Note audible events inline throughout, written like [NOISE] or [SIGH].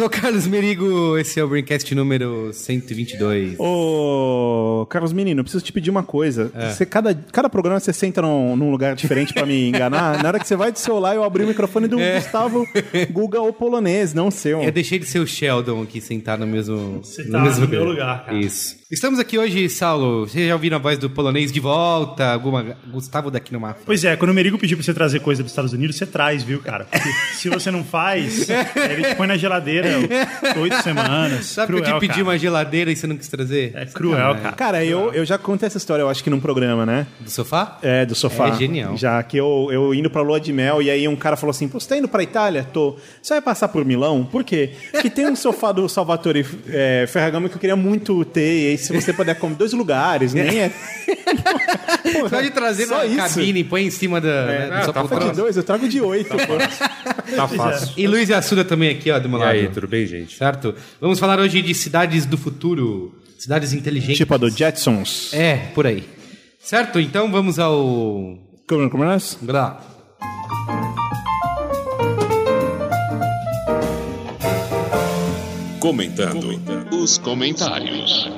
sou o Carlos Merigo, esse é o Braincast número 122. Ô, Carlos Menino, preciso te pedir uma coisa. Você, cada, cada programa você senta num, num lugar diferente pra me [LAUGHS] enganar. Na hora que você vai do seu lá, eu abri o microfone do Gustavo Guga, o polonês, não o seu. Eu deixei de ser o Sheldon aqui sentado no mesmo, Você no tá mesmo no meu lugar, cara. Isso. Estamos aqui hoje, Saulo. Você já ouviu a voz do polonês de volta? Alguma... Gustavo daqui no mapa. Pois é, quando o Merigo pediu pra você trazer coisa dos Estados Unidos, você traz, viu, cara? Porque se você não faz, [LAUGHS] ele te põe na geladeira oito semanas. Sabe cruel, que eu te pedi cara. uma geladeira e você não quis trazer? É cruel, cara. Cara, eu, eu já contei essa história, eu acho que num programa, né? Do sofá? É, do sofá. É genial. Já que eu, eu indo pra lua de mel, e aí um cara falou assim: Pô, você tá indo pra Itália? Tô. Você vai passar por Milão? Por quê? Porque tem um sofá do Salvatore é, Ferragamo que eu queria muito ter, e aí se você puder comer dois lugares, nem é. [LAUGHS] Pô, Pode trazer só na isso. cabine e põe em cima da, né, da Ah, sua tá de dois, eu trago de oito. pô. Tá fácil. E Luiz Assuda também aqui, ó, do meu E lado. aí, tudo bem, gente? Certo? Vamos falar hoje de cidades do futuro. Cidades inteligentes. Tipo a do Jetsons. É, por aí. Certo? Então vamos ao... Como, é? Lá. Comentando os comentários.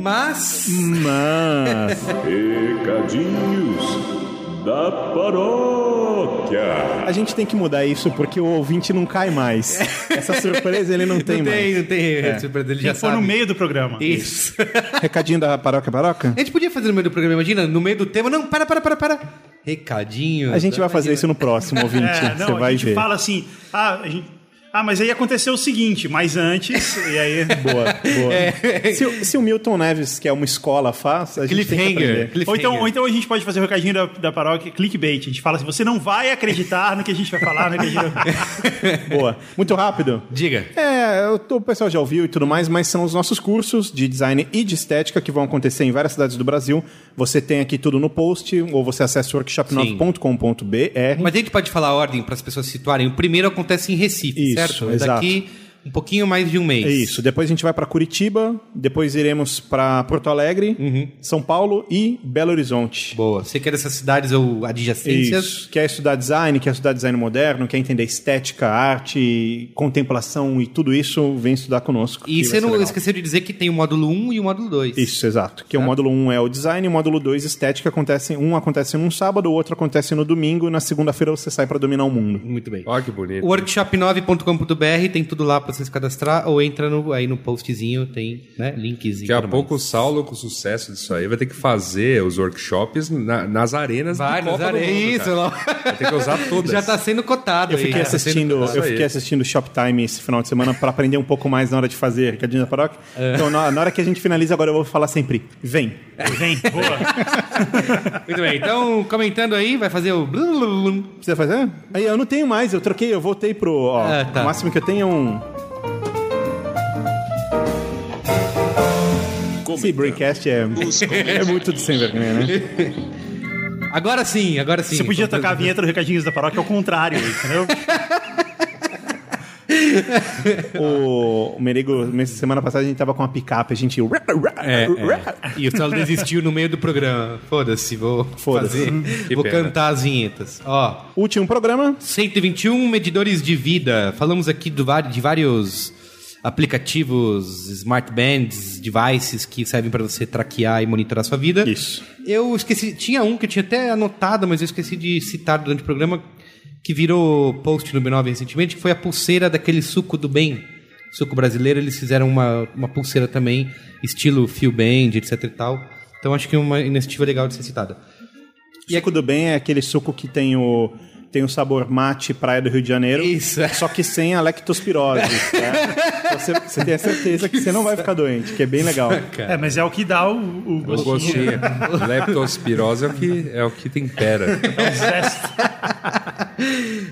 Mas... Mas. Recadinhos da paróquia. A gente tem que mudar isso porque o ouvinte não cai mais. Essa surpresa ele não tem não mais. tem, não tem. surpresa, Ele Tem já pôr sabe. no meio do programa. Isso. Recadinho da paróquia paróquia? A gente podia fazer no meio do programa, imagina, no meio do tema. Não, para, para, para, para. Recadinho. A gente vai fazer isso no próximo, ouvinte. É, Você não, a vai gente ver. fala assim, ah, a gente- ah, mas aí aconteceu o seguinte, mas antes, [LAUGHS] e aí... Boa, boa. Se, o- se o Milton Neves, que é uma escola, faz, a gente tem que Cliffhanger. Cliffhanger. Ou então, ou então a gente pode fazer o recadinho da, da paróquia clickbait. A gente fala assim, você não vai acreditar no que a gente vai falar, no que a gente vai... [LAUGHS] Boa. Muito rápido. Diga. É, eu tô- o pessoal já ouviu e tudo mais, mas são os nossos cursos de design e de estética que vão acontecer em várias cidades do Brasil. Você tem aqui tudo no post, ou você acessa workshop9.com.br. Mas a gente pode falar a ordem para as pessoas se situarem. O primeiro acontece em Recife, Isso, certo? É exato. Daqui um pouquinho mais de um mês. É isso. Depois a gente vai para Curitiba, depois iremos para Porto Alegre, Uhum. São Paulo e Belo Horizonte. Boa. Você quer dessas cidades ou adjacências? Isso. Quer estudar design, quer estudar design moderno, quer entender estética, arte, contemplação e tudo isso, vem estudar conosco. E você não esqueceu de dizer que tem o módulo 1 e o módulo 2. Isso, exato. Que o módulo 1 é o design, o módulo 2 estética acontece, um acontece num sábado, o outro acontece no domingo, na segunda-feira você sai para dominar o mundo. Muito bem. Olha que bonito. Workshop9.com.br tem tudo lá para você se cadastrar ou entra no, aí no postzinho, tem né, links. Daqui a pouco o. Saulo, com o sucesso disso aí, vai ter que fazer os workshops na- nas arenas Vai, de Copa nas do Mundo, cara. lá. Vai ter que usar todas. Já tá sendo cotado Eu aí. fiquei tá sendo assistindo, cotado. eu aí. fiquei assistindo Shoptime esse final de semana para aprender um pouco mais na hora de fazer recadinho da paróquia. É. Então, na, na hora que a gente finaliza agora, eu vou falar sempre: vem. Vem, boa. [LAUGHS] Muito bem. Então, comentando aí, vai fazer o... Precisa fazer? Aí eu não tenho mais, eu troquei, eu voltei pro. Ó, Ah, tá. O máximo que eu tenho é um. Esse Braincast é, [LAUGHS] é muito de sem vergonha, né? Agora sim, agora sim. Você podia tocar a vinheta do Recadinhos da Paróquia ao contrário, entendeu? [LAUGHS] O, o Merigo, nessa semana passada, a gente tava com uma picape, a gente. É, é. E o Saulo desistiu no meio do programa. Foda-se, vou Foda-se. fazer. Que vou pena. cantar as vinhetas. Ó, Último programa. 121 medidores de vida. Falamos aqui do, de vários aplicativos, smart bands, devices que servem para você traquear e monitorar a sua vida. Isso. Eu esqueci, tinha um que eu tinha até anotado, mas eu esqueci de citar durante o programa, que virou post no B9 recentemente, que foi a pulseira daquele suco do bem. Suco brasileiro, eles fizeram uma, uma pulseira também, estilo Feel Band, etc e tal. Então acho que é uma iniciativa legal de ser citada. E suco do bem é aquele suco que tem o, tem o sabor mate praia do Rio de Janeiro. Isso. Só que sem a lectospirose. [LAUGHS] né? você, você tem a certeza que você não vai ficar doente, que é bem legal. É, mas é o que dá o, o O gostinho. gostinho. Leptospirose é o que, é o que tempera. É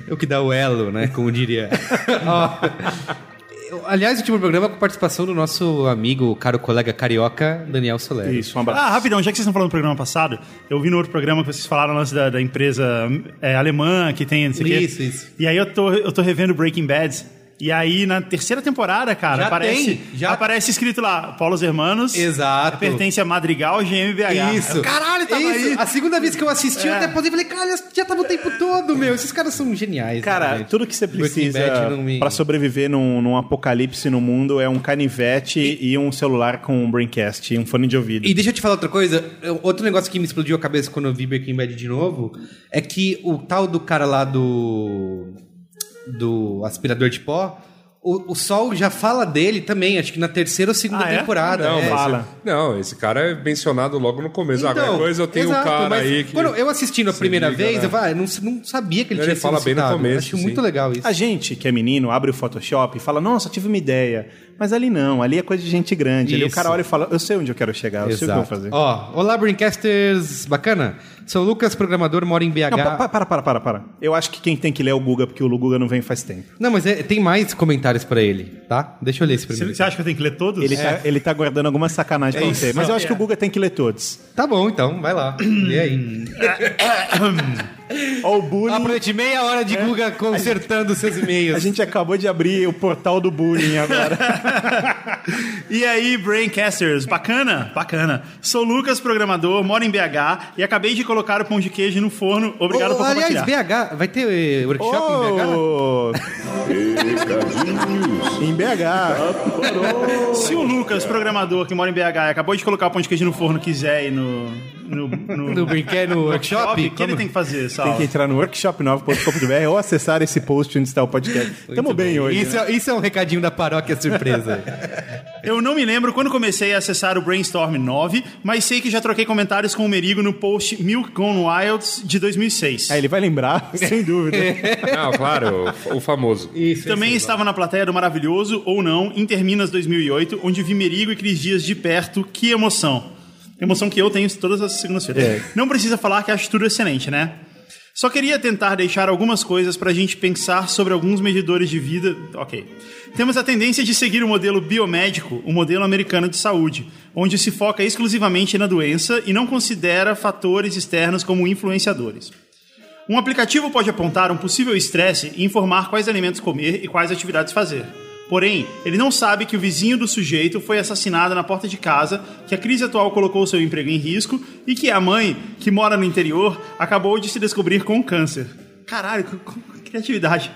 o. É o que dá o elo, né? Como diria. Ó, [LAUGHS] aliás, o último programa com participação do nosso amigo, caro colega carioca, Daniel Soler. Isso, um abraço. Ah, rapidão, já que vocês estão falando do programa passado, eu vi no outro programa que vocês falaram lance da, da empresa é, alemã que tem não sei o quê. Isso, isso. E aí eu tô, eu tô revendo Breaking Bad E aí, na terceira temporada, cara, Já aparece, tem, já- aparece escrito lá, Paulos Hermanos. Exato. Pertence a Madrigal GmbH. Isso. Eu, Caralho, tava Isso. aí. A segunda vez que eu assisti, eu É. até pausei e falei, cara, já tava o tempo todo, meu. Esses caras são geniais. Cara, realmente. tudo que você precisa me- pra sobreviver num, num apocalipse no mundo é um canivete e, um celular com um braincast e um fone de ouvido. E deixa eu te falar outra coisa. Eu- Outro negócio que me explodiu a cabeça quando eu vi Breaking Bad de novo é que o tal do cara lá do. Do aspirador de pó. O, o Sol já fala dele também, acho que na terceira ou segunda Ah, é? temporada. Não, é. fala. Não, esse cara é mencionado logo no começo. ah, qualquer coisa eu tenho Então, exato, um cara aí que. Quando eu assistindo a primeira liga, vez, né? eu falei, ah, não, não sabia que ele Ele tinha sido fala bem no citado. começo, Acho sim. muito legal isso. A gente, que é menino, abre o Photoshop e fala, nossa, tive uma ideia. Mas ali não, ali é coisa de gente grande. Ali o Isso. cara olha e fala, eu sei onde eu quero chegar, eu sei o que eu vou fazer. Ó, olá, Brincasters, bacana. Sou o Lucas, programador, moro em BH. Não, pa- pa- para, para, para, para. Eu acho que quem tem que ler é o Guga, porque o Guga não vem faz tempo. Não, mas é- tem mais comentários pra ele, tá? Deixa eu ler esse primeiro. você acha que eu tenho que ler todos? Ele, tá, ele tá guardando alguma sacanagem pra você. Mas eu acho que o Guga tem que ler todos. Tá bom, então, vai lá. Lê aí. [COUGHS] Ó, o bullying. Aproveite meia hora de Guga consertando seus e-mails. A gente acabou de abrir o portal do bullying agora. [LAUGHS] E aí, Braincasters, bacana? Bacana. Sou Lucas, programador, moro em BH e acabei de colocar o pão de queijo no forno. Obrigado Ô, por aliás, compartilhar. BH, vai ter eh, workshop em BH? Em BH. Se o Lucas, programador que mora em BH, acabou de colocar o pão de queijo no forno, quiser ir no. No, no, No brinquedo, no workshop? o que ele tem que fazer, Sal? Tem que entrar no workshop9.com.br ou acessar esse post onde está o podcast. Tamo Muito bem hoje. Isso, né? é, isso é um recadinho da paróquia surpresa. [LAUGHS] Eu não me lembro quando comecei a acessar o Brainstorm 9, mas sei que já troquei comentários com o Merigo no post Milk Gone Wilds de 2006. Ah, ele vai lembrar, [LAUGHS] sem dúvida. [LAUGHS] Não, claro, o, o famoso. Isso, Também estava na plateia do Maravilhoso, ou não, Interminas 2008, onde vi Merigo e Cris Dias de perto. Que emoção. Emoção que eu tenho todas as segundas-feiras. É. Não precisa falar que acho tudo excelente, né? Só queria tentar deixar algumas coisas pra gente pensar sobre alguns medidores de vida. Ok. Temos a tendência de seguir o modelo biomédico, o modelo americano de saúde, onde se foca exclusivamente na doença e não considera fatores externos como influenciadores. Um aplicativo pode apontar um possível estresse e informar quais alimentos comer e quais atividades fazer. Porém, ele não sabe que o vizinho do sujeito foi assassinado na porta de casa, que a crise atual colocou seu emprego em risco e que a mãe, que mora no interior, acabou de se descobrir com câncer. Caralho, criatividade.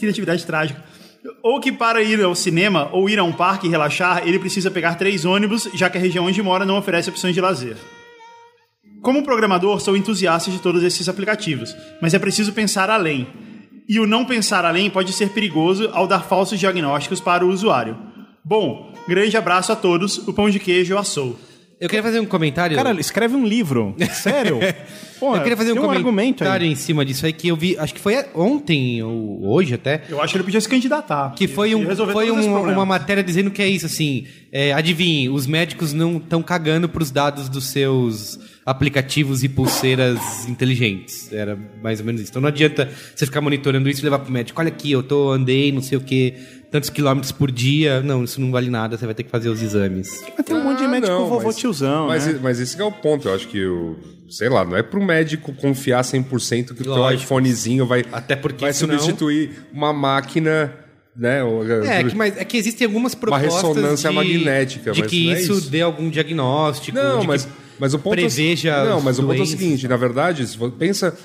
criatividade trágica. Ou que para ir ao cinema ou ir a um parque e relaxar, ele precisa pegar três ônibus, já que a região onde mora não oferece opções de lazer. Como programador, sou entusiasta de todos esses aplicativos, mas é preciso pensar além. E o não pensar além pode ser perigoso ao dar falsos diagnósticos para o usuário. Bom, grande abraço a todos, o pão de queijo assou. Eu queria fazer um comentário. Cara, escreve um livro. [LAUGHS] Sério? Porra, eu queria fazer um um comentário em cima disso aí que eu vi, acho que foi ontem ou hoje até, Eu acho que ele podia se candidatar. que foi, um, foi um- uma matéria dizendo que é isso, assim, é, adivinhe, os médicos não estão cagando pros dados dos seus aplicativos e pulseiras inteligentes. Era mais ou menos isso. Então não adianta você ficar monitorando isso e levar pro médico. Olha aqui, eu tô andei, não sei o que, tantos quilômetros por dia. Não, isso não vale nada, você vai ter que fazer os exames. Mas tem um monte de médico não, vovô mas- tiozão, Mas, né? mas esse é o ponto. Eu acho que o. Sei lá, não é pro médico confiar 100% que o teu iPhonezinho vai, Até porque vai senão- substituir uma máquina, né? ou- É, que, mas, é que existem algumas propostas ressonância de, magnética, de mas que não é isso, isso. dê algum diagnóstico, Não, de mas, que mas o ponto preveja é, Não, as mas o ponto é o doenças. seguinte, na verdade, pensa.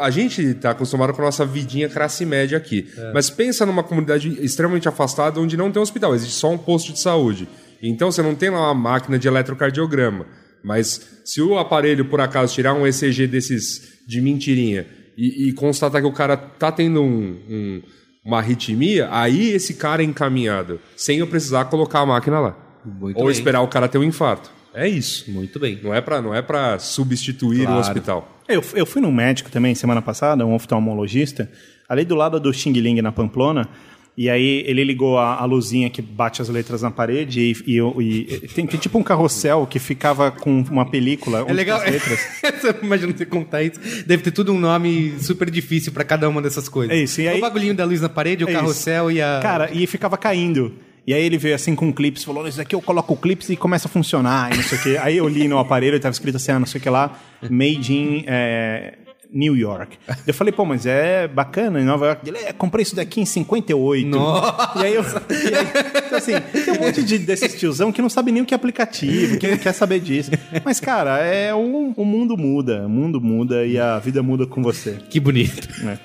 A gente está acostumado com a nossa vidinha classe média aqui. É. Mas pensa numa comunidade extremamente afastada onde não tem hospital, existe só um posto de saúde. Então você não tem lá uma máquina de eletrocardiograma. Mas se o aparelho, por acaso, tirar um ECG desses de mentirinha e, e constatar que o cara tá tendo um- um- uma arritmia, aí esse cara é encaminhado, sem eu precisar colocar a máquina lá. Muito Ou bem. esperar o cara ter um infarto. É isso. Muito bem. Não é pra, não é pra substituir Claro. o hospital. Eu, eu fui num médico também semana passada, um oftalmologista, ali do lado do Xing Ling na Pamplona, e aí ele ligou a, a luzinha que bate as letras na parede e, e, e- tem, tem tipo um carrossel que ficava com uma película É legal. letras. [LAUGHS] Imagina você contar isso. Deve ter tudo um nome super difícil pra cada uma dessas coisas. É isso, e aí- O bagulhinho da luz na parede, o É isso. carrossel e a. Cara, e ficava caindo. E aí ele veio assim com clips, falou: Isso aqui eu coloco o clips e começa a funcionar, e não sei o quê. Aí eu li no aparelho e tava escrito assim: ah, não sei o que lá, made in. é, New York. Eu falei, pô, mas é bacana em Nova York. Ele, é, comprei isso daqui em 58. Nossa. E aí eu. E aí, então, assim, tem um monte de, desses tiozão que não sabe nem o que é aplicativo, que não quer saber disso. Mas, cara, é um, o mundo muda. O mundo muda e a vida muda com você. Que bonito. né?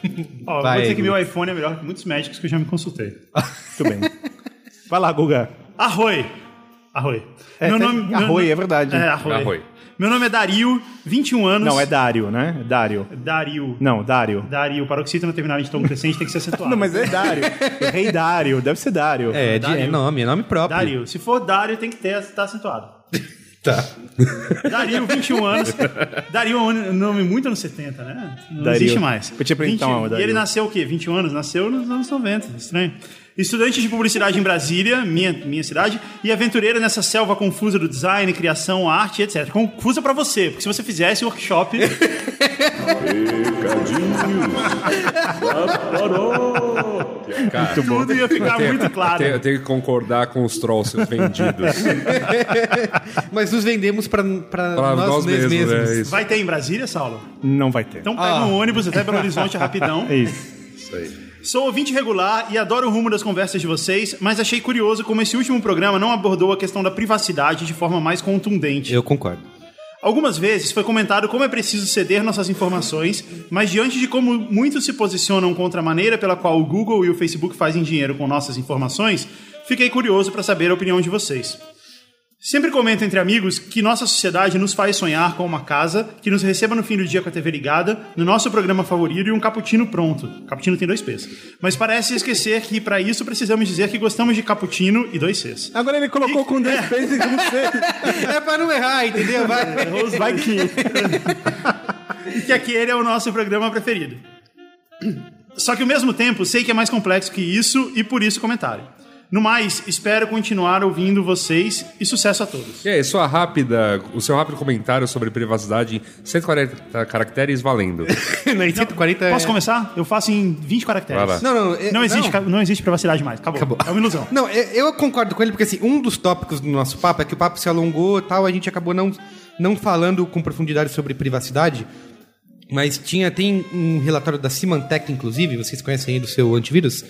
Ó, Vai, vou dizer que meu iPhone é melhor que muitos médicos que eu já me consultei. Tudo bem. Vai lá, Guga. Arroi. Arroi. É, tem- Arroi, é verdade. É, Arroi. Arroi. Meu nome é Dario, 21 anos. Não, é Dário, né? Dário. Dario. Não, Dário. Dario, paroxítona terminal de tom crescente tem que ser acentuado. Não, mas é Dário. É Rei Dário, deve ser Dário. É, de- é Dario. nome, é nome próprio. Dario. Se for Dario, tem que ter, tá acentuado. [LAUGHS] Tá. Dario, 21 anos. Dario é um nome muito anos 70, né? Não Dario. existe mais. Vou te apresentar uma, E Dario. ele nasceu o quê? 21 anos? Nasceu nos anos 90. Estranho. Estudante de publicidade em Brasília, minha, minha cidade, e aventureira nessa selva confusa do design, criação, arte, etc. Confusa pra você, porque se você fizesse workshop, [LAUGHS] Recadinhos da paróquia. Cara, tudo ia ficar eu muito tenho- claro. Eu tenho que concordar com os trolls vendidos. [LAUGHS] Mas nos vendemos pra, pra, Pra nós, nós mesmos, mesmos. é isso. Vai ter em Brasília, Saulo? Não vai ter. Então pega Ah. um ônibus até Belo Horizonte rapidão. [LAUGHS] É isso. Isso aí. Sou ouvinte regular e adoro o rumo das conversas de vocês, mas achei curioso como esse último programa não abordou a questão da privacidade de forma mais contundente. Eu concordo. Algumas vezes foi comentado como é preciso ceder nossas informações, mas diante de como muitos se posicionam contra a maneira pela qual o Google e o Facebook fazem dinheiro com nossas informações, fiquei curioso para saber a opinião de vocês. Sempre comento entre amigos que nossa sociedade nos faz sonhar com uma casa que nos receba no fim do dia com a TV ligada, no nosso programa favorito e um cappuccino pronto. Cappuccino tem dois P's. Mas parece esquecer que para isso precisamos dizer que gostamos de cappuccino e dois Cs. Agora ele colocou com dois [LAUGHS] pés e não sei. É pra não errar, entendeu? Vai. Vai que. [LAUGHS] e que aquele é o nosso programa preferido. Só que ao mesmo tempo sei que é mais complexo que isso e por isso comentário. No mais, espero continuar ouvindo vocês e sucesso a todos. E aí, sua rápida, o seu rápido comentário sobre privacidade em 140 caracteres valendo. [LAUGHS] Não, em 140 Posso é- começar? Eu faço em 20 caracteres. Não, não, é- Não existe, não. não existe privacidade mais. Acabou. Acabou. É uma ilusão. [LAUGHS] Não, é- eu concordo com ele, porque assim, um dos tópicos do nosso papo é que o papo se alongou e tal, a gente acabou não, não falando com profundidade sobre privacidade. Mas tinha, tem um relatório da Symantec, inclusive, vocês conhecem aí do seu antivírus,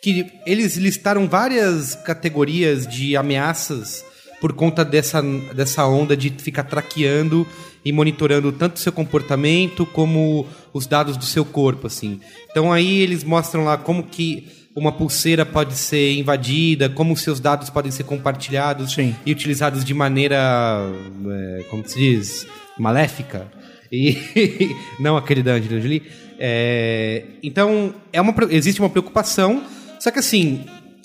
que eles listaram várias categorias de ameaças por conta dessa, dessa onda de ficar traqueando e monitorando tanto o seu comportamento como os dados do seu corpo, assim. Então aí eles mostram lá como que uma pulseira pode ser invadida, como seus dados podem ser compartilhados Sim. e utilizados de maneira, é, como se diz, maléfica. E [LAUGHS] não aquele da Angelina Jolie. É, então, é uma, existe uma preocupação, só que assim,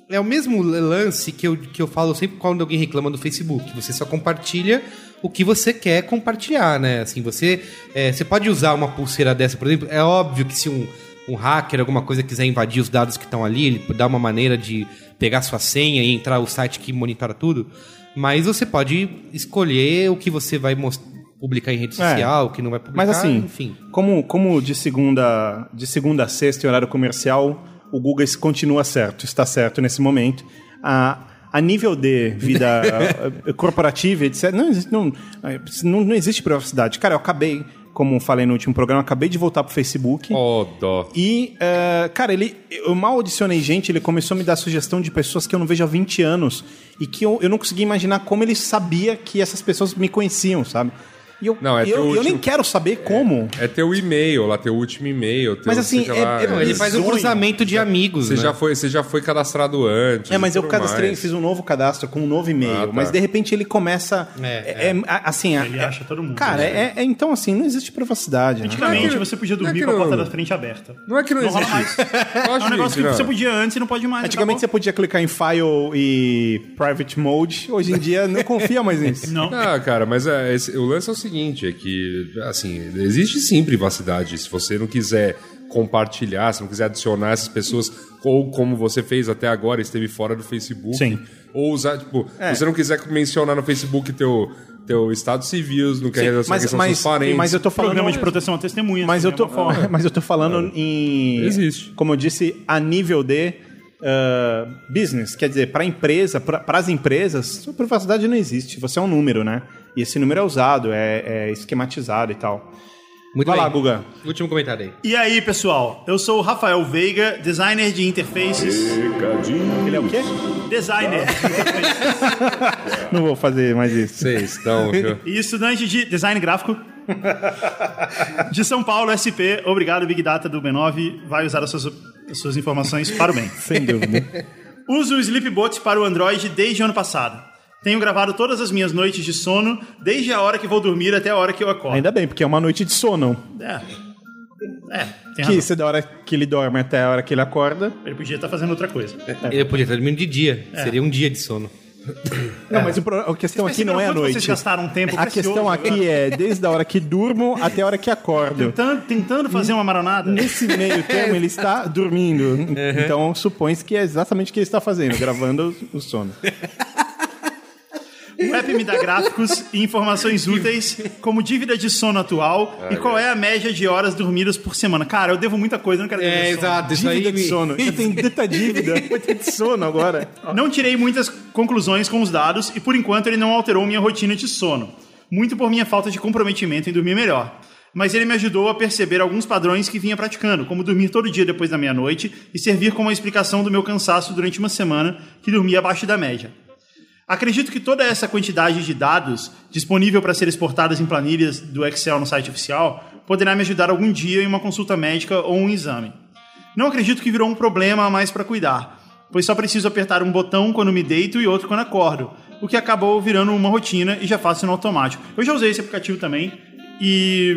é o mesmo lance que eu, que eu falo sempre quando alguém reclama do Facebook. Você só compartilha o que você quer compartilhar, né? Assim, você, é, você pode usar uma pulseira dessa, por exemplo. É óbvio que se um, um hacker, alguma coisa, quiser invadir os dados que estão ali, ele dá uma maneira de pegar sua senha e entrar o site que monitora tudo. Mas você pode escolher o que você vai publicar em rede É. social, o que não vai publicar, Mas assim, enfim. como, como de, segunda, de segunda a sexta em horário comercial, o Google continua certo, está certo nesse momento. A, a nível de vida [LAUGHS] corporativa, etc., não existe, não, não, não existe privacidade. Cara, eu acabei, como falei no último programa, acabei de voltar pro Facebook. Ó, dó. E, eh, cara, ele, eu mal adicionei gente, ele começou a me dar sugestão de pessoas que eu não vejo há 20 anos e que eu, eu não conseguia imaginar como ele sabia que essas pessoas me conheciam, sabe? E eu, Não, é eu, teu eu nem último- quero saber como. É teu e-mail, lá teu último e-mail. Teu, Mas assim, é- lá, é- Não, ele faz um Bizonho. cruzamento de amigos, Você né? já foi, você já foi cadastrado antes. É, mas eu cadastrei, mais. fiz um novo cadastro com um novo e-mail, Ah, tá. mas de repente ele começa. É, É, é, a- assim, Ele é- acha todo mundo. Cara, né? é, é- então assim, não existe privacidade. Né? Antigamente é que- você podia é dormir com a porta da frente aberta. Não é que não, Não existe. mais. É um negócio que você podia antes e não pode mais. Antigamente você podia clicar em file e private mode, hoje em dia não confia mais nisso. Não. Ah, cara, mas é, o lance é o seguinte, é que, assim, existe sim privacidade. Se você não quiser compartilhar, se não quiser adicionar essas pessoas, ou como você fez até agora, esteve fora do Facebook. Sim. Ou usar, tipo, É. se você não quiser mencionar no Facebook teu, teu estado civil, não quer Sim, relacionar mas, mas, seus parentes. mas eu tô falando. Programa de proteção à testemunha. Mas eu, também tô, é forma. [LAUGHS] mas eu tô falando em. Existe. Como eu disse, a nível de uh, business. Quer dizer, para empresa, para as empresas, sua privacidade não existe. Você é um número, né? E esse número é usado, é, é esquematizado e tal. Muito Vai bem. lá, Guga. Último comentário aí. E aí, pessoal? Eu sou o Rafael Veiga, designer de interfaces. Recadinho. Ele é o quê? Designer de interfaces. [LAUGHS] Não vou fazer mais isso. Vocês estão, viu? [LAUGHS] e estudante de design gráfico. De São Paulo, SP. Obrigado, Big Data do B9. Vai usar as suas, as suas informações para o bem. Sem dúvida. Uso o Sleepbot para o Android desde o ano passado. Tenho gravado todas as minhas noites de sono, desde a hora que vou dormir até a hora que eu acordo. Ainda bem, porque é uma noite de sono. É. É, tem Que razão. se da hora que ele dorme até a hora que ele acorda. Ele podia estar fazendo outra coisa. Ele podia estar dormindo de dia. Seria um dia de sono. Não, mas o pro- a questão aqui não é a noite. Vocês gastaram um tempo A questão aqui é desde a hora que durmo até a hora que acordo. Tentando, tentando fazer uma maronada. Nesse meio [LAUGHS] termo, ele está dormindo. Então, supõe-se que é exatamente o que ele está fazendo, gravando o sono. [LAUGHS] O app me dá gráficos e informações úteis, como dívida de sono atual e qual é a média de horas dormidas por semana. Cara, eu devo muita coisa, eu não quero É, exato. Isso aí de me- sono. Já tem tanta dívida, [LAUGHS] ter de sono agora. Não tirei muitas conclusões com os dados e por enquanto ele não alterou minha rotina de sono. Muito por minha falta de comprometimento em dormir melhor. Mas ele me ajudou a perceber alguns padrões que vinha praticando, como dormir todo dia depois da meia-noite e servir como uma explicação do meu cansaço durante uma semana que dormia abaixo da média. Acredito que toda essa quantidade de dados disponível para ser exportadas em planilhas do Excel no site oficial poderá me ajudar algum dia em uma consulta médica ou um exame. Não acredito que virou um problema a mais para cuidar, pois só preciso apertar um botão quando me deito e outro quando acordo, o que acabou virando uma rotina e já faço no automático. Eu já usei esse aplicativo também e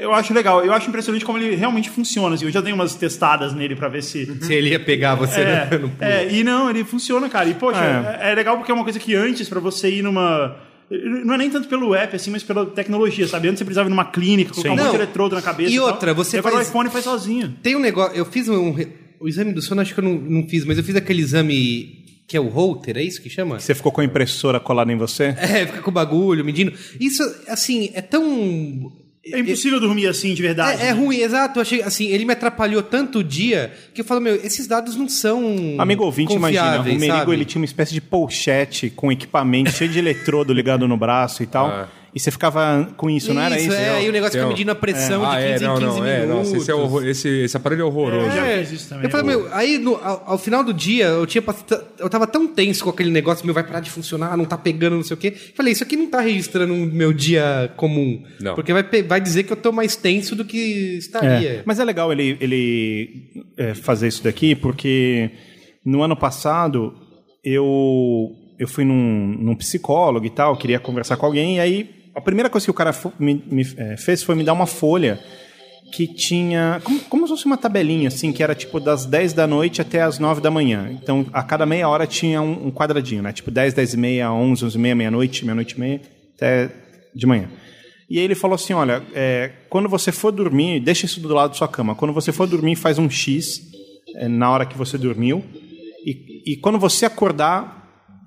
eu acho legal, eu acho impressionante como ele realmente funciona. assim. Eu já dei umas testadas nele para ver se Se ele ia pegar você é, no, é, e não, ele funciona, cara. E, poxa, É. é. é legal porque é uma coisa que antes, pra você ir numa. Não é nem tanto pelo app, assim, mas pela tecnologia, sabe? Antes você precisava ir numa clínica, colocar Sim. um monte de Não. eletrodo na cabeça. E tal. outra, você E agora faz- o iPhone faz sozinho. Tem um negócio. Eu fiz um. O exame do sono, acho que eu não, não fiz, mas eu fiz aquele exame que é o Holter, é isso que chama? Você ficou com a impressora colada em você? [LAUGHS] É, fica com o bagulho, medindo. Isso, assim, é tão. É impossível dormir assim, de verdade. É, é ruim, exato. Eu achei, assim, ele me atrapalhou tanto o dia que eu falo, meu, esses dados não são. Amigo ouvinte, imagina, o Merigo sabe? ele tinha uma espécie de pochete com equipamento cheio de eletrodo ligado no braço e tal. Ah. E você ficava com isso, não era isso? É, e o negócio fica medindo a pressão ah, de 15 é, não, em 15 não, é, minutos. nossa, esse, é horror- esse, esse aparelho é horroroso. É. fiz isso também. Eu falei, meu, aí no- ao, ao final do dia eu tinha eu tava tão tenso com aquele negócio, meu, vai parar de funcionar, não tá pegando, não sei o quê. Falei, isso aqui não tá registrando o meu dia comum. Não. Porque vai, vai dizer que eu tô mais tenso do que estaria. É. Mas é legal ele, ele é, fazer isso daqui, porque no ano passado eu, eu fui num, num psicólogo e tal, queria conversar com alguém, e aí a primeira coisa que o cara me, me, é, fez foi me dar uma folha que tinha. Como, como se fosse uma tabelinha, assim, que era tipo das 10 da noite até as 9 da manhã. Então, a cada meia hora tinha um, um quadradinho, né? Tipo 10, 10 e meia, 11, 11 e meia, meia-noite, meia-noite e meia, até de manhã. E aí ele falou assim: olha, é, quando você for dormir, deixa isso do lado da sua cama. Quando você for dormir, faz um X é, na hora que você dormiu. E, e quando você acordar,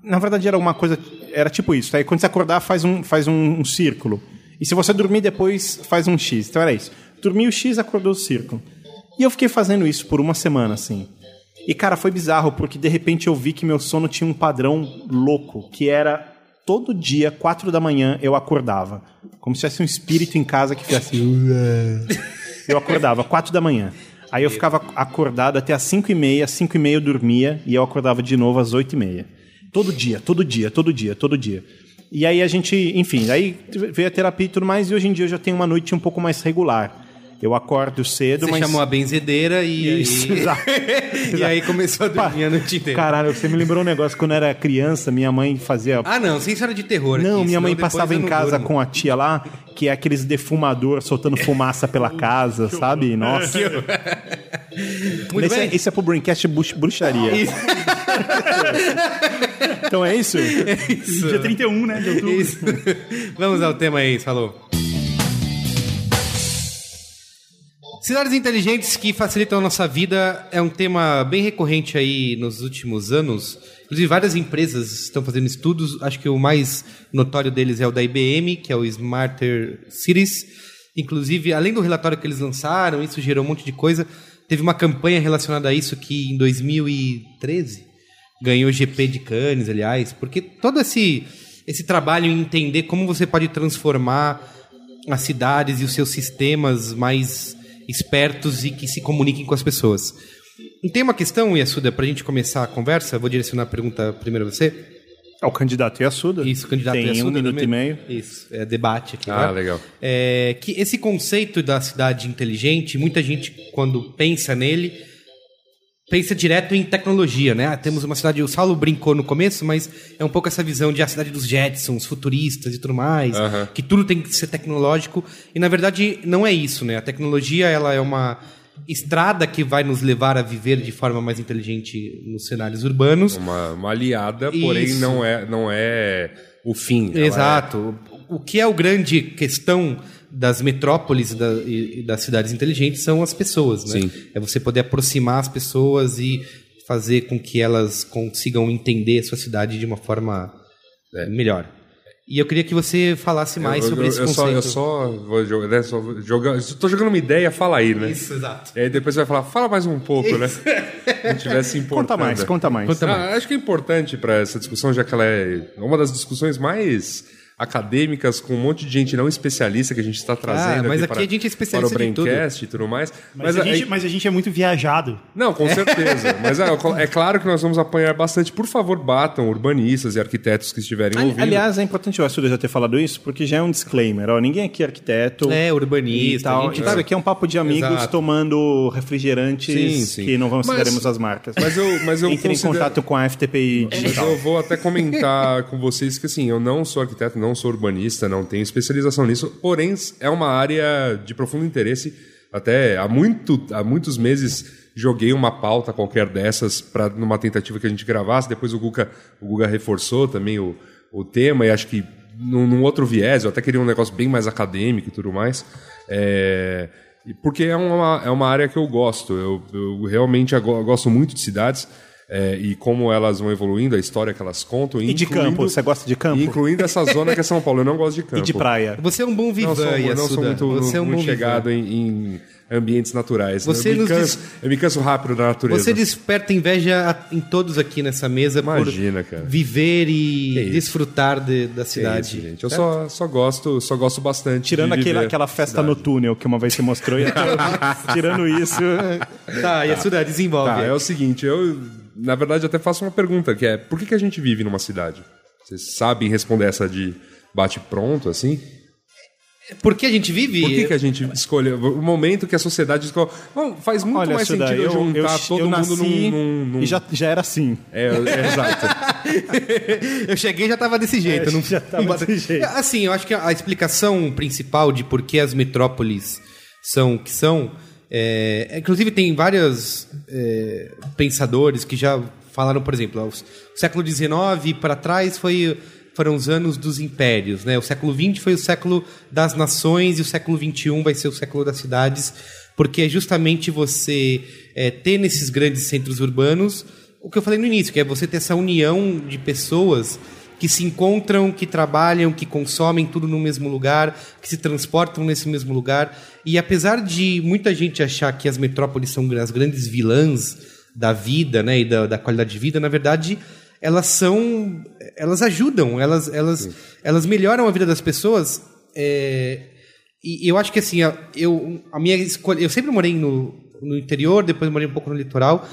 na verdade era uma coisa, era tipo isso. Aí quando você acordar, faz um, faz um, um círculo. E se você dormir depois, faz um X. Então era isso. Dormiu o X, acordou o círculo. E eu fiquei fazendo isso por uma semana, assim. E, cara, foi bizarro, porque de repente eu vi que meu sono tinha um padrão louco, que era todo dia, quatro da manhã, eu acordava. Como se tivesse um espírito em casa que fizesse. [LAUGHS] Eu acordava, quatro da manhã. Aí eu ficava acordado até às cinco e meia, cinco e meia eu dormia, e eu acordava de novo às oito e meia. Todo dia, todo dia, todo dia, todo dia. E aí a gente, enfim, aí veio a terapia e tudo mais, e hoje em dia eu já tenho uma noite um pouco mais regular. Eu acordo cedo, Você mas... chamou a benzedeira e [LAUGHS] Isso, [LAUGHS] aí... exato. e aí começou a dormir a noite inteira. Caralho, você me lembrou um negócio. Quando eu era criança, minha mãe fazia. Ah, não, sem história de terror. não, aqui, minha mãe passava em casa durmo. com a tia lá, que é aqueles defumador soltando fumaça pela [LAUGHS] casa, sabe? Nossa. Muito esse, bem. É, esse é pro Braincast bruxaria. Isso. [LAUGHS] Então é isso? Dia 31, né, de outubro. Isso. Vamos ao tema aí, falou. Cidades inteligentes que facilitam a nossa vida é um tema bem recorrente aí nos últimos anos. Inclusive, várias empresas estão fazendo estudos. Acho que o mais notório deles é o da IBM, que é o Smarter Cities. Inclusive, além do relatório que eles lançaram, isso gerou um monte de coisa. Teve uma campanha relacionada a isso que em 2013 ganhou o GP de Cannes, aliás, porque todo esse, esse trabalho em entender como você pode transformar as cidades e os seus sistemas mais espertos e que se comuniquem com as pessoas. E tem uma questão, Yasuda, para a gente começar a conversa, vou direcionar a pergunta primeiro a você. É o candidato Yasuda. Isso, candidato Tem Yasuda, um minuto né? e meio. Isso, é debate aqui. Ah, né? legal. É, que esse conceito da cidade inteligente, muita gente, quando pensa nele, pensa direto em tecnologia, né? Ah, temos uma cidade, o Saulo brincou no começo, mas é um pouco essa visão de a cidade dos Jetsons, futuristas e tudo mais, Aham. que tudo tem que ser tecnológico. E na verdade não é isso, né? A tecnologia ela é uma estrada que vai nos levar a viver de forma mais inteligente nos cenários urbanos. Uma, uma aliada, porém Isso. não é, não é o fim. Ela Exato. O que é o grande questão das metrópoles e, da- e- e das cidades inteligentes são as pessoas, né? Sim. É você poder aproximar as pessoas e fazer com que elas consigam entender a sua cidade de uma forma é, melhor. E eu queria que você falasse mais eu, sobre eu, esse eu só, conceito. eu só vou jogar, né, só vou jogar. Tô jogando uma ideia, fala aí, né? Isso, exato. E aí depois você vai falar, fala mais um pouco, né? Não tivesse [LAUGHS] importando. Conta mais, conta mais. Conta mais. Ah, acho que é importante para essa discussão, já que ela é uma das discussões mais acadêmicas com um monte de gente não especialista que a gente está trazendo Ah, mas aqui aqui para, a gente é especialista para o. Braincast e tudo mais. Mas, a aí- gente, mas a gente é muito viajado. Não, com certeza. [LAUGHS] Mas é, é claro que nós vamos apanhar bastante. Por favor, batam urbanistas e arquitetos que estiverem Ali- ouvindo. Aliás, é importante o Yasuda já ter falado isso, porque já é um disclaimer. Ó, ninguém aqui é arquiteto. É, urbanista, E tal. a gente- Isso aqui é um papo de amigos Exato. tomando refrigerantes Sim, sim. que não vamos Mas- citaremos as marcas. mas eu- mas eu [LAUGHS] Entre considero- em contato com a FTPI Mas eu vou até comentar com vocês que assim, eu não sou arquiteto, não sou urbanista, não tenho especialização nisso, porém é uma área de profundo interesse. Até há, muito, há muitos meses joguei uma pauta qualquer dessas para numa tentativa que a gente gravasse. Depois o Guga, o Guga reforçou também o, o tema e acho que num, num outro viés, eu até queria um negócio bem mais acadêmico e tudo mais. É, porque é uma, é uma área que eu gosto. Eu, eu realmente gosto muito de cidades. É, e como elas vão evoluindo, a história que elas contam. E de incluindo- campo? Você gosta de campo? Incluindo essa zona que é São Paulo. Eu não gosto de campo. [LAUGHS] E de praia? Você é um bom Não vivan, sou, eu não sou muito, Você é um muito bom chegado em, em ambientes naturais. Você eu, me canso, eu me canso rápido da natureza. Você desperta inveja a- em todos aqui nessa mesa Imagina, por cara. viver e desfrutar de- da cidade. isso, gente. Eu só, só gosto, só gosto bastante. Tirando de aquela, viver aquela a festa cidade. no túnel que uma vez você mostrou. e [LAUGHS] tirando isso. Tá, Yasuda, desenvolve. Tá, é o seguinte, eu na verdade até faço uma pergunta, que é por que, que a gente vive numa cidade? Vocês sabem responder essa de bate pronto, assim? Por que a gente vive? Por que, que a gente escolheu? O momento que a sociedade escolhe. Bom, faz muito Olha, mais Suda, sentido eu, eu, eu, juntar todo eu mundo nasci num. num, num- e já, já era assim. É, é, exato. [LAUGHS] eu cheguei e já tava desse jeito. É, não, [LAUGHS] já tava não desse jeito. Assim, eu acho que a a explicação principal de por que as metrópoles são o que são. É, inclusive, tem vários é, pensadores que já falaram, por exemplo, o século XIX para trás foi, foram os anos dos impérios. Né? O século XX foi o século das nações e o século XXI vai ser o século das cidades, porque é justamente você é, ter nesses grandes centros urbanos o que eu falei no início, que é você ter essa união de pessoas que se encontram, que trabalham, que consomem tudo no mesmo lugar, que se transportam nesse mesmo lugar. E apesar de muita gente achar que as metrópoles são as grandes vilãs da vida, né, e da, da qualidade de vida, na verdade, elas são, elas ajudam, elas, elas, elas melhoram a vida das pessoas. é, e eu acho que assim, a- eu, a minha escolha, eu sempre morei no, no interior, depois morei um pouco no litoral.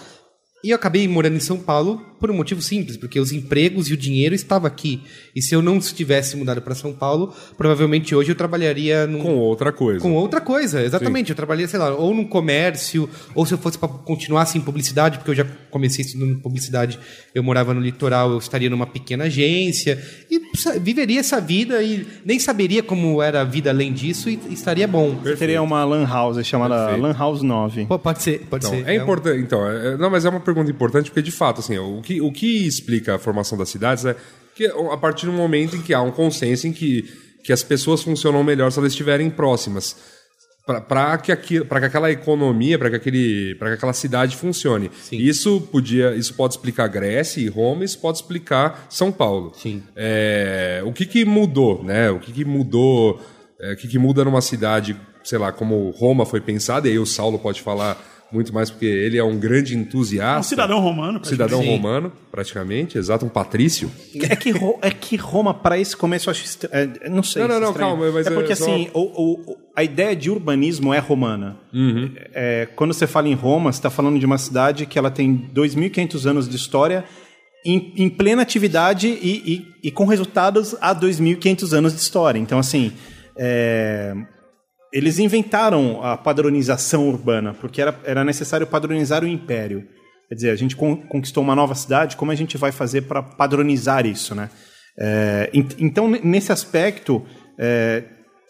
E eu acabei morando em São Paulo por um motivo simples, porque os empregos e o dinheiro estavam aqui. E se eu não tivesse mudado para São Paulo, provavelmente hoje eu trabalharia num, Com outra coisa. com outra coisa, exatamente. Eu trabalhei, sei lá, ou num comércio, ou se eu fosse para continuar assim, em publicidade, porque eu já comecei estudando publicidade, eu morava no litoral, eu estaria numa pequena agência, e viveria essa vida e nem saberia como era a vida além disso, e estaria bom. Você teria uma lan house chamada Perfeito. Lan House 9. Pô, pode ser, pode Então, ser. é um- importante. Então, é- não, mas é uma pergunta importante porque de fato, assim, o que, o que explica a formação das cidades é que a partir do momento em que há um consenso em que, que as pessoas funcionam melhor se elas estiverem próximas. Para que, aqui- pra que aquela economia, para que, aquele- que aquela cidade funcione. Isso podia, isso pode explicar Grécia e Roma, isso pode explicar São Paulo. Sim. É, o que, que mudou, né? O que, que mudou, é, o que, que muda numa cidade, sei lá, como Roma foi pensada, e aí o Saulo pode falar muito mais porque ele é um grande entusiasta. Um cidadão romano. cidadão Sim. romano, praticamente, exato, um patrício. É que, Ro- é que Roma, para esse começo, eu acho. estra- é, não sei. Não, não, se não, estranho. calma, mas é porque é só- assim, o- o- o- a ideia de urbanismo é romana. Uhum. É, quando você fala em Roma, você está falando de uma cidade que ela tem 2.500 anos de história. Em, em plena atividade e, e- e com resultados há 2.500 anos de história. Então, assim, é, eles inventaram a padronização urbana, porque era, era necessário padronizar o império. Quer dizer, a gente con- conquistou uma nova cidade, como a gente vai fazer para padronizar isso, né? É, ent- então, ne- nesse aspecto, é,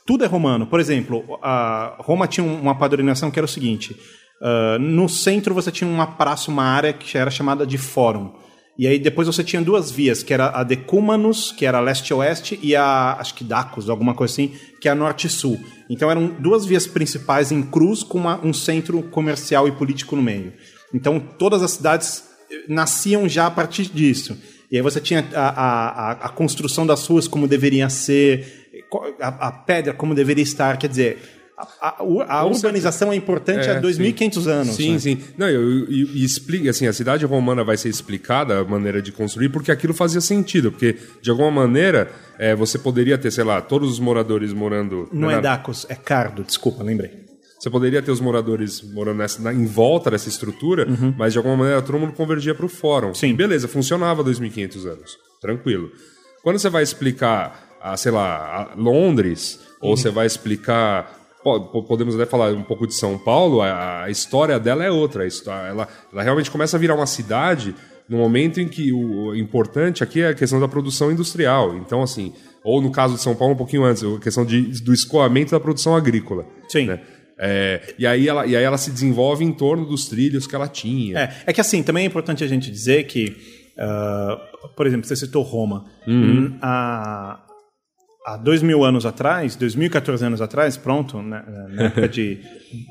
tudo é romano. Por exemplo, a Roma tinha um- uma padronização que era o seguinte: ah, no centro você tinha uma praça, uma área que era chamada de fórum. E aí depois você tinha duas vias, que era a Decumanus, que era leste-oeste, e a, acho que Dacus, alguma coisa assim, que é a norte-sul. Então eram duas vias principais em cruz com uma- um centro comercial e político no meio. Então todas as cidades eh, nasciam já a partir disso. E aí você tinha a, a, a- construção das ruas como deveria ser, co- a, a pedra como deveria estar, quer dizer... A, a- urbanização é importante É, há 2.500 anos. Sim, né? sim. Não, eu, e, e explica, assim, a cidade romana vai ser explicada a maneira de construir porque aquilo fazia sentido, porque de alguma maneira é, você poderia ter, sei lá, todos os moradores morando Não na- é Dacos, é Cardo, desculpa, lembrei. Você poderia ter os moradores morando nessa, na- em volta dessa estrutura, mas de alguma maneira todo mundo convergia para o fórum. Uhum. Sim. Beleza, funcionava 2.500 anos. Tranquilo. Quando você vai explicar, a, sei lá, Londres, Uhum. ou você vai explicar. Po- po- Podemos até falar um pouco de São Paulo, a, a história dela é outra. A ela, ela realmente começa a virar uma cidade no momento em que o, o importante aqui é a questão da produção industrial. Então, assim, ou no caso de São Paulo, um pouquinho antes, a questão de, do escoamento da produção agrícola. Sim. né? É, e, aí ela, e aí ela se desenvolve em torno dos trilhos que ela tinha. É, é que assim, também é importante a gente dizer que, ah, por exemplo, você citou Roma. Uhum. Hum, Há, dois mil anos atrás, 2014 anos atrás, pronto, né, na [LAUGHS] época de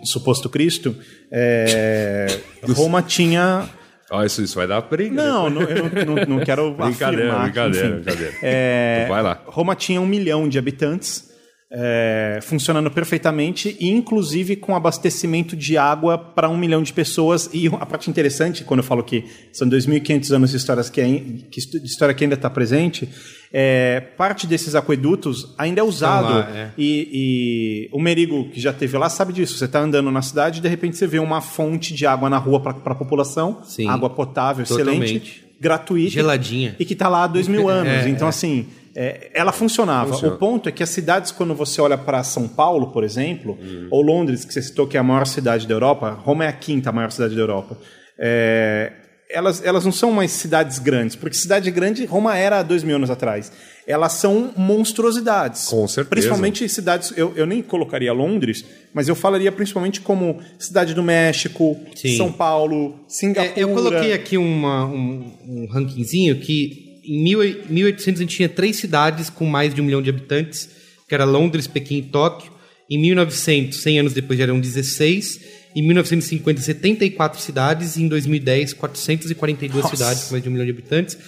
suposto Cristo, é, Roma tinha... Ó, isso, isso vai dar briga. Não, não, eu não, não- não quero [LAUGHS] Brincadeira, afirmar. brincadeira, enfim, brincadeira. é, Vai lá. Roma tinha um milhão de habitantes, é, funcionando perfeitamente, e inclusive com abastecimento de água para um milhão de pessoas. E a parte interessante, quando eu falo que são 2.500 anos de, histórias que, ain- que história que ainda está presente, é, parte desses aquedutos ainda é usado. lá, é. E, e o Merigo, que já teve lá, sabe disso. Você está andando na cidade e de repente você vê uma fonte de água na rua para a população, Sim. água potável, Totalmente. excelente, gratuita. Geladinha. E que está lá há dois mil anos. É, então, é. assim, é, ela funcionava. Funciona. O ponto é que as cidades, quando você olha para São Paulo, por exemplo, Hum. ou Londres, que você citou que é a maior cidade da Europa, Roma é a quinta maior cidade da Europa. é, elas, elas não são mais cidades grandes, porque cidade grande, Roma era há dois mil anos atrás. Elas são monstruosidades. Com certeza. Principalmente cidades, eu, eu nem colocaria Londres, mas eu falaria principalmente como Cidade do México, Sim. São Paulo, Singapura. É, eu coloquei aqui uma- um, um rankingzinho que em mil e- 1800 a gente tinha três cidades com mais de um milhão de habitantes, que era Londres, Pequim e Tóquio. Em 1900, 100 anos depois, já eram 16. Em 1950, 74 cidades. E em 2010, 442 Nossa. cidades com mais de um milhão de habitantes.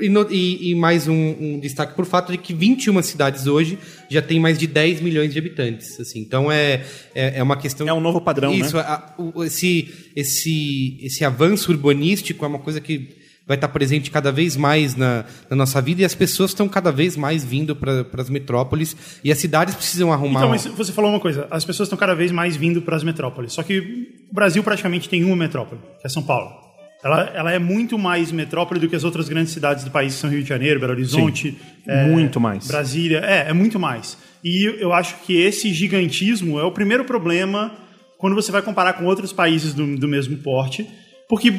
E, no- e- e mais um, um destaque por fato de que 21 cidades hoje já tem mais de 10 milhões de habitantes. Assim. Então é, é, é uma questão. É um novo padrão, né? Isso, a- o- esse, esse, esse avanço urbanístico é uma coisa que vai estar presente cada vez mais na, na nossa vida e as pessoas estão cada vez mais vindo para as metrópoles e as cidades precisam arrumar. Então, mas você falou uma coisa, as pessoas estão cada vez mais vindo para as metrópoles. Só que o Brasil praticamente tem uma metrópole, que é São Paulo. Ela, ela é muito mais metrópole do que as outras grandes cidades do país, que são Rio de Janeiro, Belo Horizonte. é, Muito mais. Brasília. É, é muito mais. E eu acho que esse gigantismo é o primeiro problema quando você vai comparar com outros países do, do mesmo porte. Porque,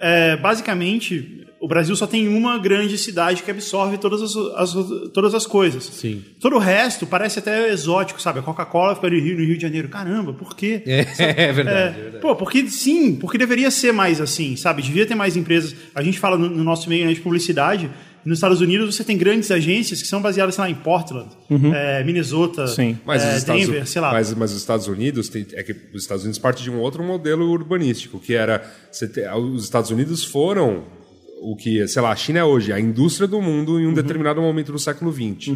é, basicamente, o Brasil só tem uma grande cidade que absorve todas as, as- todas as coisas. Sim. Todo o resto parece até exótico, sabe? A Coca-Cola fica no Rio, no Rio de Janeiro. Caramba, por quê? [LAUGHS] É, é verdade. É, é verdade. Pô, porque sim, porque deveria ser mais assim, sabe? Devia ter mais empresas. A gente fala no, no nosso meio né, de publicidade. Nos Estados Unidos você tem grandes agências que são baseadas, sei lá, em Portland, é, Minnesota, Sim. Mas, é, os Estados, Denver, sei lá. Mas, mas os Estados Unidos tem, é que os Estados Unidos parte de um outro modelo urbanístico, que era você ter- os Estados Unidos foram o que, sei lá, a China é hoje, a indústria do mundo em um determinado momento do século XX.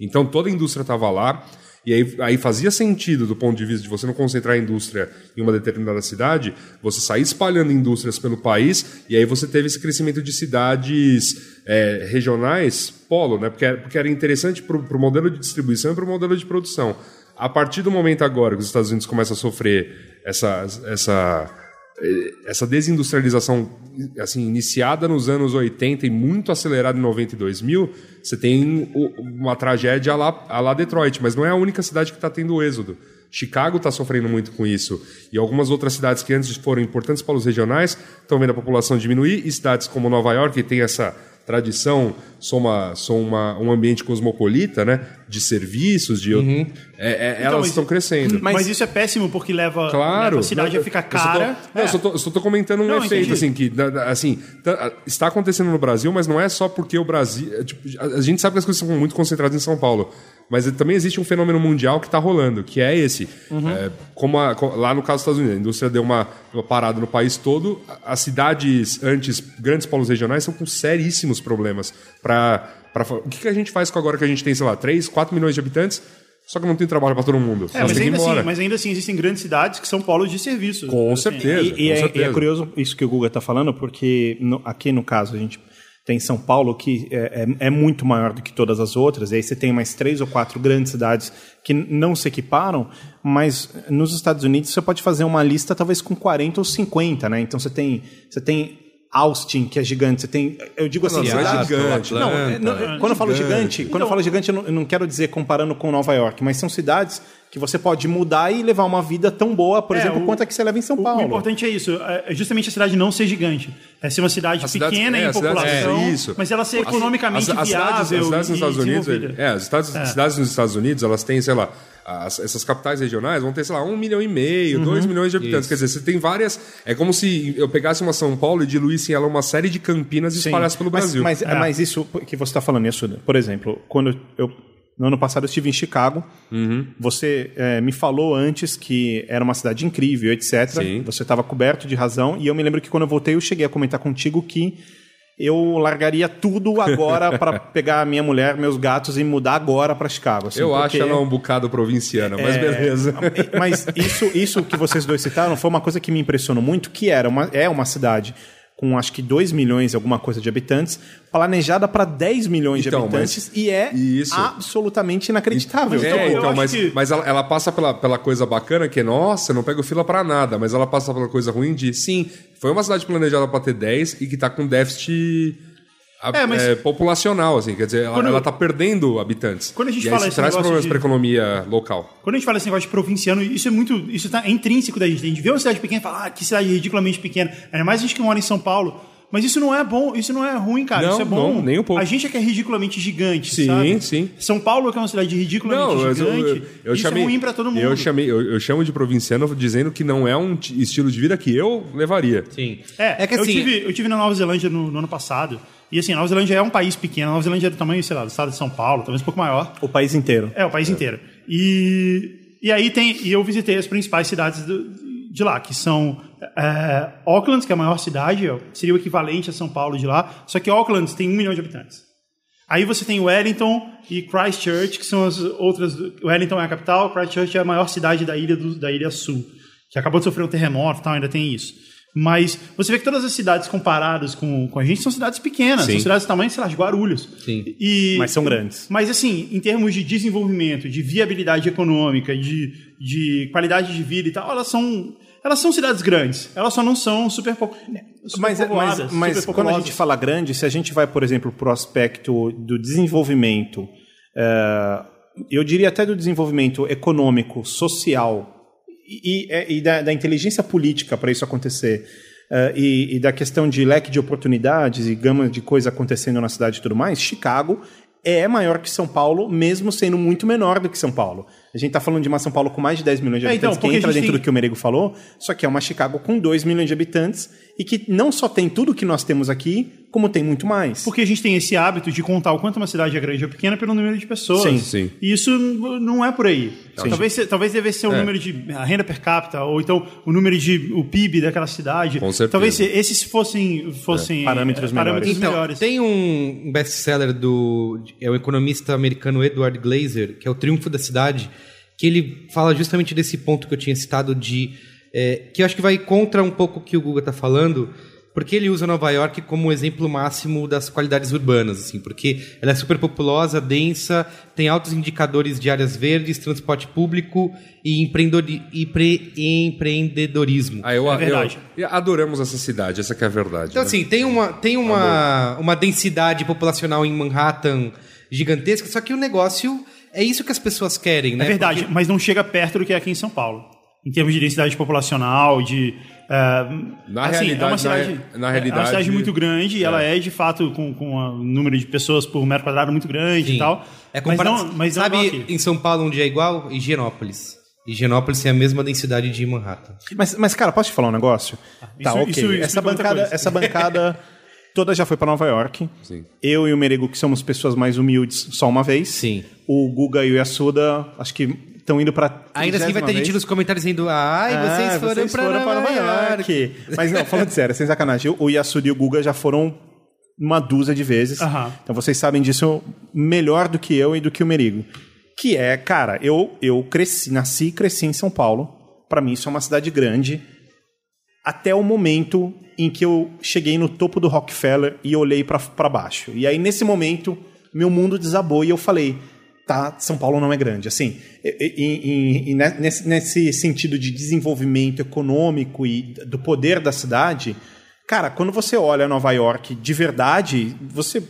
Então toda a indústria estava lá E aí, aí fazia sentido, do ponto de vista de você não concentrar a indústria em uma determinada cidade, você sair espalhando indústrias pelo país, e aí você teve esse crescimento de cidades é, regionais polo, né? Porque, porque era interessante para o modelo de distribuição e para o modelo de produção. A partir do momento agora que os Estados Unidos começam a sofrer essa, essa, essa desindustrialização assim, iniciada nos anos 80 e muito acelerada em 90 e 2000, você tem uma tragédia lá, lá Detroit, mas não é a única cidade que está tendo êxodo. Chicago está sofrendo muito com isso. E algumas outras cidades que antes foram importantes para os regionais estão vendo a população diminuir. E cidades como Nova York, que tem essa tradição, são, uma, são uma, um ambiente cosmopolita, né? De serviços, de... é- é- elas mas- estão crescendo. Mas, isso é péssimo porque leva, Claro. leva a cidade Não, a ficar eu só tô- cara. eu É. só eu só tô comentando um Não, efeito, entendi. assim, que assim, tá- está acontecendo no Brasil, mas não é só porque o Brasil. é, tipo, a, a gente sabe que as coisas são muito concentradas em São Paulo. Mas também existe um fenômeno mundial que está rolando, que é esse. Uhum. É, como a- co- lá no caso dos Estados Unidos, a indústria deu uma, uma parada no país todo, as cidades antes, grandes polos regionais, estão com seríssimos problemas. Pra, pra, fa- o que, que a gente faz com agora que a gente tem, sei lá, 3, 4 milhões de habitantes, só que não tem trabalho para todo mundo? É, mas ainda, assim, mas ainda assim existem grandes cidades que são polos de serviços. Com Assim, certeza. E, e com é, e certeza. é curioso isso que o Guga está falando, porque no- aqui no caso a gente tem São Paulo, que é, é- é muito maior do que todas as outras, e aí você tem mais três ou quatro grandes cidades que não se equiparam, mas nos Estados Unidos você pode fazer uma lista talvez com 40 ou 50, né? Então você tem, você tem Austin, que é gigante, você tem. Eu digo assim, Não, não é gigante, Não, Atlanta. é- não, quando eu falo gigante, quando eu falo gigante, eu não, eu não quero dizer comparando com Nova York, mas são cidades que você pode mudar e levar uma vida tão boa, por É, exemplo, o- quanto é que você leva em São O, Paulo. o importante é isso, é justamente a cidade não ser gigante. É ser uma cidade A cidade- pequena é, em a cidade- população, é, isso. mas ela ser economicamente As- as viável cidades, as cidades nos e Estados Unidos, é, as cidades, as cidades nos Estados Unidos, elas têm, sei lá, as- essas capitais regionais vão ter, sei lá, um milhão e meio, Uhum. dois milhões de habitantes. Quer dizer, você tem várias. É como se eu pegasse uma São Paulo e diluísse em ela uma série de Campinas e Sim. espalhasse pelo mas, Brasil. Mas, mas isso que você está falando, isso, por exemplo, quando eu. No ano passado eu estive em Chicago. Uhum. Você eh, me falou antes que era uma cidade incrível, etc. Sim. Você estava coberto de razão. E eu me lembro que quando eu voltei, eu cheguei a comentar contigo que eu largaria tudo agora para [LAUGHS] pegar a minha mulher, meus gatos e mudar agora para Chicago. assim, eu porque- acho ela um bocado provinciana, mas É, beleza. [LAUGHS] Mas isso, isso que vocês dois citaram foi uma coisa que me impressionou muito, que era uma, é uma cidade com acho que 2 milhões e alguma coisa de habitantes, planejada para 10 milhões Então, de habitantes, mas- e é Isso. absolutamente inacreditável. Então, É, eu então, acho mas, que- mas ela, ela passa pela, pela coisa bacana que é, nossa, não pego fila pra nada, mas ela passa pela coisa ruim de, sim, foi uma cidade planejada pra ter 10 e que tá com déficit É, mas- é, populacional, assim, quer dizer, ela, Quando- ela tá perdendo habitantes. Quando a gente e fala isso esse traz problemas de- pra economia local. Quando a gente fala esse negócio de provinciano, isso é muito. Isso tá, é intrínseco da gente. A gente vê uma cidade pequena e fala, ah, que cidade ridiculamente pequena. Ainda mais a gente que mora em São Paulo. Mas isso não é bom, isso não é ruim, cara. Não, isso é bom. não, nem um pouco. A gente é que é ridiculamente gigante, Sim, sabe? sim. São Paulo, que é uma cidade ridiculamente mas gigante, isso é ruim pra todo mundo. Eu, chamei, eu, eu chamo de provinciano dizendo que não é um estilo de vida que eu levaria. Sim. É, É que eu, assim- tive, eu tive na Nova Zelândia no, no ano passado. E assim, a Nova Zelândia é um país pequeno. A Nova Zelândia é do tamanho, sei lá, do estado de São Paulo, talvez um pouco maior. O país inteiro. É, o país inteiro. E, e aí tem. E eu visitei as principais cidades do- de lá, que são é, Auckland, que é a maior cidade, seria o equivalente a São Paulo de lá. Só que Auckland tem um milhão de habitantes. Aí você tem Wellington e Christchurch, que são as outras. Wellington é a capital, Christchurch é a maior cidade da ilha, do- da ilha sul, que acabou de sofrer um terremoto e tal, ainda tem isso. Mas você vê que todas as cidades comparadas com, com a gente são cidades pequenas, Sim. são cidades do tamanho, sei lá, de Guarulhos. Sim. E, Mas são grandes. mas, assim, em termos de desenvolvimento, de viabilidade econômica, de, de qualidade de vida e tal, elas são, elas são cidades grandes. Elas só não são super, po- super Mas, mas, mas super quando a gente fala grande, se a gente vai, por exemplo, para o aspecto do desenvolvimento, eh, eu diria até do desenvolvimento econômico, social e, e- e da, da inteligência política para isso acontecer, eh, e, e da questão de leque de oportunidades e gama de coisa acontecendo na cidade e tudo mais, Chicago é maior que São Paulo, mesmo sendo muito menor do que São Paulo. A gente está falando de uma São Paulo com mais de 10 milhões de É, então, habitantes, porque que entra dentro tem- do que o Merego falou, só que é uma Chicago com 2 milhões de habitantes e que não só tem tudo que nós temos aqui, como tem muito mais. Porque a gente tem esse hábito de contar o quanto uma cidade é grande ou pequena pelo número de pessoas. Sim, sim. E isso não é por aí. Talvez, se- talvez devesse ser o É. número de a renda per capita, ou então o número de o PIB daquela cidade. Com certeza. Talvez se- esses fossem, fossem Parâmetros eh, parâmetros Então, melhores. tem um best-seller do... É o economista americano Edward Glazer, que é o Triunfo da Cidade, que ele fala justamente desse ponto que eu tinha citado de é, que eu acho que vai contra um pouco o que o Guga está falando, porque ele usa Nova York como exemplo máximo das qualidades urbanas, assim, porque ela é super populosa, densa, tem altos indicadores de áreas verdes, transporte público e, empreendedori- e pre- empreendedorismo. Ah, eu, É verdade. eu- adoramos essa cidade, essa que é a verdade. Então, né? assim, tem uma, tem uma, uma densidade populacional em Manhattan gigantesca, só que o negócio é isso que as pessoas querem, né? É verdade, Porque- mas não chega perto do que é aqui em São Paulo. Em termos de densidade populacional, de. eh, Na assim, realidade, é uma na cidade, re- na É uma realidade- cidade muito grande e ela é de fato com, com um número de pessoas por metro quadrado muito grande Sim. e tal. É mas comparado, não, mas não sabe em São Paulo onde é igual? Higienópolis. Higienópolis tem a mesma densidade de Manhattan. Mas, mas, cara, posso te falar um negócio? tá, isso- ok. isso essa, bancada, coisa. essa bancada [LAUGHS] toda já foi pra Nova York. Sim. Eu e o Merego, que somos pessoas mais humildes, só uma vez. Sim. O Guga e o Yasuda, acho que estão indo pra. Ainda assim vai ter 30ª gente nos comentários dizendo ai, Ah, vocês foram pra Nova, York. Mas não, falando [LAUGHS] sério, sem sacanagem. O Yasuda e o Guga já foram uma dúzia de vezes. Aham. Então vocês sabem disso melhor do que eu e do que o Merigo. Que é, cara, eu, eu cresci, nasci e cresci em São Paulo. Pra mim isso é uma cidade grande. Até o momento em que eu cheguei no topo do Rockefeller e olhei pra baixo. E aí nesse momento meu mundo desabou e eu falei, tá, São Paulo não é grande. Assim, e- e- e- ne- nesse, nesse sentido de desenvolvimento econômico e do poder da cidade, cara, quando você olha Nova York de verdade, você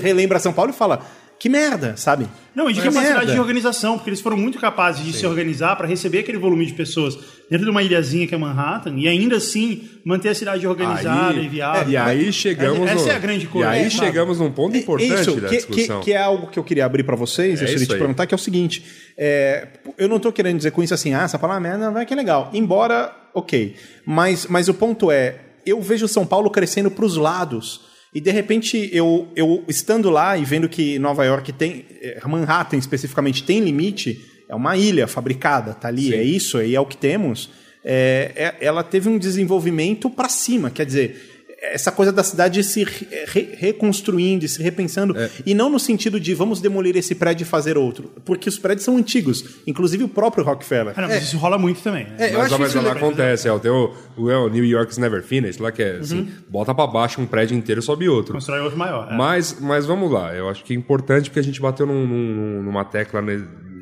relembra São Paulo e fala, que merda, sabe? Não, e de Que capacidade merda. de organização, porque eles foram muito capazes de se organizar para receber aquele volume de pessoas dentro de uma ilhazinha que é Manhattan e ainda assim manter a cidade organizada Aí- e viável. E aí chegamos Essa no, é a grande coisa. E aí É, chegamos num ponto importante Isso, da que, discussão. Que, que é algo que eu queria abrir pra vocês, É eu queria te perguntar, que é o seguinte: é, eu não tô querendo dizer com isso assim, ah, essa palavra merda vai que é legal. Embora, ok. Mas, mas o ponto é, eu vejo São Paulo crescendo pros lados. E de repente, eu, eu estando lá e vendo que Nova York tem, eh, Manhattan especificamente, tem limite, é uma ilha fabricada, tá ali, é isso, e é o que temos. é, é- ela teve um desenvolvimento para cima, quer dizer, essa coisa da cidade se re- re- reconstruindo e se repensando, e não no sentido de vamos demolir esse prédio e fazer outro, porque os prédios são antigos, inclusive o próprio Rockefeller. Ah, não, mas isso rola muito também. né? É, eu Mas, acho mas isso lá acontece, é, o, teu, o, é, o New York's Never Finished, lá que é assim, Uhum. bota pra baixo um prédio inteiro e sobe outro. Constrói outro maior. é. Mas, mas vamos lá, eu acho que é importante porque a gente bateu num- num- numa tecla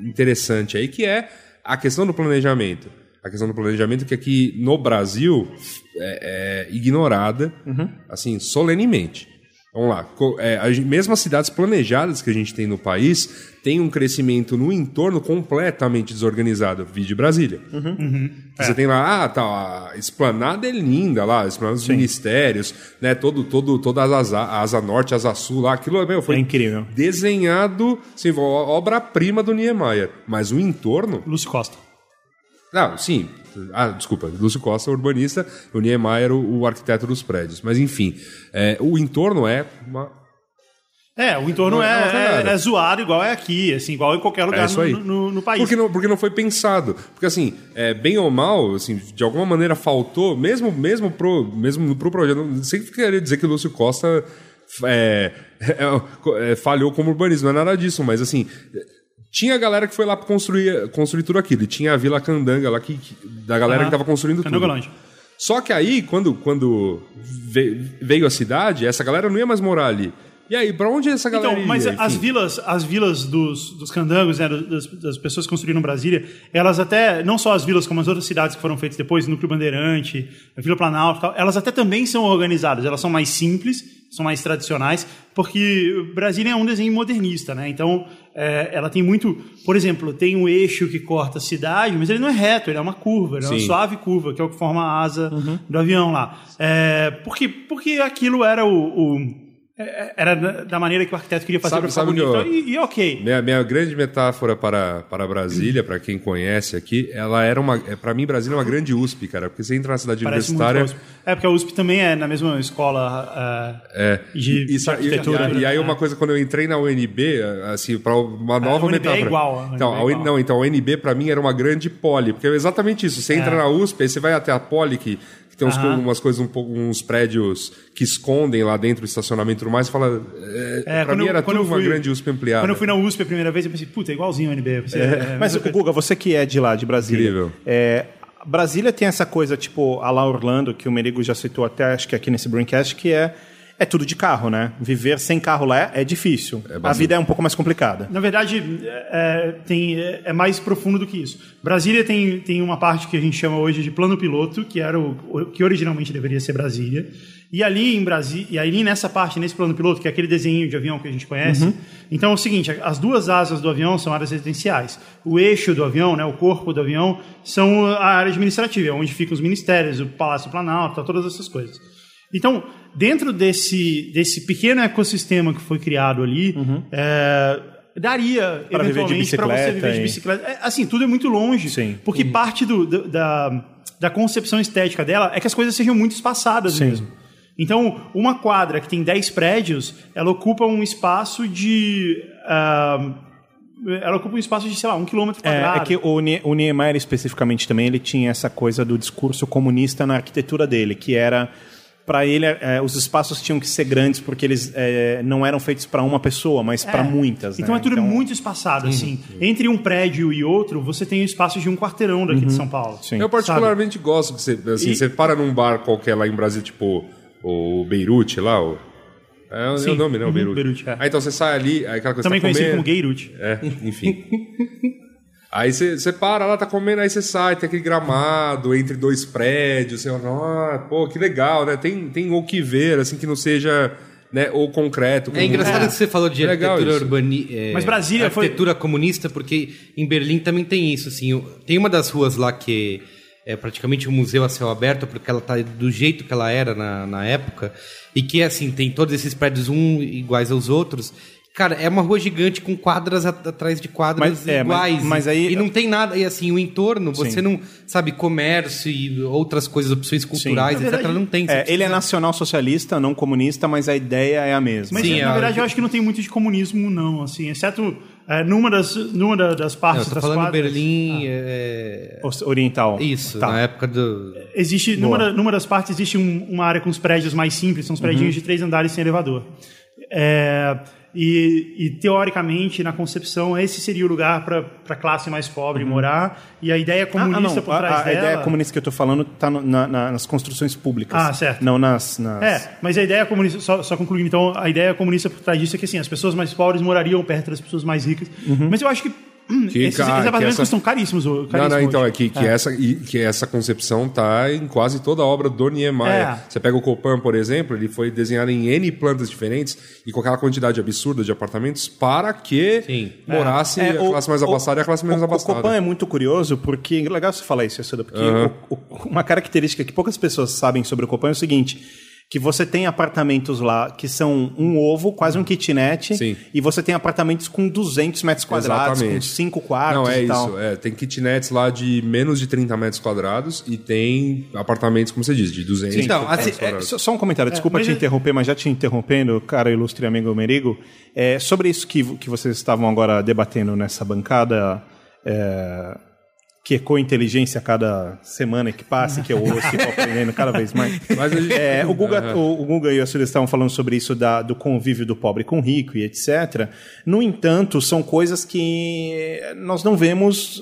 interessante aí, que é a questão do planejamento. A questão do planejamento que aqui no Brasil é, é ignorada, assim, solenemente. Vamos lá, é, a mesmo as cidades planejadas que a gente tem no país tem um crescimento no entorno completamente desorganizado. Vide Brasília. Você tem lá, ah, tá, a esplanada é linda lá, a esplanada dos ministérios, né, todo, todo, toda a asa, asa norte, a asa sul lá, aquilo meu, foi É incrível. desenhado, assim, obra-prima do Niemeyer. Mas o entorno, Lúcio Costa. não, sim. Ah, desculpa, Lúcio Costa, urbanista, o Niemeyer, o, o arquiteto dos prédios. Mas enfim, é, o entorno é uma É, o entorno é, é- é zoado igual é aqui, assim, igual em qualquer lugar É no, no- no país. Porque não, porque não foi pensado. Porque, assim, é, bem ou mal, assim, de alguma maneira faltou, mesmo, mesmo, pro, mesmo pro projeto. Não sei que queria dizer que o Lúcio Costa [LAUGHS] é, é, falhou como urbanista, não é nada disso, mas assim. Tinha a galera que foi lá pra construir, construir tudo aquilo. E tinha a Vila Candanga lá, que, que- da galera Aham. que tava construindo tudo. Candangolândia. Só que aí, quando, quando ve- veio a cidade, essa galera não ia mais morar ali. E aí, pra onde essa galera Então, mas as vilas, as vilas dos, dos candangos, né, das, das pessoas que construíram Brasília, elas até, não só as vilas, como as outras cidades que foram feitas depois, Núcleo Bandeirante, a Vila Planalto tal, elas até também são organizadas, elas são mais simples, são mais tradicionais, porque Brasília é um desenho modernista, né? Então, é, ela tem muito, por exemplo, tem um eixo que corta a cidade, mas ele não é reto, ele é uma curva, ele é uma suave curva, que é o que forma a asa do avião lá. É, porque, porque aquilo era o- o Era da- maneira que o arquiteto queria fazer Sabe- sabe bonito. eu- E, e ok. Minha, minha grande metáfora para, para Brasília, para quem conhece aqui, ela era uma. É, para mim, Brasília é uma grande USP, cara. Porque você entra na cidade Parece universitária. É, porque a USP também é na mesma escola É. de, E, e- arquitetura. e, e aí né? uma coisa, quando eu entrei na UNB, assim, para uma nova a UNB é metáfora. igual, a então, é a igual. não, então a UNB para mim era uma grande poli, porque é exatamente isso. Você entra É. na USP, aí você vai até a poli que tem uns, Aham. umas coisas, um pouco, uns prédios que escondem lá dentro do estacionamento e tudo mais. Fala, é, É, pra quando mim eu- era tudo eu uma fui- grande USP ampliada. Quando eu fui na USP a primeira vez, eu pensei, puta, é igualzinho ao NB. Pensei, é, Mas, mesma coisa. Guga, você que é de lá, de Brasília. Incrível. É, Brasília tem essa coisa, tipo, a lá Orlando, que o Merigo já citou até, acho que aqui nesse Braincast, que é, é tudo de carro, né? Viver sem carro lá é difícil. a vida é um pouco mais complicada. Na verdade, é, tem, é, é mais profundo do que isso. Brasília tem, tem uma parte que a gente chama hoje de plano piloto, que era o, o que originalmente deveria ser Brasília. E ali em Brasília, e ali nessa parte, nesse plano piloto, que é aquele desenho de avião que a gente conhece. Então é o seguinte: as duas asas do avião são áreas residenciais. O eixo do avião, né, o corpo do avião, são a área administrativa, é onde ficam os ministérios, o Palácio Planalto, todas essas coisas. Então, dentro desse, desse pequeno ecossistema que foi criado ali, é, daria Pra eventualmente para você viver de bicicleta. É, assim, tudo é muito longe. Sim. Porque parte do- do- da, da concepção estética dela é que as coisas sejam muito espaçadas Sim. mesmo. Então, uma quadra que tem 10 prédios, ela ocupa um espaço de. ah, ela ocupa um espaço de, sei lá, um quilômetro É, quadrado. é que o, Nie- o Niemeyer especificamente também, ele tinha essa coisa do discurso comunista na arquitetura dele, que era para ele é, os espaços tinham que ser grandes porque eles é, não eram feitos para uma pessoa, mas para muitas. Então né? é tudo muito espaçado, assim. Entre um prédio e outro, você tem o espaço de um quarteirão daqui de São Paulo. Sim. Eu particularmente gosto que você, assim, E- você para num bar qualquer lá em Brasil, tipo o Beirute lá, o, é, o- é Sim. o nome, né? O Uhum, Beirute. Beirute, é. Aí então você sai ali, aí aquela coisa Também tá conhecido como Gayruth. É, enfim. [LAUGHS] Aí você para lá, tá comendo, aí você sai, tem aquele gramado entre dois prédios, você fala, ah, pô, que legal, né? Tem, tem o que ver, assim, que não seja, né, ou concreto. É engraçado que você falou de É arquitetura isso. urbana. Mas Brasília foi- arquitetura comunista, porque em Berlim também tem isso. Assim, o- tem uma das ruas lá que é praticamente um museu a céu aberto, porque ela tá do jeito que ela era na, na época, e que assim, tem todos esses prédios um iguais aos outros. Cara, é uma rua gigante com quadras at- atrás de quadras Mas- é, mas- iguais. mas aí- E não tem nada. E assim, o entorno, você Sim. não. Sabe, comércio e outras coisas, opções culturais, etc. verdade, não tem. É, ele é precisa- nacional socialista, não comunista, mas a ideia é a mesma. Mas, Sim, na é, verdade, eu acho que não tem muito de comunismo, não, assim, exceto é, numa, das, numa da- das partes Eu tô das falando quadras. Berlim. é- O- Oriental. Isso, Tá. na época do. Existe, Boa. numa, numa das partes existe um- uma área com os prédios mais simples, são os prédios de três andares sem elevador. É, e, e, teoricamente, na concepção, esse seria o lugar para a classe mais pobre morar. E a ideia Ah, comunista ah, não. por trás a, a dela... ideia comunista que eu tô falando tá no- na- na- nas construções públicas. Ah, certo. Não nas. nas- É, mas a ideia comunista, só, só concluindo, então, a ideia comunista por trás disso é que assim, as pessoas mais pobres morariam perto das pessoas mais ricas. Mas eu acho que, Que, esses, que apartamentos essa- custam caríssimos, o- Não, caríssimos não, então, hoje. é que, que, Essa, e- que essa concepção tá em quase toda a obra do Niemeyer. É. Você pega o Copan, por exemplo, ele foi desenhado em N plantas diferentes e com aquela quantidade absurda de apartamentos para que Sim. morasse É, a o- classe mais abastada e a classe menos o, abastada. O Copan é muito curioso porque. Legal você falar isso, Yasuda, porque o- o- uma característica que poucas pessoas sabem sobre o Copan é o seguinte. Que você tem apartamentos lá que são um ovo, quase um kitnet, Sim. e você tem apartamentos com 200 metros quadrados, com Exatamente. 5 quartos Não, é e tal. isso. É, tem kitnets lá de menos de 30 metros quadrados e tem apartamentos, como você diz, de 200 Então, metros assim, É, quadrados. só, só um comentário, desculpa mas te é- interromper, mas já te interrompendo, cara ilustre amigo Merigo, é, sobre isso que, que vocês estavam agora debatendo nessa bancada, é, que ecoa inteligência a cada semana que passa, que eu [LAUGHS] ouço e tô aprendendo cada vez mais. Gente- É, o, Guga, o, o Guga e a Cília estavam falando sobre isso da- do convívio do pobre com o rico e etc. No entanto, são coisas que nós não vemos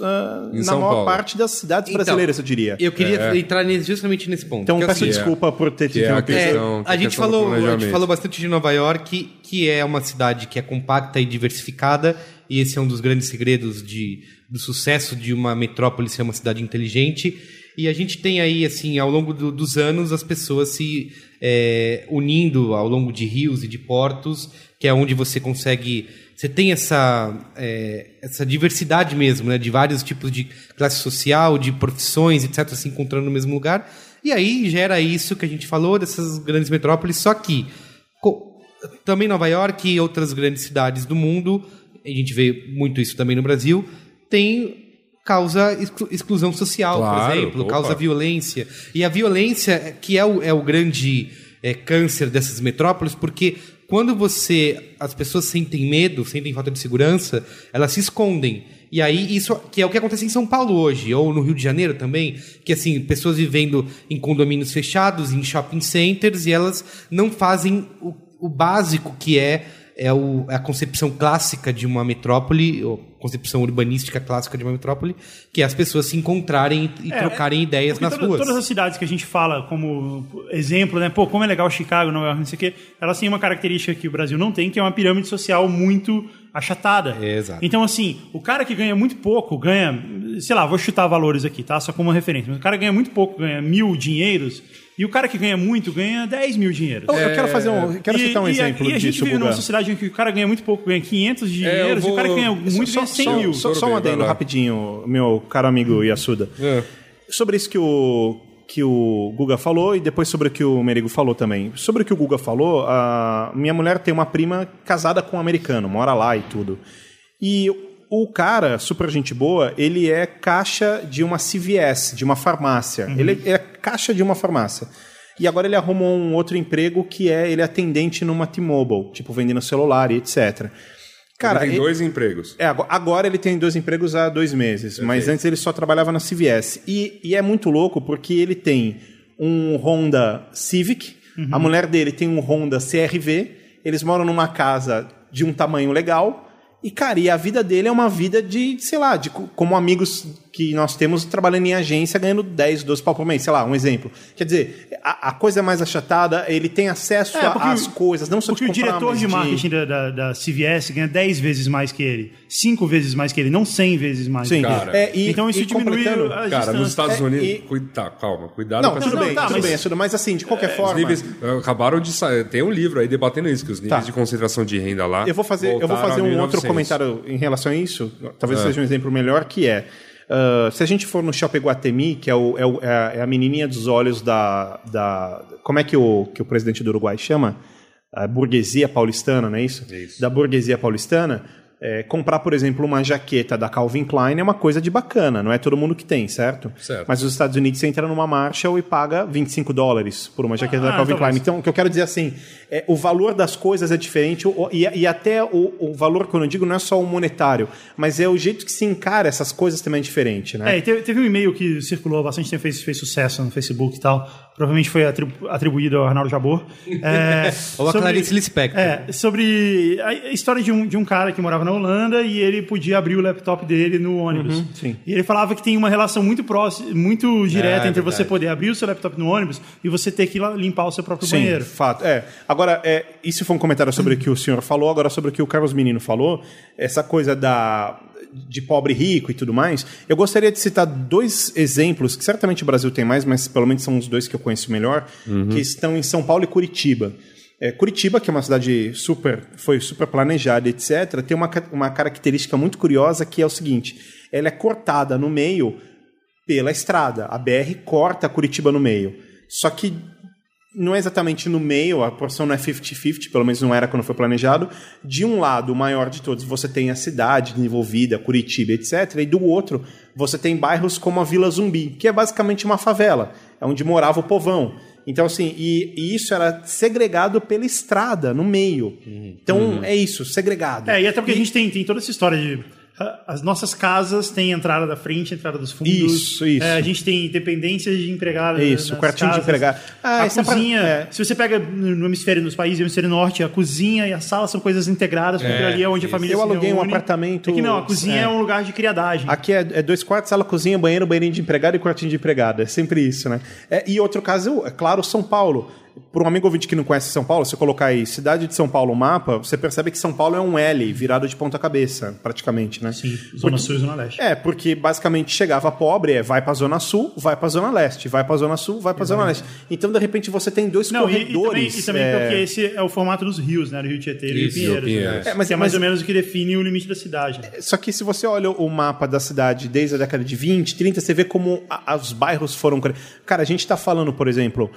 Em na São maior Paulo. parte das cidades Então, brasileiras, eu diria. Eu queria entrar nesse- justamente nesse ponto. Então que é peço seguinte, desculpa por ter te que é a interrompido. É, questão- a, gente falou, a gente falou bastante de Nova York, que é uma cidade que é compacta e diversificada, e esse é um dos grandes segredos de, do sucesso de uma metrópole ser uma cidade inteligente. E a gente tem aí, assim, ao longo do- dos anos, as pessoas se é, unindo ao longo de rios e de portos, que é onde você consegue. Você tem essa, é, essa diversidade mesmo, né? De vários tipos de classe social, de profissões, etc., se encontrando no mesmo lugar. E aí gera isso que a gente falou, dessas grandes metrópoles, só que também Nova York e outras grandes cidades do mundo, a gente vê muito isso também no Brasil, tem causa exclu- exclusão social, Claro, por exemplo, opa. causa violência. E a violência que é o, é o grande é, câncer dessas metrópoles, porque quando você as pessoas sentem medo, sentem falta de segurança, elas se escondem. E aí, isso que é o que acontece em São Paulo hoje, ou no Rio de Janeiro também, que assim, pessoas vivendo em condomínios fechados, em shopping centers, e elas não fazem o, o básico que é, é o- é a concepção clássica de uma metrópole, ou concepção urbanística clássica de uma metrópole, que é as pessoas se encontrarem e É, trocarem ideias Porque nas toda- ruas. Todas as cidades que a gente fala como exemplo, né? Pô, como é legal Chicago, Nova York, não sei o quê, elas têm uma característica que o Brasil não tem, que é uma pirâmide social muito achatada. É, exato. Então, assim, o cara que ganha muito pouco, ganha, sei lá, vou chutar valores aqui, tá? Só como referência. Mas o cara ganha muito pouco, ganha mil dinheiros, e o cara que ganha muito ganha 10 mil dinheiros. Eu, eu quero fazer um, eu quero E- citar um e a- exemplo e a gente disso, vive numa sociedade em que o cara ganha muito pouco, ganha 500 de É, eu dinheiros, e o cara que vou- ganha muito ganha 100 mil. Só, só um adendo rapidinho, meu caro amigo Yasuda. É. Sobre isso que o, que o Guga falou e depois sobre o que o Merigo falou também. Sobre o que o Guga falou, a minha mulher tem uma prima casada com um americano, mora lá e tudo. E o cara, super gente boa, ele é caixa de uma CVS, de uma farmácia. Ele é caixa de uma farmácia. E agora ele arrumou um outro emprego que é ele é atendente numa T-Mobile, tipo vendendo celular e etc. Cara, Ele tem ele- dois empregos. é, ago- agora ele tem dois empregos há dois meses, mas antes ele só trabalhava na CVS. E, e é muito louco porque ele tem um Honda Civic, a mulher dele tem um Honda CRV, eles moram numa casa de um tamanho legal. E, cara, e a vida dele é uma vida de, sei lá, de, co- como amigos que nós temos trabalhando em agência, ganhando 10, 12 pau por mês, sei lá, um exemplo. Quer dizer, a, a coisa é mais achatada, ele tem acesso É, às coisas, não só Porque de o diretor de marketing da, da, da CVS ganha 10 vezes mais que ele, 5 vezes mais que ele, não 100 vezes mais Sim, que ele. Cara. é, e, então isso diminui a Cara, distância. nos Estados É, Unidos. e- Cui- tá, calma, cuidado Não, com tudo essa bem, tá, tudo mas- bem, tudo, mas assim, de qualquer Os forma. níveis acabaram de sair. Tem um livro aí debatendo isso, que os níveis Tá. de concentração de renda lá. Eu vou fazer, eu vou fazer um outro 1900. comentário em relação a isso. Talvez É. seja um exemplo melhor, que é. Ah, se a gente for no Shopping Guatemi, que é, o, é, o- é a- é a menininha dos olhos da, da. Como é que o, que o presidente do Uruguai chama? A burguesia paulistana, não é isso? Isso. Da burguesia paulistana. É, comprar, por exemplo, uma jaqueta da Calvin Klein é uma coisa de bacana, não é todo mundo que tem, certo? Certo. Mas nos Estados Unidos você entra numa Marshall e paga 25 dólares por uma jaqueta da Ah, Calvin talvez. Klein. Então, o que eu quero dizer assim, é, o valor das coisas é diferente o- e, e até o, o valor que eu não digo não é só o monetário, mas é o jeito que se encara essas coisas também é diferente, né? É, e teve, teve um e-mail que circulou bastante tempo, fez, fez sucesso no Facebook e tal. Provavelmente foi atribu- atribuído ao Arnaldo Jabor. É, [LAUGHS] Ou a Clarice Lispector. É, sobre a história de um, de um cara que morava na Holanda e ele podia abrir o laptop dele no ônibus. sim. E ele falava que tem uma relação muito próxima, muito direta É, entre você poder abrir o seu laptop no ônibus e você ter que limpar o seu próprio Sim, banheiro. fato. É. Agora, é, isso foi um comentário sobre o que o senhor falou, agora sobre o que o Carlos Menino falou, essa coisa da de pobre rico e tudo mais. Eu gostaria de citar dois exemplos que certamente o Brasil tem mais, mas pelo menos são os dois que eu conheço melhor, que estão em São Paulo e Curitiba. É, Curitiba, que é uma cidade super, foi super planejada, etc., tem uma, uma característica muito curiosa que é o seguinte: ela é cortada no meio pela estrada. A BR corta Curitiba no meio. Só que não é exatamente no meio, a porção não é 50-50, pelo menos não era quando foi planejado. De um lado, o maior de todos, você tem a cidade envolvida, Curitiba, etc. E do outro, você tem bairros como a Vila Zumbi, que é basicamente uma favela, é onde morava o povão. Então, assim, e, e isso era segregado pela estrada, no meio. Então, é isso, segregado. É, e até porque a gente tem, tem toda essa história de. Ah, As nossas casas têm entrada da frente, entrada dos fundos. Isso, isso. É, a gente tem dependências de empregados. Isso, nas o quartinho de casas. empregado. Ah, a isso é pra- cozinha, é. se você pega no no hemisfério, nos países do hemisfério norte, a cozinha e a sala são coisas integradas, porque ali é onde a família Eu se aluguei um reúne. apartamento- Aqui não, a cozinha é, é. um lugar de criadagem. Aqui é, é dois quartos, sala, cozinha, banheiro, banheirinho de empregado e quartinho de empregado. É sempre isso, né? É, e outro caso, é claro, São Paulo. Por um amigo ouvinte que não conhece São Paulo, se você colocar aí cidade de São Paulo no mapa, você percebe que São Paulo é um L virado de ponta cabeça, praticamente, né? Sim, Zona Sul e Zona Leste. É, porque basicamente chegava pobre, é vai pra Zona Sul, vai pra Zona Leste, vai pra Zona Sul, vai pra Zona Leste. Então, de repente, você tem dois Não, e, e também, corredores. e também é, porque esse é o formato dos rios, né? Do Rio Tietê e Isso, Pinheiros. Pinheiros. né? É, mas- que é mais mas- ou menos o que define o limite da cidade. Só que se você olha o mapa da cidade desde a década de 20, 30, você vê como a- os bairros foram. Cara, a gente tá falando, por exemplo,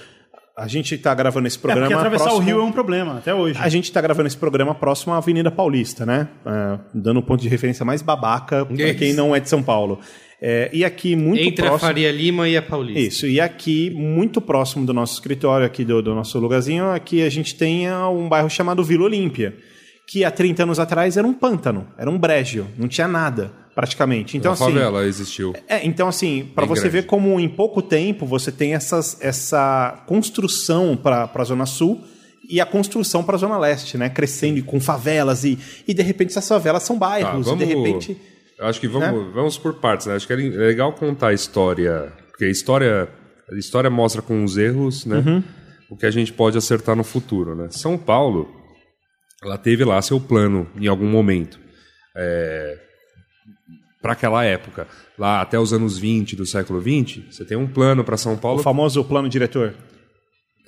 a gente tá gravando esse É, programa. porque atravessar próximo- o rio é um problema, até hoje. A gente tá gravando esse programa próximo à Avenida Paulista, né? É, dando um ponto de referência mais babaca Isso. quem não é de São Paulo. É, e aqui, muito Entre a próximo. Faria Lima e a Paulista. Isso, e aqui, muito próximo do nosso escritório, aqui do, do nosso lugarzinho, aqui a gente tem ah, um bairro chamado Vila Olímpia, que há 30 anos atrás era um pântano, era um brejo, não tinha nada. Praticamente. Então, a assim, favela existiu. é, então assim, para você grande. ver como em pouco tempo você tem essas, essa construção para a Zona Sul e a construção para a Zona Leste, né? Crescendo e com favelas e, e de repente essas favelas são Tá, bairros e de repente... Acho que vamos, vamos por partes, né? Acho que é legal contar a história, porque a história, a história mostra com os erros, né? Uhum. O que a gente pode acertar no futuro, né? São Paulo, ela teve lá seu plano em algum momento. Para aquela época, lá até os anos 20 do século 20, você tem um plano para São O Paulo. famoso plano diretor.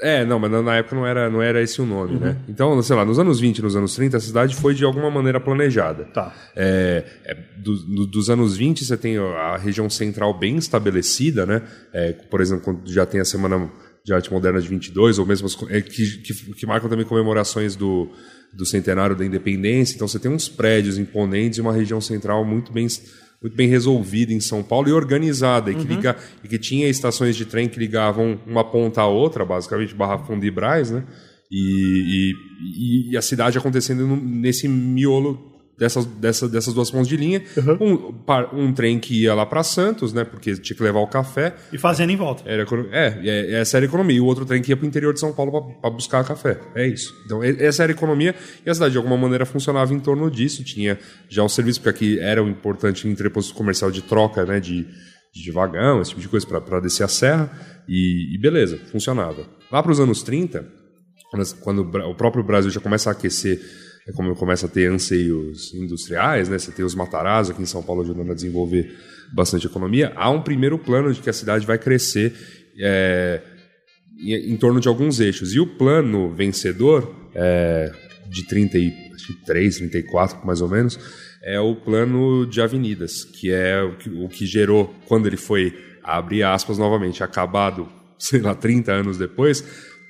É, não, mas na- época não era, não era esse o nome, né? Uhum. Então, sei lá, nos anos 20, nos anos 30, a cidade foi de alguma maneira planejada. Tá. É, é, do- do- dos anos 20, você tem a região central bem estabelecida, né? É, por exemplo, quando já tem a Semana de Arte Moderna de 22, ou mesmo as é, que, que, que marcam também comemorações do, do centenário da independência. Então, você tem uns prédios imponentes e uma região central muito bem, muito bem resolvida em São Paulo e organizada, e que, liga, e que tinha estações de trem que ligavam uma ponta à outra, basicamente Barra Funda e Braz, né? E, e- e a cidade acontecendo nesse miolo dessas, dessa, dessas duas pontas de linha. Um, par- um trem que ia lá para Santos, né? Porque tinha que levar o café. E fazendo em volta. Era, é, é, essa era a economia. E o outro trem que ia para o interior de São Paulo para buscar café. É isso. Então, essa era a economia. E a cidade, de alguma maneira, funcionava em torno disso. Tinha já um serviço, porque aqui era um importante entreposto comercial de troca, né? De, de vagão, esse tipo de coisa, para descer a serra. E, e beleza, funcionava. Lá para os anos 30, quando, o o próprio Brasil já começa a aquecer, é como começa a ter anseios industriais, né? Você tem os Matarazzo aqui em São Paulo ajudando a desenvolver bastante economia. Há um primeiro plano de que a cidade vai crescer é, em, em torno de alguns eixos. E o plano vencedor, é, de 33, 34 mais ou menos, é o plano de avenidas, que é o que, o que gerou, quando ele foi, abre aspas novamente, acabado, [LAUGHS] sei lá, 30 anos depois,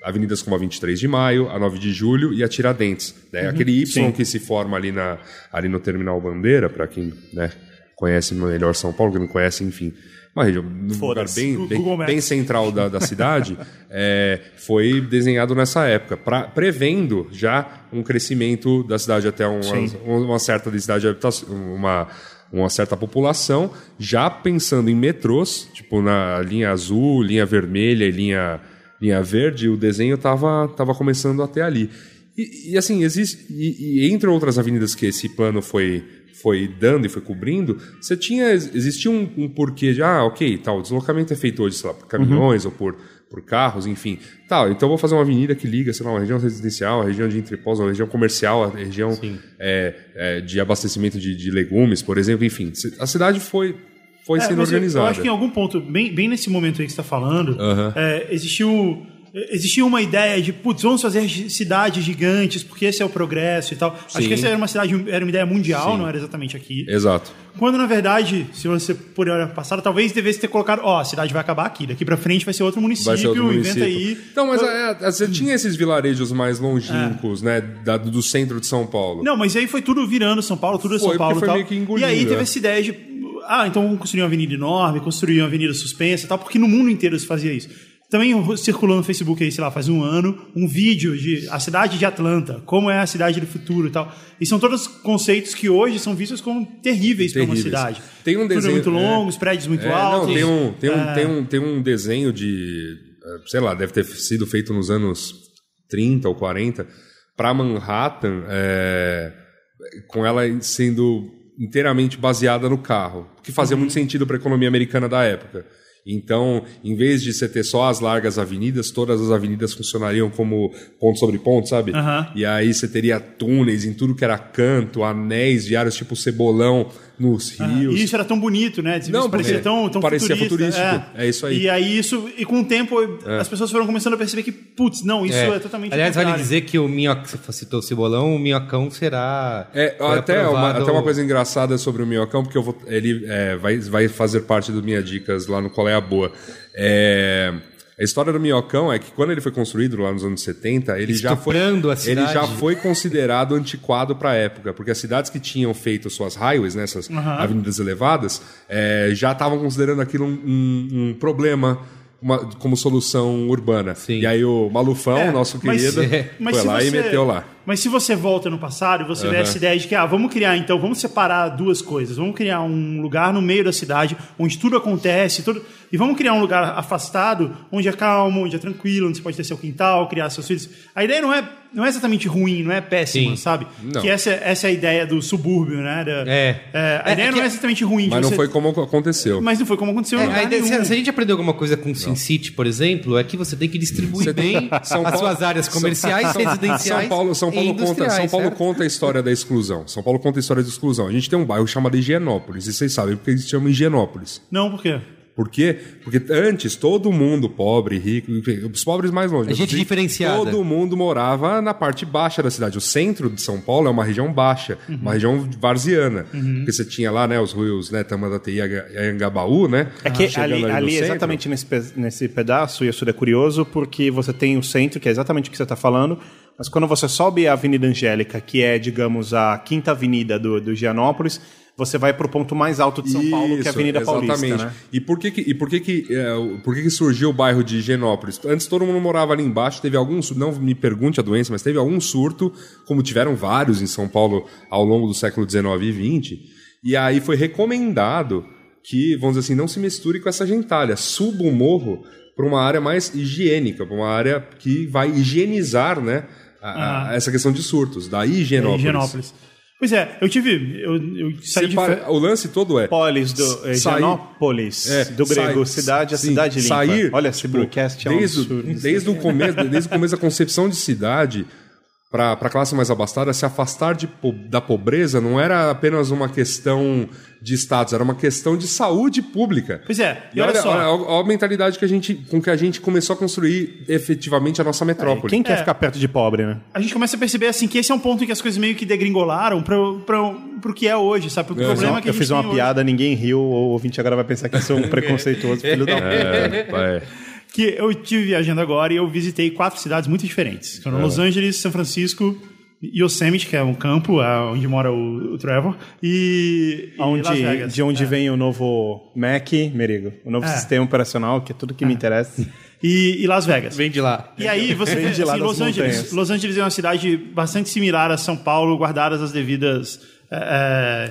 avenidas como a 23 de maio, a 9 de julho e a Tiradentes. Né? Aquele Y sim. que se forma ali, na, ali no Terminal Bandeira, para quem né, conhece melhor São Paulo, quem não conhece, enfim, uma região, num lugar bem, bem, bem central da, da cidade, [LAUGHS] é, foi desenhado nessa época, pra, prevendo já um crescimento da cidade até uma, uma certa densidade de habitação, uma, uma certa população, já pensando em metrôs, tipo na linha azul, linha vermelha e linha, linha verde, o desenho estava tava começando até ali. E, e, assim, existe. E, e entre outras avenidas que esse plano foi, foi dando e foi cobrindo, você tinha. Existia um, um porquê de, ah, ok, tal, o deslocamento é feito hoje, sei lá, por caminhões ou por, por carros, enfim. Tal, então eu vou fazer uma avenida que liga, sei lá, uma região residencial, uma região de entrepós, uma região comercial, a região é, é, de abastecimento de, de legumes, por exemplo, enfim. A cidade foi, foi É, sendo organizada. Eu acho que em algum ponto, bem, bem nesse momento aí que você está falando, é, existiu, existiu uma ideia de, putz, vamos fazer cidades gigantes, porque esse é o progresso e tal. Acho Sim. que essa era uma cidade, era uma ideia mundial, Sim. não era exatamente aqui. Exato. Quando, na verdade, se você por olhar passada, talvez devesse ter colocado, ó, a cidade vai acabar aqui, daqui pra frente vai ser outro município, Vai ser outro inventa município. aí. Então, mas é, é, você tinha esses vilarejos mais longínquos, né, da- do centro de São Paulo. Não, mas aí foi tudo virando São Paulo, tudo é Foi, São Paulo e tal. meio que engolindo, e aí teve é. essa ideia de, ah, então vamos construir uma avenida enorme, construir uma avenida suspensa e tal, porque no mundo inteiro se fazia isso. Também circulou no Facebook aí, sei lá, faz um ano, um vídeo de a cidade de Atlanta, como é a cidade do futuro e tal. E são todos conceitos que hoje são vistos como terríveis para uma Terríveis. cidade. Tem um desenho- muito é. longo, os prédios muito É, altos. Não, tem um, tem, um, É. tem, um, tem um desenho de. eh, Sei lá, deve ter sido feito nos anos 30 ou 40 para Manhattan, é, com ela sendo inteiramente baseada no carro, que fazia Uhum. muito sentido para a economia americana da época. Então, em vez de você ter só as largas avenidas, todas as avenidas funcionariam como ponto sobre ponto, sabe? Aham. E aí você teria túneis em tudo que era canto, anéis viários tipo cebolão nos rios. E isso era tão bonito, né? Isso Não, parecia tão, tão parecia futurista. futurístico. É isso aí. E aí isso, e com o tempo, as pessoas foram começando a perceber que, putz, não, isso é, totalmente Aliás, vale dizer que o minhoca, você citou o cebolão, o minhocão será. É, até uma, até uma coisa engraçada sobre o Minhocão, porque eu vou, ele é, vai, vai fazer parte das minhas dicas lá no Qual é a Boa. É, a história do Minhocão é que quando ele foi construído lá nos anos 70, ele já foi, ele já foi considerado antiquado para a época, porque as cidades que tinham feito suas highways, né, essas avenidas elevadas, é, já estavam considerando aquilo um, um- um problema. uma- como solução urbana. Sim. E aí o Malufão, É, nosso mas- querido, é, mas foi se lá e você- meteu lá. Mas se você volta no passado e você vê essa ideia de que, ah, vamos criar então, vamos separar duas coisas. Vamos criar um lugar no meio da cidade onde tudo acontece, tudo, e vamos criar um lugar afastado, onde é calmo, onde é tranquilo, onde você pode ter seu quintal, criar seus filhos. A ideia não é, não é exatamente ruim, não é péssima, Sim. sabe? Não. Que essa, essa é a ideia do subúrbio, né? Da- É. a É, ideia é não que- é exatamente ruim. Mas não você- foi como aconteceu. Mas não foi como aconteceu É, ideia- se, se a gente aprendeu alguma coisa com SimCity, por exemplo, é que você tem que distribuir Você tem bem São as Paulo- suas áreas comerciais, São- residenciais São Paulo, São Paulo, conta, São Paulo certo? conta a história da exclusão. São Paulo conta a história da exclusão. A gente tem um bairro chamado Higienópolis, e vocês sabem porque eles chamam Higienópolis. Não, por quê? Por quê? Porque antes todo mundo, pobre, rico, enfim, os pobres mais longe. Mas gente assim, diferenciada. Todo mundo morava na parte baixa da cidade. O centro de São Paulo é uma região baixa, Uhum. uma região varziana. Porque você tinha lá, né, os rios, né, Tamandatê e Anhangabaú, né? É que ali, ali centro. exatamente nesse, pe- nesse pedaço, e isso é curioso, porque você tem o centro, que é exatamente o que você está falando, mas quando você sobe a Avenida Angélica, que é, digamos, a quinta avenida do, do Gianópolis, você vai para o ponto mais alto de São Paulo, que é a Isso, Avenida Paulista, exatamente. né? E por que que, e por que, que, é, por que, que surgiu o bairro de Higienópolis? Antes todo mundo morava ali embaixo, teve algum surto, não me pergunte a doença, mas teve algum surto, como tiveram vários em São Paulo ao longo do século XIX e XX, e aí foi recomendado que, vamos dizer assim, não se misture com essa gentalha, suba o morro para uma área mais higiênica, para uma área que vai higienizar, né, a- a- essa questão de surtos. Daí Higienópolis. Higienópolis. Pois é, eu tive. Eu, eu saí de Separa- fe- O lance todo é Polis do Sair- Gianópolis, É, do grego, sai- cidade, a sim, cidade limpa. Sair, Olha, esse tipo, broadcast é um desde, absurdo. desde o começo, desde o começo da concepção de cidade para a classe mais abastada, se afastar de da pobreza não era apenas uma questão de status, era uma questão de saúde pública. Pois é, e E olha, olha só. olha, olha a mentalidade que a gente, com que a gente começou a construir efetivamente a nossa metrópole. Quem quer É. ficar perto de pobre, né? a gente começa a perceber assim que esse é um ponto em que as coisas meio que degringolaram pro, pro, pro que é hoje, sabe? Pro problema que a eu gente fiz uma hoje. piada, ninguém riu, o ouvinte agora vai pensar que eu sou um [LAUGHS] preconceituoso filho da [LAUGHS] puta. É, é. Que eu estive viajando agora e eu visitei quatro cidades muito diferentes. Foram Los Angeles, São Francisco, Yosemite, que é um campo ah, onde mora o, o Trevor, e, e Las Onde, Vegas. de onde É. vem o novo Mac, Merigo? O novo É. sistema operacional, que é tudo que me interessa. E, e Las Vegas. Vem de lá. E aí você Vem de lá assim, Los Angeles. Los Angeles é uma cidade bastante similar a São Paulo, guardadas as devidas é,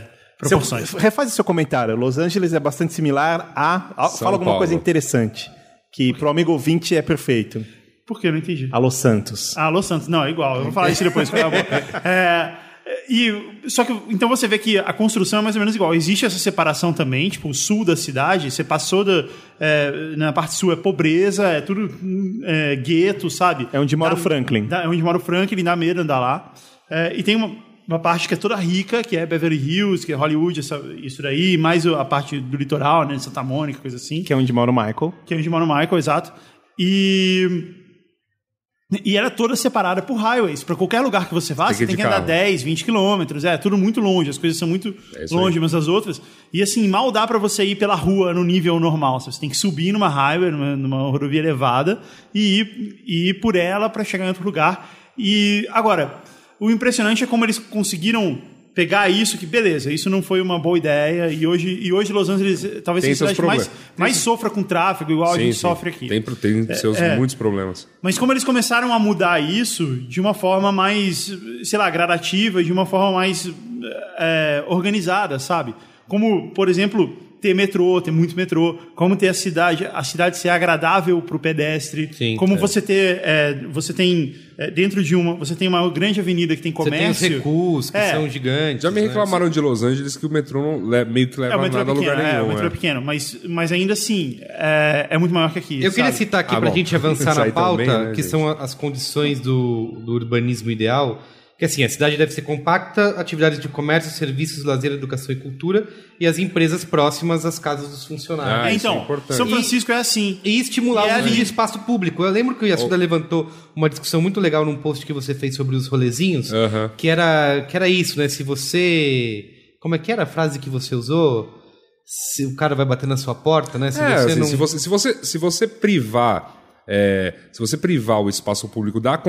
é, proporções. Seu, refaz seu comentário. Los Angeles é bastante similar a. a- São fala alguma Paulo. coisa interessante. Que pro amigo ouvinte é perfeito. Por que? Eu não entendi. A Los Santos. Ah, Los Santos. Não, é igual. Eu vou falar isso depois. [LAUGHS] é, e, só que, então você vê que a construção é mais ou menos igual. Existe essa separação também, tipo, o sul da cidade, você passou da, é, na parte sul é pobreza, é tudo é, gueto, sabe? É onde mora o Franklin. é onde mora o Franklin, dá medo andar lá. É, e tem uma, uma parte que é toda rica, que é Beverly Hills, que é Hollywood, essa- isso daí, mais a parte do litoral, né, de Santa Mônica, coisa assim Que é onde mora o Michael. que é onde mora o Michael, exato. E. E era toda separada por highways. Para qualquer lugar que você vá, Tem você tem que andar carro. 10, 20 quilômetros. É, tudo muito longe. As coisas são muito É longe aí. umas das outras. E assim, mal dá para você ir pela rua no nível normal. Você tem que subir numa highway, numa, numa rodovia elevada, e ir, e ir por ela para chegar em outro lugar. E agora, o impressionante é como eles conseguiram pegar isso, que beleza, isso não foi uma boa ideia. E hoje, e hoje Los Angeles eh, talvez Tem seja a cidade mais, mais sofra com tráfego, igual a gente Sim, sim. sofre aqui. Tem, tem seus é. muitos problemas. Mas como eles começaram a mudar isso de uma forma mais, sei lá, gradativa, de uma forma mais é, organizada, sabe? Como, por exemplo, ter metrô, ter muito metrô, como ter a cidade, a cidade ser agradável para o pedestre, Sim, como é. você ter, é, você tem é, dentro de uma, você tem uma grande avenida que tem Você tem os comércio. recuos que É. são gigantes. Já me né? reclamaram de Los Angeles que o metrô não meio que leva É, o metrô é nada a pequeno, lugar é, nenhum. o metrô é é. pequeno, mas, mas ainda assim, é, é muito maior que aqui. Eu queria sabe? citar aqui Ah, pra bom. gente avançar [LAUGHS] na pauta, também, né, que gente? são a- as condições do, do urbanismo ideal. Que assim, a cidade deve ser compacta, atividades de comércio, serviços, lazer, educação e cultura, e as empresas próximas às casas dos funcionários. Ah, É, isso é então, importante. São Francisco é assim. E estimular E é o uso ali- de espaço público. Eu lembro que o Yasuda levantou uma discussão muito legal num post que você fez sobre os rolezinhos, que, era, que era isso, né? Se você. Como é que era a frase que você usou? Se o cara vai bater na sua porta, né? Se É, você assim, não. se, você, se, você, se você privar é, se você privar o espaço público da,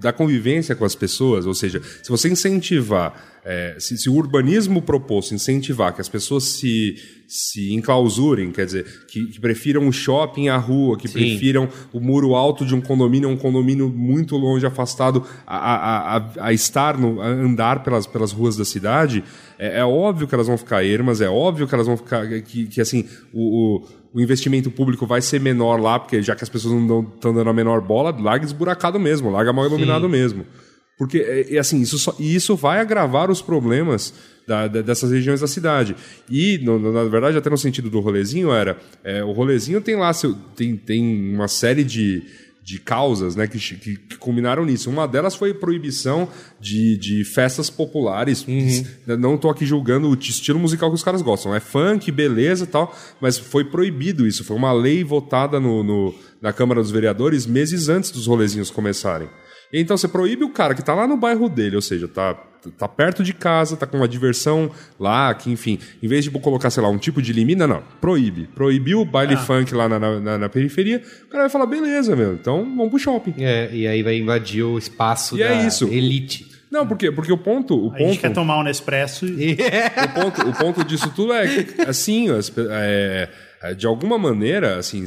da convivência com as pessoas, ou seja, se você incentivar, é, se, se o urbanismo proposto incentivar que as pessoas se, se enclausurem, quer dizer, que, que prefiram o shopping à rua, que Sim. prefiram o muro alto de um condomínio a um condomínio muito longe, afastado, a, a, a, a estar, no, a andar pelas, pelas ruas da cidade, é, é óbvio que elas vão ficar ermas, é óbvio que elas vão ficar. que, que assim, o, o, o investimento público vai ser menor lá, porque já que as pessoas não estão dando a menor bola, larga esburacado mesmo, larga mal iluminado mesmo. Porque, é, é assim, isso, só, e isso vai agravar os problemas da- da- dessas regiões da cidade. E, no- na verdade, até no sentido do rolezinho, era. é, o rolezinho tem lá seu, tem, tem uma série de, de causas né, que, que, que culminaram nisso. Uma delas foi a proibição de, de festas populares. Não estou aqui julgando o estilo musical que os caras gostam. É funk, beleza e tal, mas foi proibido isso. Foi uma lei votada no, no- na Câmara dos Vereadores meses antes dos rolezinhos começarem. Então você proíbe o cara que tá lá no bairro dele, ou seja, tá, tá perto de casa, tá com uma diversão lá, que enfim, em vez de colocar, sei lá, um tipo de limite, não, proíbe. Proibiu o baile funk lá na, na, na- periferia, o cara vai falar, beleza, meu, então vamos pro shopping. É, e aí vai invadir o espaço E da é isso. elite. Não, por quê? Porque o ponto. O A gente quer ponto, tomar um Nespresso e... [LAUGHS] o ponto, o ponto disso tudo é que, assim, as é, é, de alguma maneira, assim,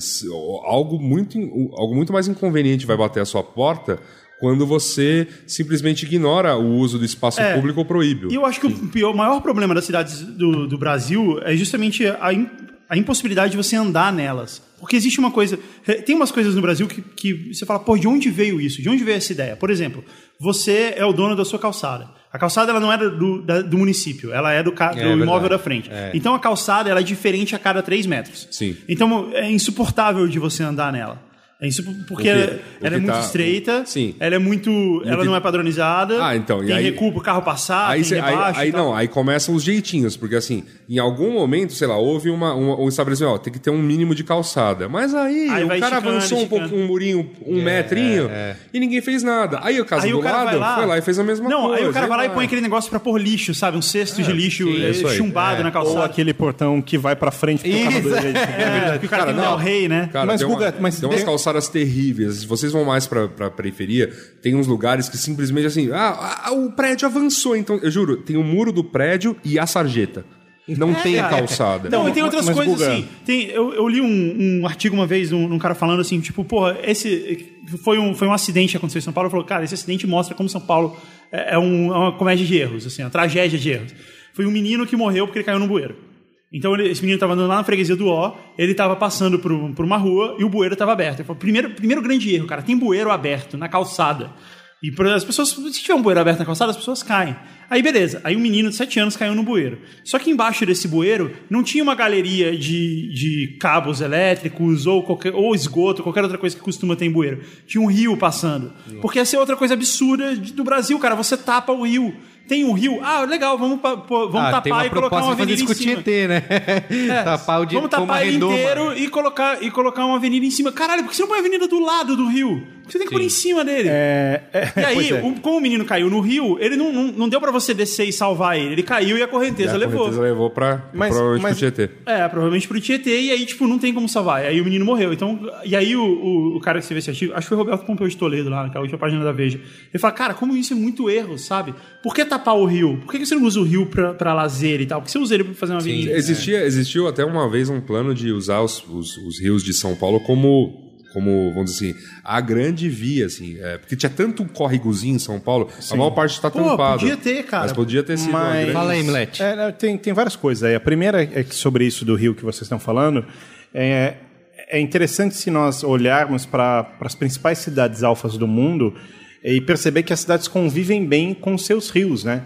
algo muito, algo muito mais inconveniente vai bater a sua porta quando você simplesmente ignora o uso do espaço É. público ou proíbe. E eu acho que o pior, maior problema das cidades do, do Brasil é justamente a, im- a impossibilidade de você andar nelas. Porque existe uma coisa. Tem umas coisas no Brasil que, que você fala, pô, de onde veio isso? De onde veio essa ideia? Por exemplo, você é o dono da sua calçada. A calçada ela não é do, da- do município, ela é do, ca- do verdade. imóvel da frente. É. Então a calçada ela é diferente a cada 3 metros. Sim. Então é insuportável de você andar nela. É insupo- porque O que- ela, o ela é muito tá- estreita, Sim. ela é muito. ela que- não é padronizada. Ah, então, e tem aí- recuo pro carro passar, Aí, tem aí, rebaixo. aí e tal. não, aí começam os jeitinhos, porque assim, em algum momento, sei lá, houve uma, uma- um estabelecimento, ó, tem que ter um mínimo de calçada. Mas aí, Aí o cara esticando, avançou um esticando. pouco, um murinho, um metrinho, e ninguém fez nada. Aí o caso Aí do o cara lado lá, foi lá e fez a mesma não, coisa. aí o cara vai lá e põe aquele negócio pra pôr lixo, sabe? Um cesto de lixo sim, eh, isso aí. chumbado É. na Ou calçada. aquele portão que vai pra frente por causa do direito. [LAUGHS] É, que o cara, tem um rei, né? Cara, Mas, tem, umas tem- calçadas terríveis. Se vocês vão mais pra, pra periferia, tem uns lugares que simplesmente assim, ah, ah, o prédio avançou. Então, eu juro, tem o muro do prédio e a sarjeta. Não tem a calçada. Não, e tem outras mas, coisas Guga- assim. Tem, eu, eu li um, um artigo uma vez, um, um cara falando assim, tipo, porra, esse foi um, foi um acidente que aconteceu em São Paulo. Ele falou, cara, esse acidente mostra como São Paulo é, é um- é uma comédia de erros, assim, uma tragédia de erros. Foi um menino que morreu porque ele caiu no bueiro. Então ele- esse menino estava andando lá na freguesia do Ó, ele estava passando por, por uma rua e o bueiro estava aberto. Ele falou, primeiro, primeiro grande erro, cara, tem bueiro aberto na calçada. E as pessoas, se tiver um bueiro aberto na calçada, as pessoas caem. Aí beleza, aí um menino de 7 anos caiu no bueiro. Só que embaixo desse bueiro não tinha uma galeria de, de cabos elétricos ou, qualquer, ou esgoto, qualquer outra coisa que costuma ter em bueiro. Tinha um rio passando. Porque essa é outra coisa absurda do Brasil, cara. Você tapa o rio. Tem um rio, ah, legal, vamos, pa- pô, vamos ah, tem tapar uma e colocar uma avenida isso em com o cima. Tietê, né? [LAUGHS] É, tapar o de Vamos tapar ele redoma. inteiro e colocar, e colocar uma avenida em cima. Caralho, por que você não põe a avenida do lado do rio? Por que Você tem que pôr em cima dele. É, é, E aí, é. o- como o menino caiu no rio, ele não, não, não deu pra você descer e salvar ele. Ele caiu e a correnteza a levou. correnteza levou pra, Mas- provavelmente mas- pro Tietê. É, provavelmente pro Tietê, e aí, tipo, não tem como salvar. E aí o menino morreu. Então, e aí o, o, o cara que escreveu esse artigo, acho que foi o Roberto Pompeu de Toledo lá, naquela última página da Veja. Ele fala, cara, como isso é muito erro, sabe? Por que tapar o rio? Por que você não usa o rio pra, pra lazer e tal? Por que você usa ele pra fazer uma avenida? Existia, existiu até uma vez um plano de usar os, os, os rios de São Paulo como, como, vamos dizer assim, a grande via, assim. é, porque tinha tanto córregozinho em São Paulo, a maior parte está Pô, tampado. podia ter, cara. Mas podia ter sido uma Mas- grande... Fala aí, Milete. É, tem, tem várias coisas aí. A primeira é que sobre isso do rio que vocês estão falando. É, é interessante se nós olharmos para as principais cidades alfas do mundo e perceber que as cidades convivem bem com seus rios, né?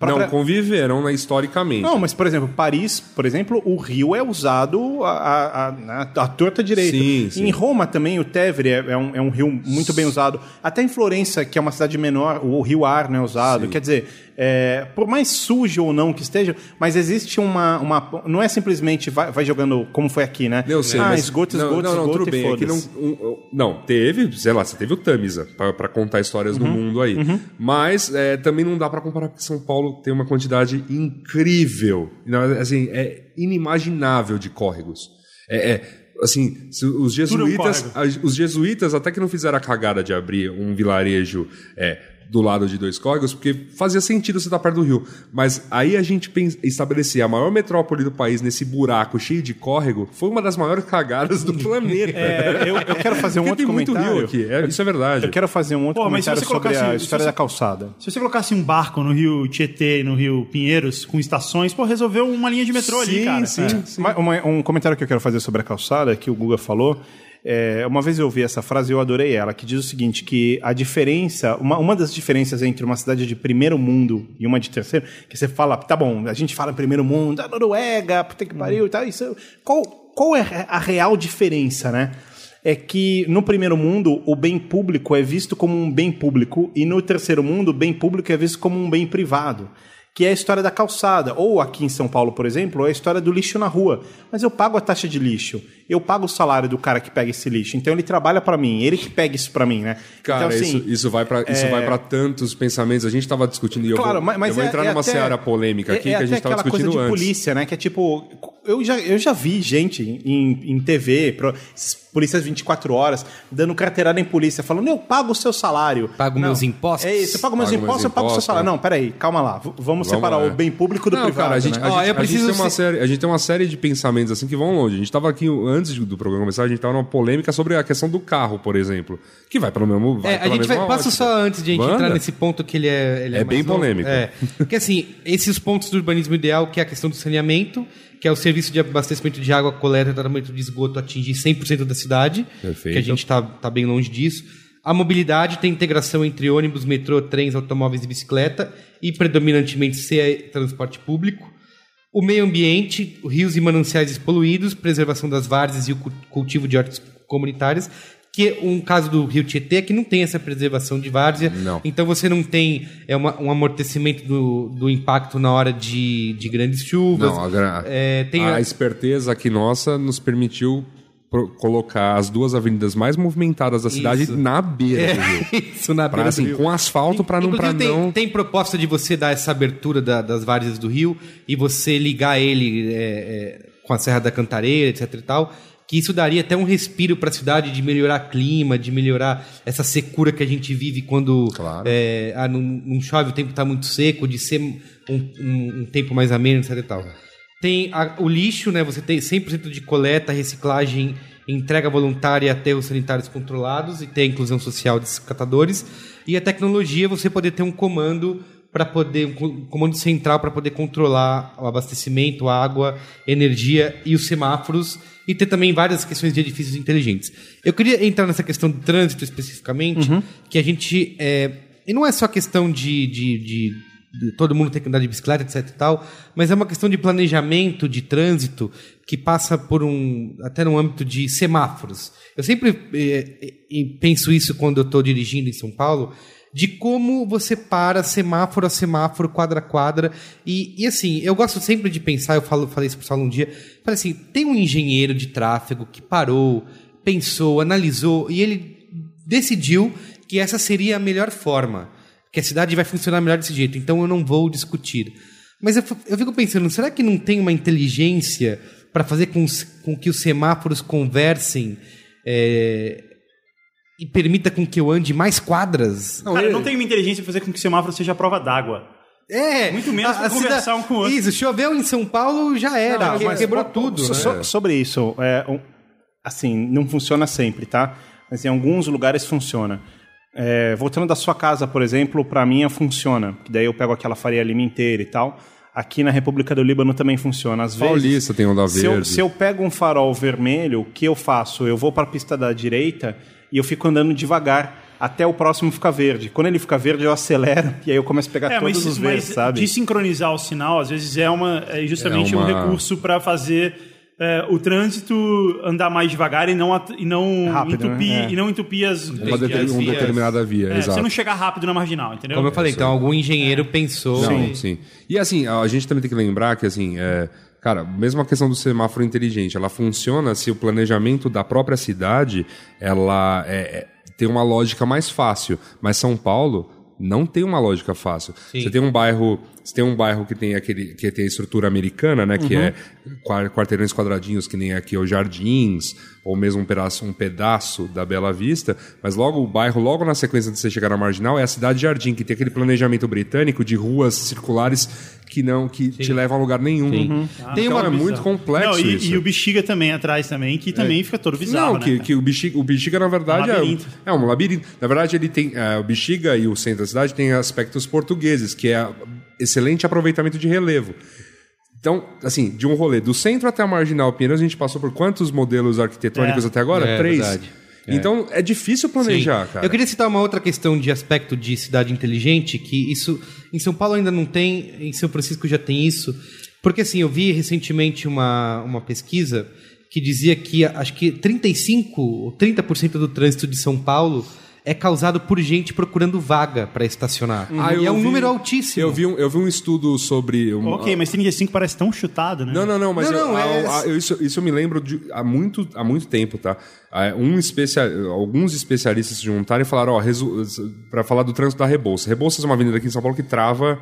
Não, conviveram né, historicamente. Não, mas, por exemplo, Paris, por exemplo, o rio é usado a, a, a, torta direita. Sim, sim. Em Roma também, o Tevere é, é um, é um rio muito bem usado. Até em Florença, que é uma cidade menor, o rio Arno é usado. Quer dizer, é, por mais sujo ou não que esteja, mas existe uma... uma não é simplesmente vai, vai jogando como foi aqui, né? Eu sei, ah, esgoto, não, esgoto, não, não, esgoto tudo e bem. Aqui não, um- não, teve, sei lá, você teve o Tamisa pra pra contar histórias Uhum, do mundo aí. Mas é, também não dá pra comparar porque São Paulo tem uma quantidade incrível, não, assim, é inimaginável de córregos. É, é, Assim, os jesuítas, a- os jesuítas até que não fizeram a cagada de abrir um vilarejo é, do lado de dois córregos, porque fazia sentido você estar perto do rio. Mas aí a gente estabelecer a maior metrópole do país nesse buraco cheio de córrego foi uma das maiores cagadas do [LAUGHS] planeta. É, eu, eu quero fazer um Porque outro tem muito comentário. rio aqui, é, isso é verdade. Eu quero fazer um outro Pô, mas se comentário você sobre colocasse- a se história você- da calçada. Se você colocasse um barco no rio Tietê e no rio Pinheiros, com estações, pô, resolveu uma linha de metrô ali, sim, cara. Sim, É. sim. Uma- uma- um comentário que eu quero fazer sobre a calçada, que o Guga falou. É, uma vez eu ouvi essa frase e eu adorei ela, que diz o seguinte: que a diferença, uma, uma das diferenças entre uma cidade de primeiro mundo e uma de terceiro, que você fala, tá bom, a gente fala primeiro mundo, a Noruega, puta que pariu e tal. Isso, qual, qual é a real diferença, né? É que no primeiro mundo o bem público é visto como um bem público e no terceiro mundo o bem público é visto como um bem privado que é a história da calçada. Ou aqui em São Paulo, por exemplo, é a história do lixo na rua. Mas eu pago a taxa de lixo, eu pago o salário do cara que pega esse lixo. Então ele trabalha para mim, ele que pega isso para mim, né? Cara, então, assim, isso, isso vai para isso vai para tantos pensamentos. A gente estava discutindo e eu Claro, vou, mas, mas eu vou é- entrar é numa até- seara polêmica aqui é, é que a gente estava aquela coisa discutindo de antes. polícia, né? Que é tipo, eu já, eu já vi gente em, em TV, pro, polícias 24 horas, dando carteirada em polícia, falando, eu pago o seu salário. Pago Não, meus impostos. É isso, eu pago meus Pago meus impostos, eu pago o seu salário. né? Não, peraí, calma lá, vamos, Vamos separar lá, o é. bem público do Não, privado. cara, a gente, né? a gente- a ser- série, a gente tem uma série de pensamentos assim que vão longe. A gente estava aqui antes do programa começar, a gente estava numa polêmica sobre a questão do carro, por exemplo, que vai pelo mesmo, vai É, a gente vai. Passa ótica. só antes de a gente Manda. entrar nesse ponto que ele é. Ele É mais bem novo. polêmico. É. Porque assim, esses pontos do urbanismo ideal, que é a questão do saneamento, que é o serviço de abastecimento de água, coleta e tratamento de esgoto atingir 100% da cidade. Perfeito. Que a gente está tá bem longe disso. A mobilidade tem integração entre ônibus, metrô, trens, automóveis e bicicleta, e predominantemente ser transporte público. O meio ambiente, rios e mananciais poluídos, preservação das várzeas e o cu- cultivo de hortas comunitárias. Que um caso do Rio Tietê é que não tem essa preservação de várzea. Não. Então você não tem é uma- um amortecimento do, do impacto na hora de, de grandes chuvas. Não, a, gra- É, tem a a- esperteza aqui nossa nos permitiu colocar as duas avenidas mais movimentadas da cidade Isso. na beira do rio. [LAUGHS] Isso na Pra, beira do assim, rio. com asfalto para não, pra tem, não tem proposta de você dar essa abertura da- das várzeas do rio e você ligar ele é, é, com a Serra da Cantareira, etc e tal, que isso daria até um respiro para a cidade de melhorar clima, de melhorar essa secura que a gente vive quando Claro. é, ah, não, não chove, o tempo está muito seco, de ser um, um- um tempo mais ameno, etc e tal. Tem a- o lixo, né? Você tem 100% de coleta, reciclagem, entrega voluntária até os sanitários controlados e ter a inclusão social desses catadores. E a tecnologia, você poder ter um comando para poder um co- comando central para poder controlar o abastecimento, a água, energia e os semáforos e ter também várias questões de edifícios inteligentes. Eu queria entrar nessa questão do trânsito especificamente, que a gente é, e não é só questão de, de- de todo mundo ter que andar de bicicleta, etc e tal, mas é uma questão de planejamento de trânsito que passa por um até no âmbito de semáforos. Eu sempre eh, eh, penso isso quando eu estou dirigindo em São Paulo, de como você para semáforo a semáforo, quadra a quadra. E, e assim, eu gosto sempre de pensar, eu falo, falei isso pro Saulo um dia, falei assim, tem um engenheiro de tráfego que parou, pensou, analisou, e ele decidiu que essa seria a melhor forma, que a cidade vai funcionar melhor desse jeito, então eu não vou discutir. Mas eu, eu fico pensando, será que não tem uma inteligência para fazer com, com que os semáforos conversem é, e permita com que eu ande mais quadras? Cara, não tem uma inteligência pra fazer com que o semáforo seja a prova d'água. É, Muito menos pra conversar cida- um com o outro. Isso, choveu em São Paulo, já era, Não, quebrou tudo. so- né? so- sobre isso, é, um- assim, não funciona sempre, tá? Mas em alguns lugares funciona. É, voltando da sua casa, por exemplo, para mim funciona. Que daí eu pego aquela Faria Lima inteira e tal. Aqui na República do Líbano também funciona. Às Paulista vezes, tem onda se eu, verde. se eu pego um farol vermelho, o que eu faço? Eu vou para a pista da direita e eu fico andando devagar até o próximo ficar verde. Quando ele fica verde, eu acelero [LAUGHS] e aí eu começo a pegar É, todos mas, os verdes, mas sabe? de sincronizar o sinal, às vezes é, uma, é justamente É uma- um recurso para fazer é, o trânsito andar mais devagar e não, e não, Rápido, entupir, né? É. e não entupir as, uma as deter- vias. uma determinada via, É, exato. você não chegar rápido na marginal, entendeu? Como eu falei, então algum engenheiro pensou. Não, e- sim. E assim, a gente também tem que lembrar que, assim, é, cara, mesmo a questão do semáforo inteligente, ela funciona se o planejamento da própria cidade, ela é- é- tem uma lógica mais fácil. Mas São Paulo, não tem uma lógica fácil. Sim. Você tem um bairro, você tem um bairro que tem aquele que tem a estrutura americana, né, que é quar- quarteirões quadradinhos que nem aqui é o Jardins, ou mesmo um pedaço um pedaço da Bela Vista, mas logo o bairro logo na sequência de você chegar na Marginal é a cidade Jardim, que tem aquele planejamento britânico de ruas circulares que não que te levam a lugar nenhum. Tem então uma é muito Não, complexo e, isso. e o Bexiga também atrás também, que também fica todo bizarro, Não, né? que, cara? que o bexiga, o bexiga na verdade Um é, labirinto. é um labirinto. Na verdade, ele tem é, o bexiga e o centro da cidade têm aspectos portugueses, que é excelente aproveitamento de relevo. Então, assim, de um rolê do centro até a marginal Pinheiros, a gente passou por quantos modelos arquitetônicos É. até agora? É, Três. verdade. Então, é difícil planejar, Sim. cara. Eu queria citar uma outra questão de aspecto de cidade inteligente, que isso em São Paulo ainda não tem, em São Francisco já tem isso. Porque assim, eu vi recentemente uma, uma pesquisa que dizia que acho que 35 ou 30% do trânsito de São Paulo é causado por gente procurando vaga para estacionar. Ah, e é um vi- número altíssimo. Eu vi um, eu vi um estudo sobre... um- Ok, mas 35 parece tão chutado, né? Não, não, não, mas Não, eu, não, a- é- a- eu- isso, isso eu me lembro de, há, muito, há muito tempo, tá? Ah, Um especia, alguns especialistas se juntaram e falaram, ó, para falar do trânsito da Rebouça. Rebouças é uma avenida aqui em São Paulo que trava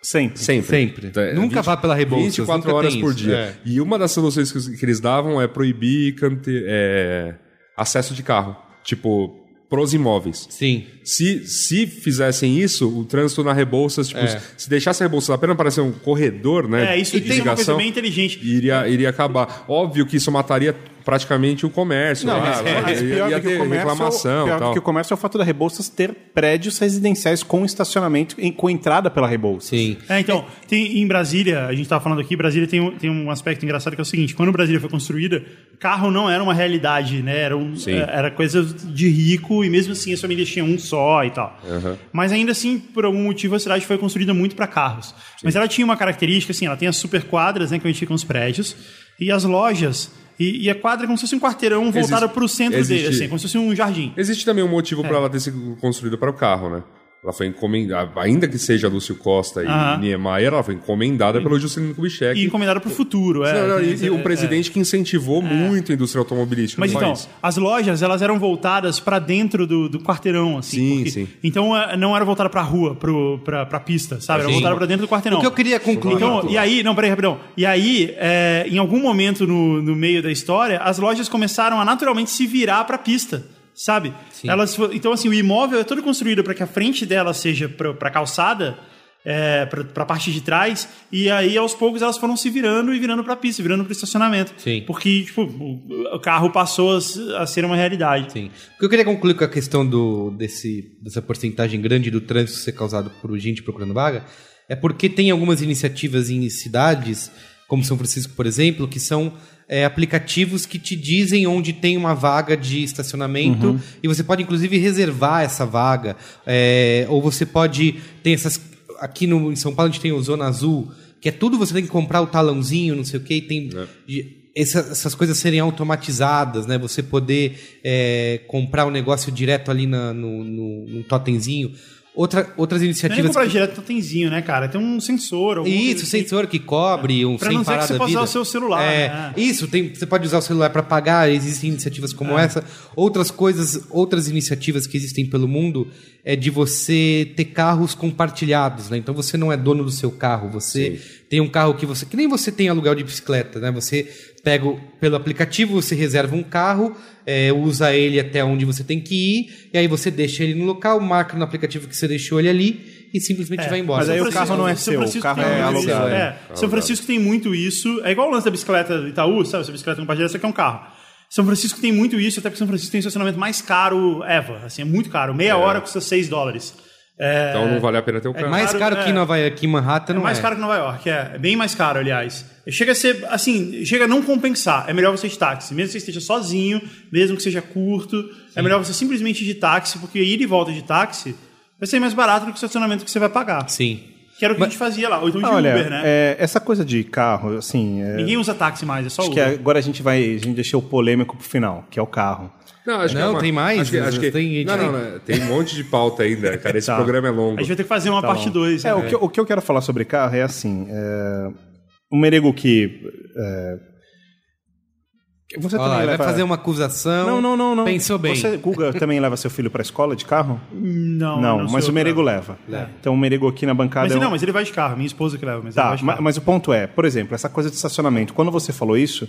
Sempre. sempre. Sempre. É, Nunca vá pela Rebouças, 24 nunca horas tem por dia. é. E uma das soluções que, que eles davam é proibir cante, é, acesso de carro. Tipo, pros imóveis. Sim. Se, se fizessem isso, o trânsito na Rebouças, tipo, É. se deixasse a Rebouças apenas parecer um corredor, né? É, isso, de isso é uma coisa bem inteligente. iria, iria acabar. Óbvio que isso mataria praticamente o comércio. Não, né? mas, é, mas ia, pior ia ter o comércio, reclamação pior tal. que o comércio é o fato da Rebouças ter prédios residenciais com estacionamento, em- com entrada pela Rebouças. Sim. É, então, tem, em Brasília, a gente estava falando aqui, Brasília tem um, tem um aspecto engraçado que é o seguinte: quando Brasília foi construída, carro não era uma realidade, né? Era, um, Sim. é, era coisa de rico e mesmo assim as famílias tinham um só e tal. Mas ainda assim, por algum motivo, a cidade foi construída muito para carros. Mas ela tinha uma característica, assim, ela tem as super quadras, né, que a gente fica nos prédios, e as lojas. E, e a quadra é como se fosse um quarteirão voltado para o centro existe- dele, assim, como se fosse um jardim. Existe também um É. motivo para ela ter sido construída para o carro, né? Ela foi encomendada, ainda que seja Lúcio Costa e. Niemeyer, ela foi encomendada pelo Juscelino Kubitschek. E encomendada para o futuro. É, Não, não, e, É, e um é, presidente que incentivou muito a indústria automobilística Mas no então, país. as lojas, elas eram voltadas para dentro do, do quarteirão, assim. Sim, porque- sim. Então, eh, não era voltada pra rua, pro, pra, pra pista, sabe? Era Sim. voltada pra dentro do quarteirão. O que eu queria concluir. Então, e aí, não, peraí, rapidão. E aí, eh, em algum momento no, no meio da história, as lojas começaram a naturalmente se virar pra pista. Sabe? Elas, fo- então, assim, o imóvel é todo construído para que a frente dela seja pra calçada, é, pra, pra parte de trás, e aí aos poucos elas foram se virando e virando pra pista, virando pro estacionamento. Sim. Porque, tipo, o, o carro passou a, a ser uma realidade. Sim. O que eu queria concluir com a questão do, desse, dessa porcentagem grande do trânsito ser causado por gente procurando vaga é porque tem algumas iniciativas em cidades, como São Francisco, por exemplo, que são é, aplicativos que te dizem onde tem uma vaga de estacionamento e você pode, inclusive, reservar essa vaga. É, ou você pode. Tem essas. Aqui no, em São Paulo a gente tem o Zona Azul, que é tudo você tem que comprar o talãozinho, não sei o quê, e tem. essa- essas coisas serem automatizadas, né? Você poder é, comprar o negócio direto ali na- no, no, no totemzinho. Outra, outras Não é nem iniciativas. comprar que- direto né, cara? Tem um sensor. Isso, assim. sensor que cobre, um Pra sem não ser que parar você possa usar o seu celular, É, né? Isso, tem, você pode usar o celular para pagar, existem iniciativas como É. essa. Outras coisas, outras iniciativas que existem pelo mundo é de você ter carros compartilhados, né? Então você não é dono do seu carro, você tem um carro que você que nem você tem aluguel de bicicleta, né? Você pega pelo aplicativo, você reserva um carro, é, usa ele até onde você tem que ir, e aí você deixa ele no local, marca no aplicativo que você deixou ele ali e simplesmente É, vai embora. mas aí o carro não é seu, o carro é alugado. É, São Francisco tem muito isso. É igual o lance da bicicleta do Itaú, sabe? Essa bicicleta compartilhada, isso aqui é um carro. São Francisco tem muito isso, até porque São Francisco tem o estacionamento mais caro ever. Assim, é muito caro. Meia hora custa 6 dólares. É, Então não vale a pena ter o carro. mais caro, caro é. que em Nova York, em Manhattan, É não mais é. caro que Nova York, é. É bem mais caro, aliás. Chega a ser, assim, chega a não compensar. É melhor você ir de táxi. Mesmo que você esteja sozinho, mesmo que seja curto, é melhor você simplesmente ir de táxi, porque ir e volta de táxi vai ser mais barato do que o estacionamento que você vai pagar. Sim. Que era o que a gente fazia lá. Ou então de Olha, Uber, né? é, essa coisa de carro, assim, é, Ninguém usa táxi mais, é só acho que Uber. agora a gente vai, a gente deixou o polêmico pro final, que é o carro. Não, acho que Não, é uma- tem mais? Acho que, acho que- Tem- não, não, não, tem um monte de pauta ainda, cara. Esse Tá. programa é longo. A gente vai ter que fazer uma parte 2. É, o, que, eu- o que eu quero falar sobre carro é assim: é, o Merego que, é, Você Olha também vai leva... fazer uma acusação. Não, não, não, não. Pensou bem. Você, Guga, também leva seu filho pra escola de carro? Não, Não, não mas o Merego leva. Então o Merego aqui na bancada... Mas é um- não, mas ele vai de carro. Minha esposa que leva, mas ele Tá, vai de ma- carro. mas, o ponto é, por exemplo, essa coisa de estacionamento. Quando você falou isso,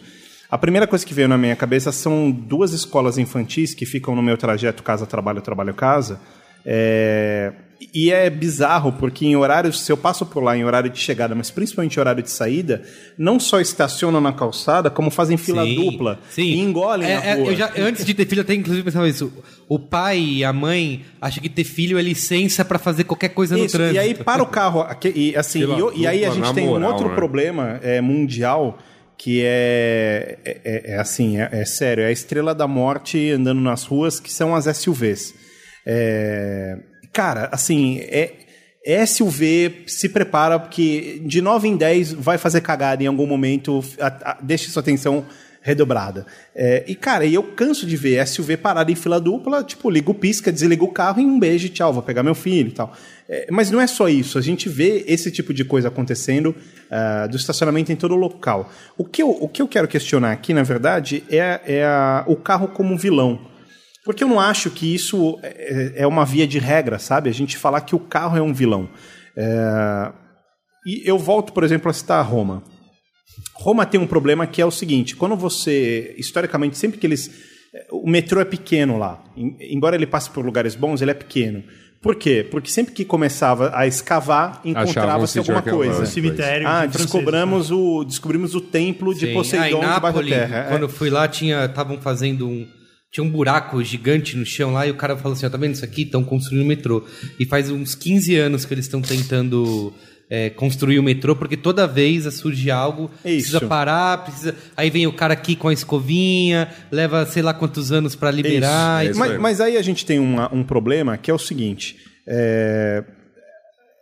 a primeira coisa que veio na minha cabeça são duas escolas infantis que ficam no meu trajeto casa-trabalho, trabalho-casa. É, E é bizarro, porque em horários, se eu passo por lá em horário de chegada, mas principalmente em horário de saída, não só estacionam na calçada, como fazem fila Sim, dupla Sim. e engolem É, na é, rua. eu já, antes de ter filho, eu até inclusive pensava isso. O pai e a mãe acham que ter filho é licença pra fazer qualquer coisa no Isso, trânsito. e aí para o carro, e, assim, e, e aí a gente tem um moral, outro né? problema é, mundial que é, é, é- é assim, é, é sério, é a estrela da morte andando nas ruas, que são as SUVs. É, cara, assim, é, SUV se prepara porque de 9 em 10 vai fazer cagada em algum momento, a, a, deixe sua atenção redobrada. É, e, cara, eu canso de ver SUV parado em fila dupla, tipo, liga o pisca, desliga o carro e um beijo, tchau, vou pegar meu filho e tal. É, mas não é só isso, a gente vê esse tipo de coisa acontecendo ah, do estacionamento em todo local. O que eu, o que eu quero questionar aqui, na verdade, é, é a- o carro como vilão. Porque eu não acho que isso é é uma via de regra, sabe? A gente falar que o carro é um vilão. É, E eu volto, por exemplo, a citar Roma. Roma tem um problema que é o seguinte: quando você, historicamente, sempre que eles. O metrô é pequeno lá. Em- Embora ele passe por lugares bons, ele é pequeno. Por quê? Porque sempre que começava a escavar, encontrava-se alguma coisa. Cemitério Ah, de descobramos o, descobrimos o templo de Sim. Poseidon Ah, Nápoles, terra. É. quando eu fui lá, tinha estavam fazendo um tinha um buraco gigante no chão lá e o cara falou assim, ó, tá vendo isso aqui? Estão construindo o metrô. E faz uns 15 anos que eles estão tentando é, construir o metrô, porque toda vez surge algo, Isso. precisa parar, precisa. Aí vem o cara aqui com a escovinha, leva sei lá quantos anos para liberar. Isso, e- é isso mas, aí. mas aí a gente tem uma- um problema que é o seguinte: é,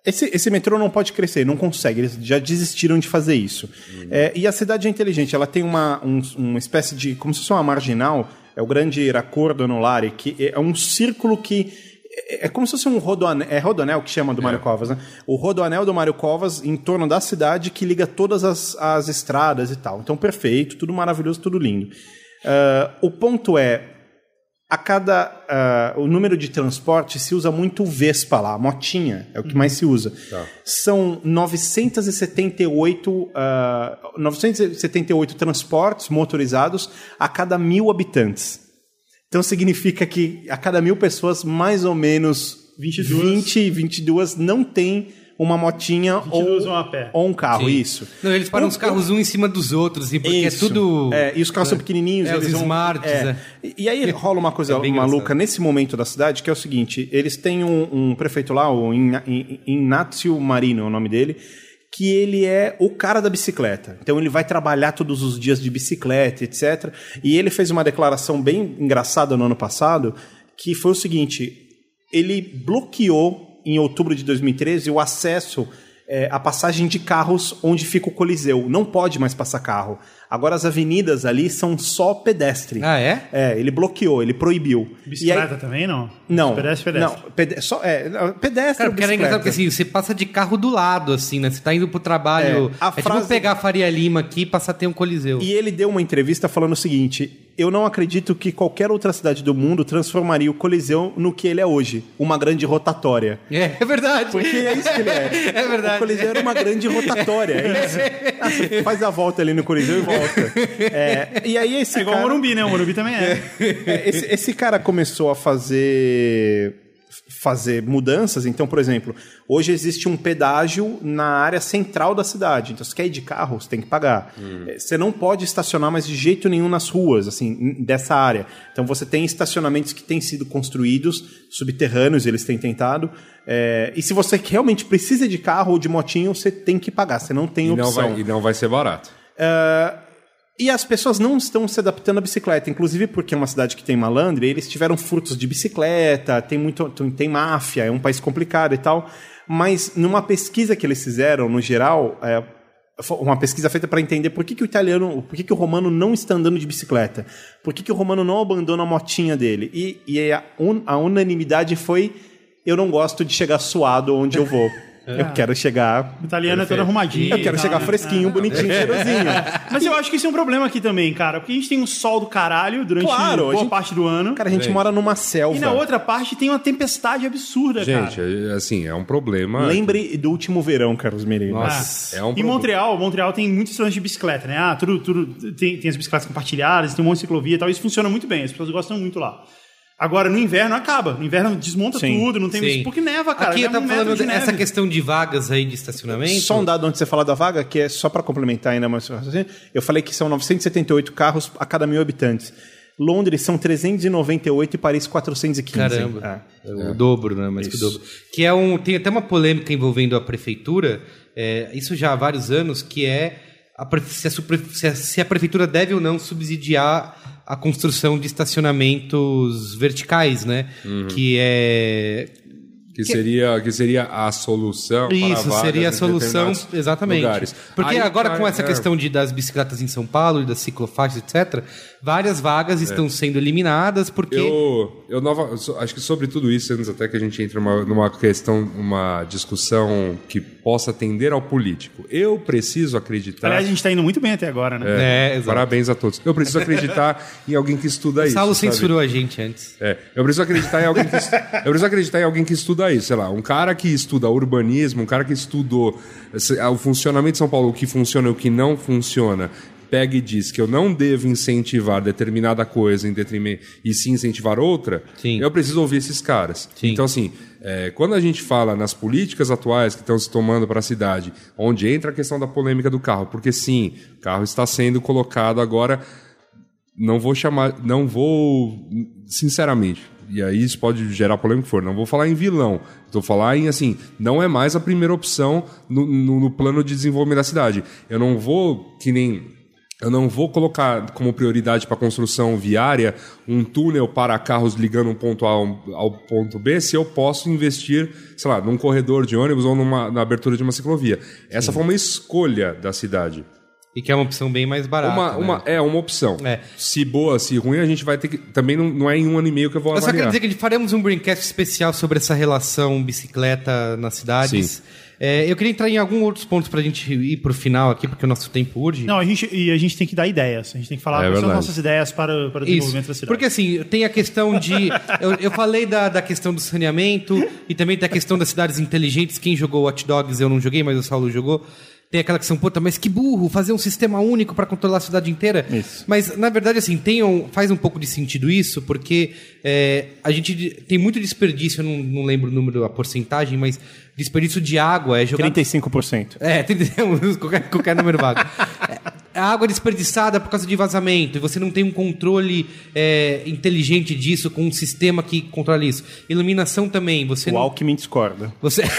esse, esse metrô não pode crescer, não consegue, eles já desistiram de fazer isso. É, e a cidade é inteligente, ela tem uma, um- uma espécie de. como se fosse uma marginal, é o grande raccordo anulare, que é um círculo que. É é como se fosse um rodoanel, é rodoanel que chama do Mário Covas, né? O rodoanel do Mário Covas em torno da cidade que liga todas as, as estradas e tal. Então, perfeito, tudo maravilhoso, tudo lindo. Ah, o ponto é, a cada ah, o número de transporte se usa muito o Vespa lá, a motinha, é o que mais se usa. São 978, ah, 978 transportes motorizados a cada mil habitantes. Então significa que a cada mil pessoas, mais ou menos 22. 20, 22 não tem uma motinha 22 ou, ou um carro, Sim. isso. Não, eles param Eu- os carros um em cima dos outros, assim, porque Isso. é tudo. É, e os carros são pequenininhos. É, eles os vão- smarts, é. é. E, e aí rola uma coisa É maluca engraçado. nesse momento da cidade, que é o seguinte: eles têm um, um prefeito lá, o Inácio Marino é o nome dele, que ele é o cara da bicicleta. Então ele vai trabalhar todos os dias de bicicleta, etc. E ele fez uma declaração bem engraçada no ano passado, que foi o seguinte: ele bloqueou em outubro de 2013 o acesso é, à passagem de carros onde fica o Coliseu. Não pode mais passar carro. Agora as avenidas ali são só pedestre. Ah, é? É, ele bloqueou, ele proibiu. Bicicleta aí- também, não? não, Pedestre, pedestre. não, pede- só, é, pedestre Cara, porque era bicicleta. engraçado porque assim, você passa de carro do lado, assim, né? Você tá indo pro trabalho. É, a É, frase- tipo pegar a Faria Lima aqui e passar a ter um coliseu. E ele deu uma entrevista falando o seguinte: eu não acredito que qualquer outra cidade do mundo transformaria o Coliseu no que ele é hoje, uma grande rotatória. É, é verdade. Porque é isso que ele é. [LAUGHS] É verdade. O Coliseu era uma grande rotatória. É isso. [LAUGHS] Ah, você faz a volta ali no Coliseu e volta. É, e aí esse É igual o. Morumbi, né? O Morumbi também é. É, esse, esse cara começou a fazer fazer mudanças. Então, por exemplo, hoje existe um pedágio na área central da cidade. Então, se quer ir de carro, você tem que pagar. É, Você não pode estacionar mais de jeito nenhum nas ruas, assim, dessa área. Então, você tem estacionamentos que têm sido construídos, subterrâneos, eles têm tentado. É, e se você realmente precisa de carro ou de motinho, você tem que pagar. Você não tem E não, opção. vai, e não vai ser barato. E as pessoas não estão se adaptando à bicicleta, inclusive porque é uma cidade que tem malandro, e eles tiveram furtos de bicicleta, tem muito tem máfia, é um país complicado e tal. Mas numa pesquisa que eles fizeram, no geral, é, uma pesquisa feita para entender por que, que o italiano, por que, que o romano não está andando de bicicleta, por que, que o romano não abandona a motinha dele. E, e a, un- a unanimidade foi: eu não gosto de chegar suado onde eu vou. [LAUGHS] Eu quero chegar. O italiano é todo arrumadinho. Eu quero e tal, chegar né? fresquinho, bonitinho, cheirosinho. [LAUGHS] Mas eu acho que isso é um problema aqui também, cara. Porque a gente tem um sol do caralho durante Claro, a boa gente- parte do ano. Cara, a gente mora numa selva. e na outra parte tem uma tempestade absurda, Gente, cara. é- assim, é um problema. Lembre do último verão, Carlos Meirelles. Nossa, é um em problema. Montreal, Montreal tem muitos restaurantes de bicicleta, né? Ah, tudo, tudo tem, tem as bicicletas compartilhadas, tem um monte de ciclovia e tal. Isso funciona muito bem, as pessoas gostam muito lá. Agora, no inverno acaba. No inverno desmonta Sim. tudo, não tem Sim. Porque neva, cara. Aqui eu tava um metro falando dessa questão de vagas aí de estacionamento. Só um dado antes de você falar da vaga, que é só para complementar ainda mais. Eu falei que são 978 carros a cada mil habitantes. Londres são 398 e Paris 415. Caramba. É. O dobro, né? Mais que o dobro. Que é um. Tem até uma polêmica envolvendo a prefeitura, é, isso já há vários anos, que é a se a- se a prefeitura deve ou não subsidiar a construção de estacionamentos verticais, né? Uhum. Que é. Que seria, que seria a solução para Isso, vagas seria a solução, exatamente. lugares. Porque Aí, agora com essa é, questão de, das bicicletas em São Paulo e das ciclofaixas, etc., várias vagas estão sendo eliminadas porque... Eu, eu nova, acho que sobre tudo isso, antes até que a gente entre numa, numa questão, uma discussão que possa atender ao político. Eu preciso acreditar. Aliás, a gente tá indo muito bem até agora, né? É, exato. Parabéns a todos. Eu preciso acreditar [LAUGHS] em alguém que estuda O isso. Saulo sabe? censurou a gente antes. É, eu preciso acreditar em alguém que estu- eu preciso acreditar em alguém que estuda isso, sei lá, um cara que estuda urbanismo, um cara que estudou esse- o funcionamento de São Paulo, o que funciona e o que não funciona. Pega e diz que eu não devo incentivar determinada coisa em detrimento e sim incentivar outra. Sim. Eu preciso ouvir esses caras. Sim. Então assim, é, quando a gente fala nas políticas atuais que estão se tomando para a cidade, onde entra a questão da polêmica do carro, porque sim, o carro está sendo colocado agora não vou chamar, não vou, sinceramente, e aí isso pode gerar polêmica que for, não vou falar em vilão, estou falar em assim, não é mais a primeira opção no, no, no plano de desenvolvimento da cidade. Eu não vou, que nem, eu não vou colocar como prioridade para construção viária um túnel para carros ligando um ponto A ao, ponto B se eu posso investir, sei lá, num corredor de ônibus ou numa, na abertura de uma ciclovia. Essa foi uma escolha da cidade. E que é uma opção bem mais barata. Uma, né? uma, é uma opção. É. Se boa, se ruim, a gente vai ter que. Também não, não é em um ano e meio que eu vou Eu só quero avaliar. dizer que faremos um Braincast especial sobre essa relação bicicleta nas cidades. Sim. É, eu queria entrar em alguns outros pontos pra gente ir pro final aqui, porque o nosso tempo urge. Não, a gente, e a gente tem que dar ideias. A gente tem que falar É quais são as verdade. nossas ideias para, para o Isso. desenvolvimento da cidade. Porque assim, tem a questão de. [LAUGHS] eu, eu falei da, da questão do saneamento e também tem a questão das cidades inteligentes. Quem jogou Watch Dogs eu não joguei, mas o Saulo jogou. Tem aquela questão, puta, mas que burro, fazer um sistema único para controlar a cidade inteira. Isso. Mas, na verdade, assim, tem um- faz um pouco de sentido isso, porque é, a gente tem muito desperdício, eu não, não lembro o número, a porcentagem, mas desperdício de água é jogado 35%. é, 31, [LAUGHS] qualquer, qualquer número vago. É, A água é desperdiçada por causa de vazamento, e você não tem um controle é, inteligente disso, com um sistema que controla isso. Iluminação também, você O não... Alckmin discorda. Você... [LAUGHS]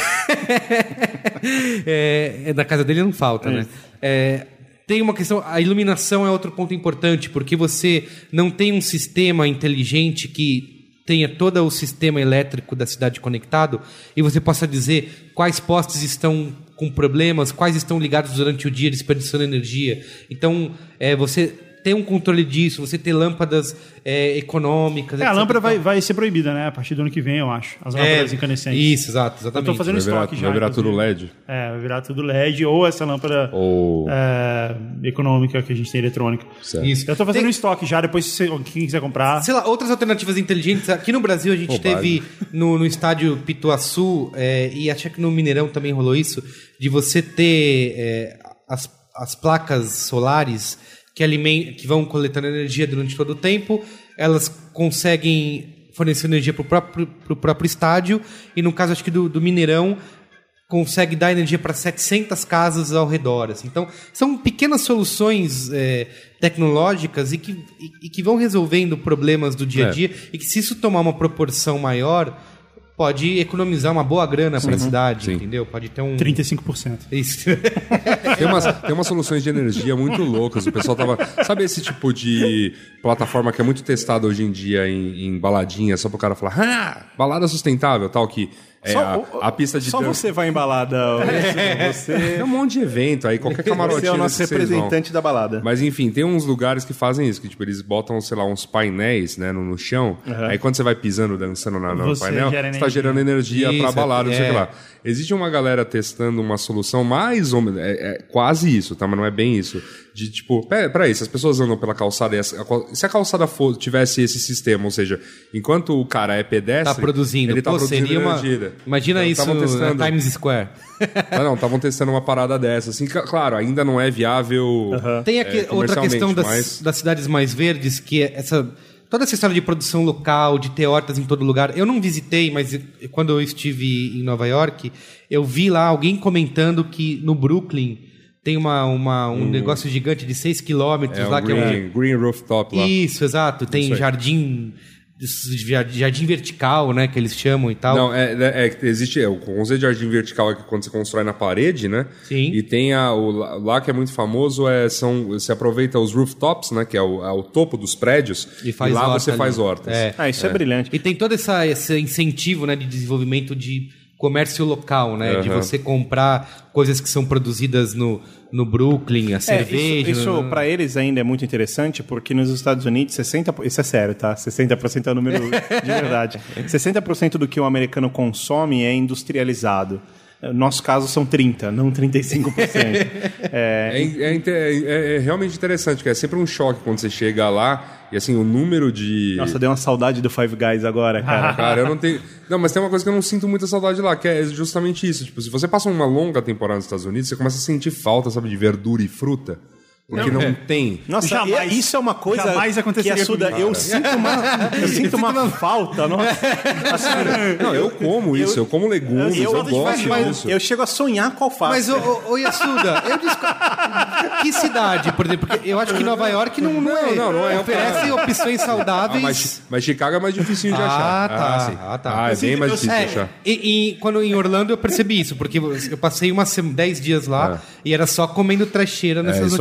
é, é, na casa dele não falta, né? É, tem uma questão, a iluminação é outro ponto importante, porque você não tem um sistema inteligente que tenha todo o sistema elétrico da cidade conectado e você possa dizer quais postes estão com problemas, quais estão ligados durante o dia desperdiçando energia. Então, é, você ter um controle disso, você ter lâmpadas é, econômicas. É, a etc. lâmpada vai, vai ser proibida, né? A partir do ano que vem, eu acho. As lâmpadas incandescentes. É, Isso, exato, Eu exatamente. tô fazendo Vai virar, estoque já. vai virar tudo inclusive. LED. É, vai virar tudo LED ou essa lâmpada Ou. é, econômica que a gente tem eletrônica. Certo. Isso. Eu tô fazendo Tem- um estoque já, depois se você- quem quiser comprar. Sei lá, outras alternativas inteligentes. Aqui no Brasil a gente teve no, no estádio Pituaçu, é, e acho que no Mineirão também rolou isso, de você ter é, as, as placas solares que, que vão coletando energia durante todo o tempo, elas conseguem fornecer energia para o próprio, pro próprio estádio, e no caso acho que do, do Mineirão, consegue dar energia para 700 casas ao redor. assim. Então, são pequenas soluções é, tecnológicas e que, e, e que vão resolvendo problemas do dia a É. dia e que se isso tomar uma proporção maior, pode economizar uma boa grana para a cidade, Sim. entendeu? Pode ter um... 35%. Isso. [LAUGHS] Tem umas, tem umas soluções de energia muito loucas. O pessoal tava. Sabe esse tipo de plataforma que é muito testada hoje em dia em, em baladinha, só pro cara falar, ah, balada sustentável, tal, que É, Só- a, a pista de Só dança- você vai em balada. [LAUGHS] É. Você, Tem um monte de evento aí, qualquer camarote. [LAUGHS] você é o nosso representante da balada. Mas enfim, tem uns lugares que fazem isso, que tipo, eles botam, sei lá, uns painéis, né, no, no chão. Aí quando você vai pisando, dançando na, no Você painel, gera você tá energia. gerando energia Isso, pra balada, não sei o que é. lá. Existe uma galera testando uma solução mais ou menos, é, é quase isso, tá? Mas não é bem isso. De tipo, pera- peraí, se as pessoas andam pela calçada, e essa- a cal- se a calçada for- tivesse esse sistema, ou seja, enquanto o cara é pedestre, Tá produzindo. ele tá Pô, produzindo seria uma... energia. Imagina Então, isso tavam na testando. Times Square. Ah, [LAUGHS] não, estavam testando uma parada dessa. Assim, claro, ainda não é viável. Tem aqui é, outra questão das, mas- das cidades mais verdes, que é essa toda essa história de produção local, de ter hortas em todo lugar. Eu não visitei, mas quando eu estive em Nova York, eu vi lá alguém comentando que no Brooklyn tem uma, uma- um negócio gigante de 6 quilômetros É, lá o que é um green, green Rooftop lá. Isso, exato. Tem jardim jardim vertical, né, que eles chamam e tal. Não, é, é, é existe é, o conceito de jardim vertical é que quando você constrói na parede, né? Sim. E tem a, o, lá que é muito famoso, é, são, você aproveita os rooftops, né? Que é o, é o topo dos prédios. E faz lá horta você ali. faz hortas. É. Ah, isso é, brilhante. E tem todo essa, esse incentivo né, de desenvolvimento de comércio local, né? De Aham. você comprar coisas que são produzidas no, no Brooklyn, a É, cerveja. isso, isso para eles ainda é muito interessante, porque nos Estados Unidos, 60%, isso é sério, tá? 60% é o número [LAUGHS] de verdade. 60% do que o americano consome é industrializado. No nosso caso são 30%, não 35%. [LAUGHS] é, É, é, inte- é- é realmente interessante, que é sempre um choque quando você chega lá e assim, o número de. nossa, deu uma saudade do Five Guys agora, cara. [LAUGHS] Cara, eu não tenho. Não, mas tem uma coisa que eu não sinto muita saudade lá, que é justamente isso. Tipo, se você passa uma longa temporada nos Estados Unidos, você começa a sentir falta, sabe, de verdura e fruta. Porque não, tem. Nossa, Jamais- isso é uma coisa jamais que aconteceria assuda. comigo. Eu sinto uma, eu [LAUGHS] sinto uma falta. Nossa. [LAUGHS] Assim, Não, eu como isso, eu, como legumes, eu, eu, gosto mas disso. eu chego a sonhar com alface. Mas, ô, ô, Yasuda, eu disco... que cidade, por exemplo? Porque eu acho que Nova York não, não, é, Não, não, não é. oferece opções Ah, saudáveis. mas, mas Chicago é mais dificinho de Ah, achar. tá. sim. Ah, tá. Ah, é Eu bem mais eu difícil de É, achar. e, e quando em Orlando eu percebi isso, porque eu passei umas sem- 10 dias lá e era só comendo trecheira nessas É.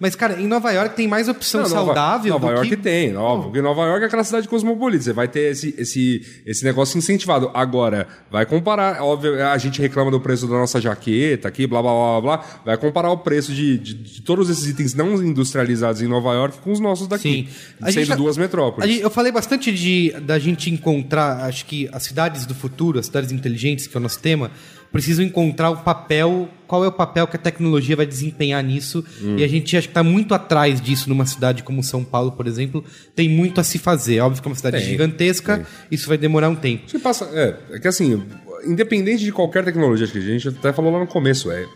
Mas, cara, em Nova York tem mais opção Não, Nova- saudável Nova do York que... tem, óbvio. Porque Nova York é aquela cidade cosmopolita. Você vai ter esse, esse, esse negócio incentivado. Agora, vai comparar. Óbvio, a gente reclama do preço da nossa jaqueta aqui, blá blá blá blá. Vai comparar o preço de, de, de todos esses itens não industrializados em Nova York com os nossos daqui. Sim. Sendo gente- duas metrópoles. gente- eu falei bastante de da gente encontrar, acho que as cidades do futuro, as cidades inteligentes, que é o nosso tema, precisam encontrar o papel, qual é o papel que a tecnologia vai desempenhar nisso. Hum. E a gente acho que está muito atrás disso numa cidade como São Paulo, por exemplo. Tem muito a se fazer. Óbvio que é uma cidade Tem, gigantesca, tem. isso vai demorar um tempo. Acho que passa. É, é que assim, independente de qualquer tecnologia, acho que a gente até falou lá no começo, é.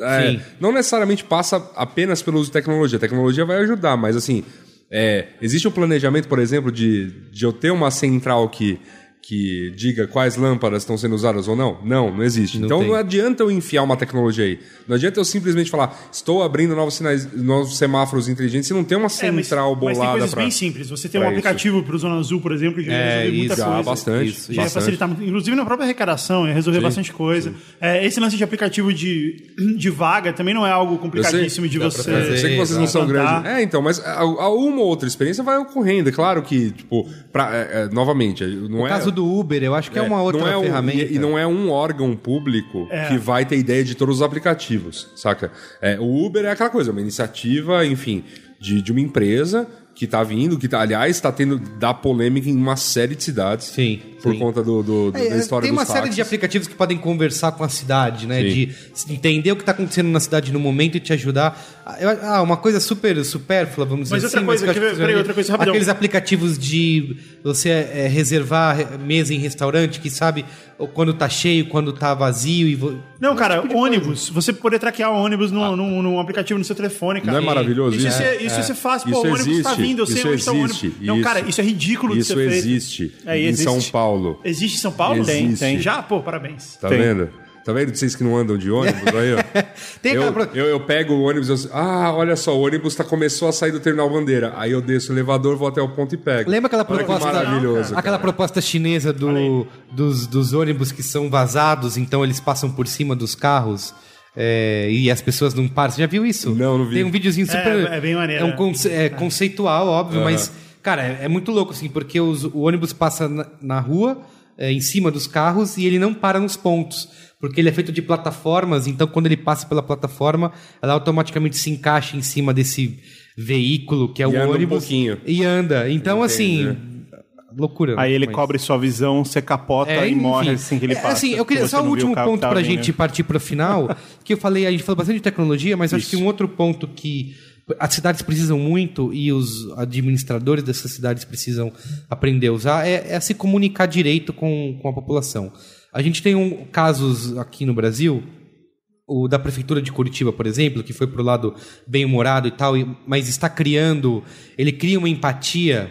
é, não necessariamente passa apenas pelo uso de tecnologia. A tecnologia vai ajudar, mas assim, é, existe um planejamento, por exemplo, de, de eu ter uma central que, que diga quais lâmpadas estão sendo usadas ou não? Não, não existe. Não então tem. não adianta eu enfiar uma tecnologia aí. Não adianta eu simplesmente falar, estou abrindo novos sinais, novos semáforos inteligentes se não tem uma É, mas, central mas tem bolada coisas pra... bem simples. Você tem um aplicativo para o Zona Azul, por exemplo, que já É, resolver muita isso. coisa. Já, bastante. Isso, Já bastante. facilitar, inclusive na própria arrecadação, ia resolver bastante coisa. É, esse lance de aplicativo de, de vaga também não é algo complicadíssimo de dá pra você. fazer. Eu sei que vocês não são grandes. É, então, mas a, a uma ou outra experiência vai ocorrendo. É claro que, tipo, pra, é, é, novamente, não No é. Caso do Uber, eu acho que é, uma outra não é um- ferramenta. e, e não é um órgão público É. que vai ter ideia de todos os aplicativos, saca? É, o Uber é aquela coisa, uma iniciativa, enfim, de, de uma empresa que tá vindo, que tá, aliás, está tendo da polêmica em uma série de cidades. Sim, Por sim. conta do, do- do- É, da história tem uma dos série de aplicativos que podem conversar com a cidade, né? Sim. De entender o que está acontecendo na cidade no momento e te ajudar. Ah, Ah, uma coisa super supérflua, vamos dizer Mas outra assim. coisa, que acho ver- que peraí, outra coisa, rapidão. Aqueles aplicativos de você é, reservar re- mesa em restaurante, que sabe quando tá cheio, quando tá vazio. E vo- Não, cara, tipo ônibus. Você poder traquear o ônibus no, num, num aplicativo no seu telefone, cara. Não é maravilhoso Isso, isso? é, isso é, fácil. Pô, Isso o ônibus tá existe, vindo, eu sei isso onde tá o ônibus. existe, Não, isso. cara, isso é ridículo Isso de ser feito. existe É, em existe. São Paulo. Existe em São Paulo? Existe. Tem. Já? Pô, parabéns. Tá Tem. vendo? Tá vendo vocês que não andam de ônibus aí, ó? [LAUGHS] Tem eu, eu, eu pego o ônibus e eu, ah, olha só, o ônibus tá, começou a sair do terminal bandeira. Aí eu desço o elevador, vou até o ponto e pego. Lembra aquela Olha que proposta? maravilhoso. aquela cara. proposta chinesa do, dos, dos ônibus que são vazados, então eles passam por cima dos carros. É, e as pessoas não param. Você já viu isso? Não, não vi. Tem um videozinho super. É, é bem maneiro, É um né? conce- é conceitual, óbvio, mas, cara, é, é muito louco, assim, porque os- o ônibus passa na, na rua, é, em cima dos carros e ele não para nos pontos. Porque ele é feito de plataformas, então quando ele passa pela plataforma, ela automaticamente se encaixa em cima desse veículo que é E o anda um ônibus. pouquinho. E anda. Então, Entendi. assim. Loucura. Aí ele mas- cobre sua visão, você capota é, e enfim. morre assim que ele É, passa. Assim, eu queria só o último ponto pra vindo. gente partir pro final, [LAUGHS] que eu falei, a gente falou bastante de tecnologia, mas eu acho que um outro ponto que as cidades precisam muito e os administradores dessas cidades precisam aprender a usar é, é se comunicar direito com, com a população. A gente tem um, casos aqui no Brasil o da prefeitura de Curitiba, por exemplo, que foi pro lado bem humorado e tal, mas está criando, ele cria uma empatia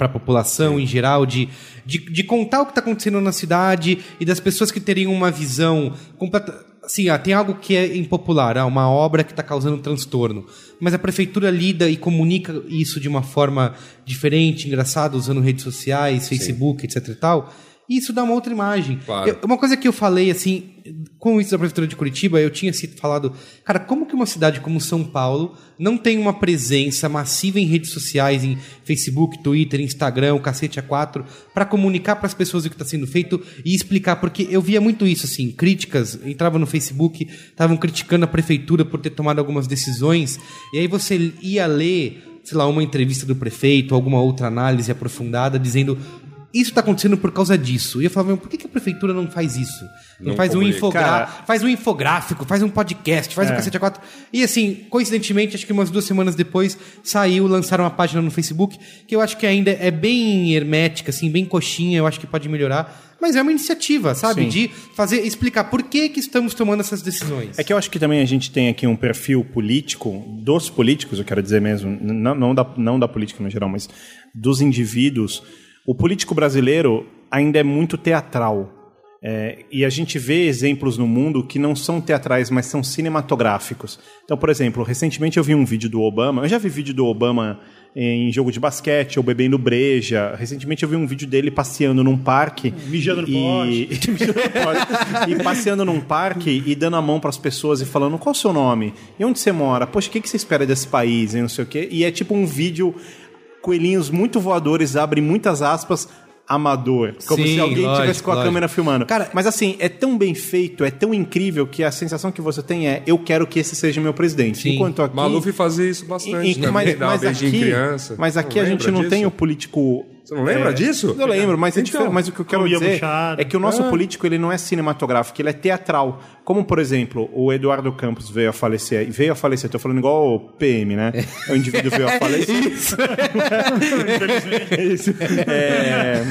para a população em geral de, de, de contar o que está acontecendo na cidade e das pessoas que teriam uma visão completa. Assim, ah, tem algo que é impopular, ah, uma obra que está causando transtorno, mas a prefeitura lida e comunica isso de uma forma diferente, engraçada, usando redes sociais, Facebook, etc e tal. E isso dá uma outra imagem. Claro. Eu- uma coisa que eu falei, assim, com isso da Prefeitura de Curitiba, eu tinha sido falado, cara, como que uma cidade como São Paulo não tem uma presença massiva em redes sociais, em Facebook, Twitter, Instagram, cacete A4, para comunicar para as pessoas o que está sendo feito e explicar, porque eu via muito isso, assim, críticas, entrava no Facebook, estavam criticando a Prefeitura por ter tomado algumas decisões, e aí você ia ler, sei lá, uma entrevista do prefeito, alguma outra análise aprofundada, dizendo isso está acontecendo por causa disso. E eu falava, "Meu, por que, que a prefeitura não faz isso? Não, Não faz um infogra faz um infográfico, faz um podcast, faz um cacete a quatro. E assim, coincidentemente, acho que umas duas semanas depois saiu, lançaram uma página no Facebook, que eu acho que ainda é bem hermética, assim, bem coxinha, eu acho que pode melhorar. Mas é uma iniciativa, sabe? Sim. De fazer, explicar por que, que estamos tomando essas decisões. É que eu acho que também a gente tem aqui um perfil político, dos políticos, eu quero dizer mesmo, não, não, da, não da política no geral, mas dos indivíduos. O político brasileiro ainda é muito teatral. É, e a gente vê exemplos no mundo que não são teatrais, mas são cinematográficos. Então, por exemplo, recentemente eu vi um vídeo do Obama. Eu já vi vídeo do Obama em jogo de basquete ou bebendo breja. Recentemente eu vi um vídeo dele passeando num parque. Mijando no e... [LAUGHS] Mijando no pote. e passeando num parque e dando a mão para as pessoas e falando qual o seu nome? E onde você mora? Poxa, o que que você espera desse país? E não sei o quê. E é tipo um vídeo coelhinhos muito voadores, abre muitas aspas, amador. Como Sim, se alguém lógico, tivesse com a lógico. câmera filmando. Cara- Mas assim, é tão bem feito, é tão incrível que a sensação que você tem é eu quero que esse seja meu presidente. Sim. Enquanto aqui... Maluf fazia isso bastante. E- e- também, mas, mas aqui, em criança. mas aqui a gente não tem disso? o político. Você não lembra é, disso? Eu lembro, mas, é Então, diferente, mas o que eu quero dizer buchada. é que o nosso Ah. político ele não é cinematográfico, ele é teatral. Como, por exemplo, o Eduardo Campos veio a falecer. Veio a falecer, tô falando igual o PM, né? O indivíduo veio a [LAUGHS] falecer. Isso. [LAUGHS] [LAUGHS] Isso. É,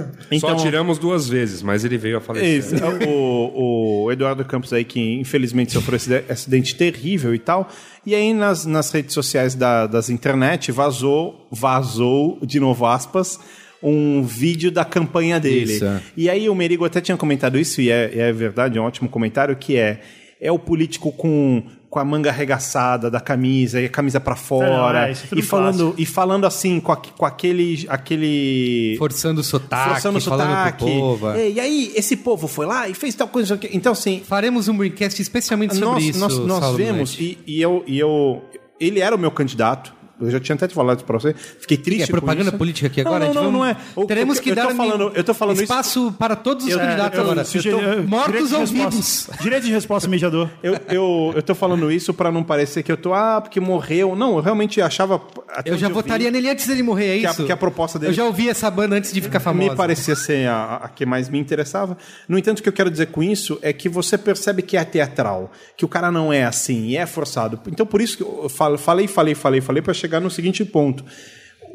[LAUGHS] Só tiramos duas vezes, mas ele veio a falecer. isso. O, o Eduardo Campos aí, que infelizmente sofreu esse acidente terrível e tal. E aí nas, nas redes sociais da, das internet vazou, vazou, de novo aspas, um vídeo da campanha dele. Isso, é. E aí o Merigo até tinha comentado isso, e é, é verdade, é um ótimo comentário, que é, é o político com, com a manga arregaçada da camisa, e a camisa pra fora, é, isso é e, falando, clássico. e falando assim, com, a- com aquele... aquele Forçando o sotaque, forçando o falando sotaque. pro povo. é. É, E aí, esse povo foi lá e fez tal coisa. Então, assim, Faremos um brincast especialmente sobre nós, isso. nós, nós vemos, e, e eu, e eu. Ele era o meu candidato. Eu já tinha até te falado isso pra você. Fiquei triste É propaganda isso. política aqui Não, agora? Não, não, vai- não é. O- Teremos eu- que eu tô dar falando, eu tô falando isso. espaço para todos os Eu- candidatos eu- agora. eu- Sugeri- tô- mortos ou resposta. vivos. Direito de resposta, mediador. Eu, eu, eu tô falando isso pra não parecer que eu tô, ah, porque morreu. Não, eu realmente achava. Eu já vi, votaria nele antes dele morrer, é Que a- isso? que a proposta dele- Eu já ouvi essa banda antes de ficar famosa. Me parecia ser a, a que mais me interessava. No entanto, o que eu quero dizer com isso é que você percebe que é teatral, que o cara não é assim, e é forçado. Então, por isso que eu falei, falei, falei, falei, para chegar no seguinte ponto.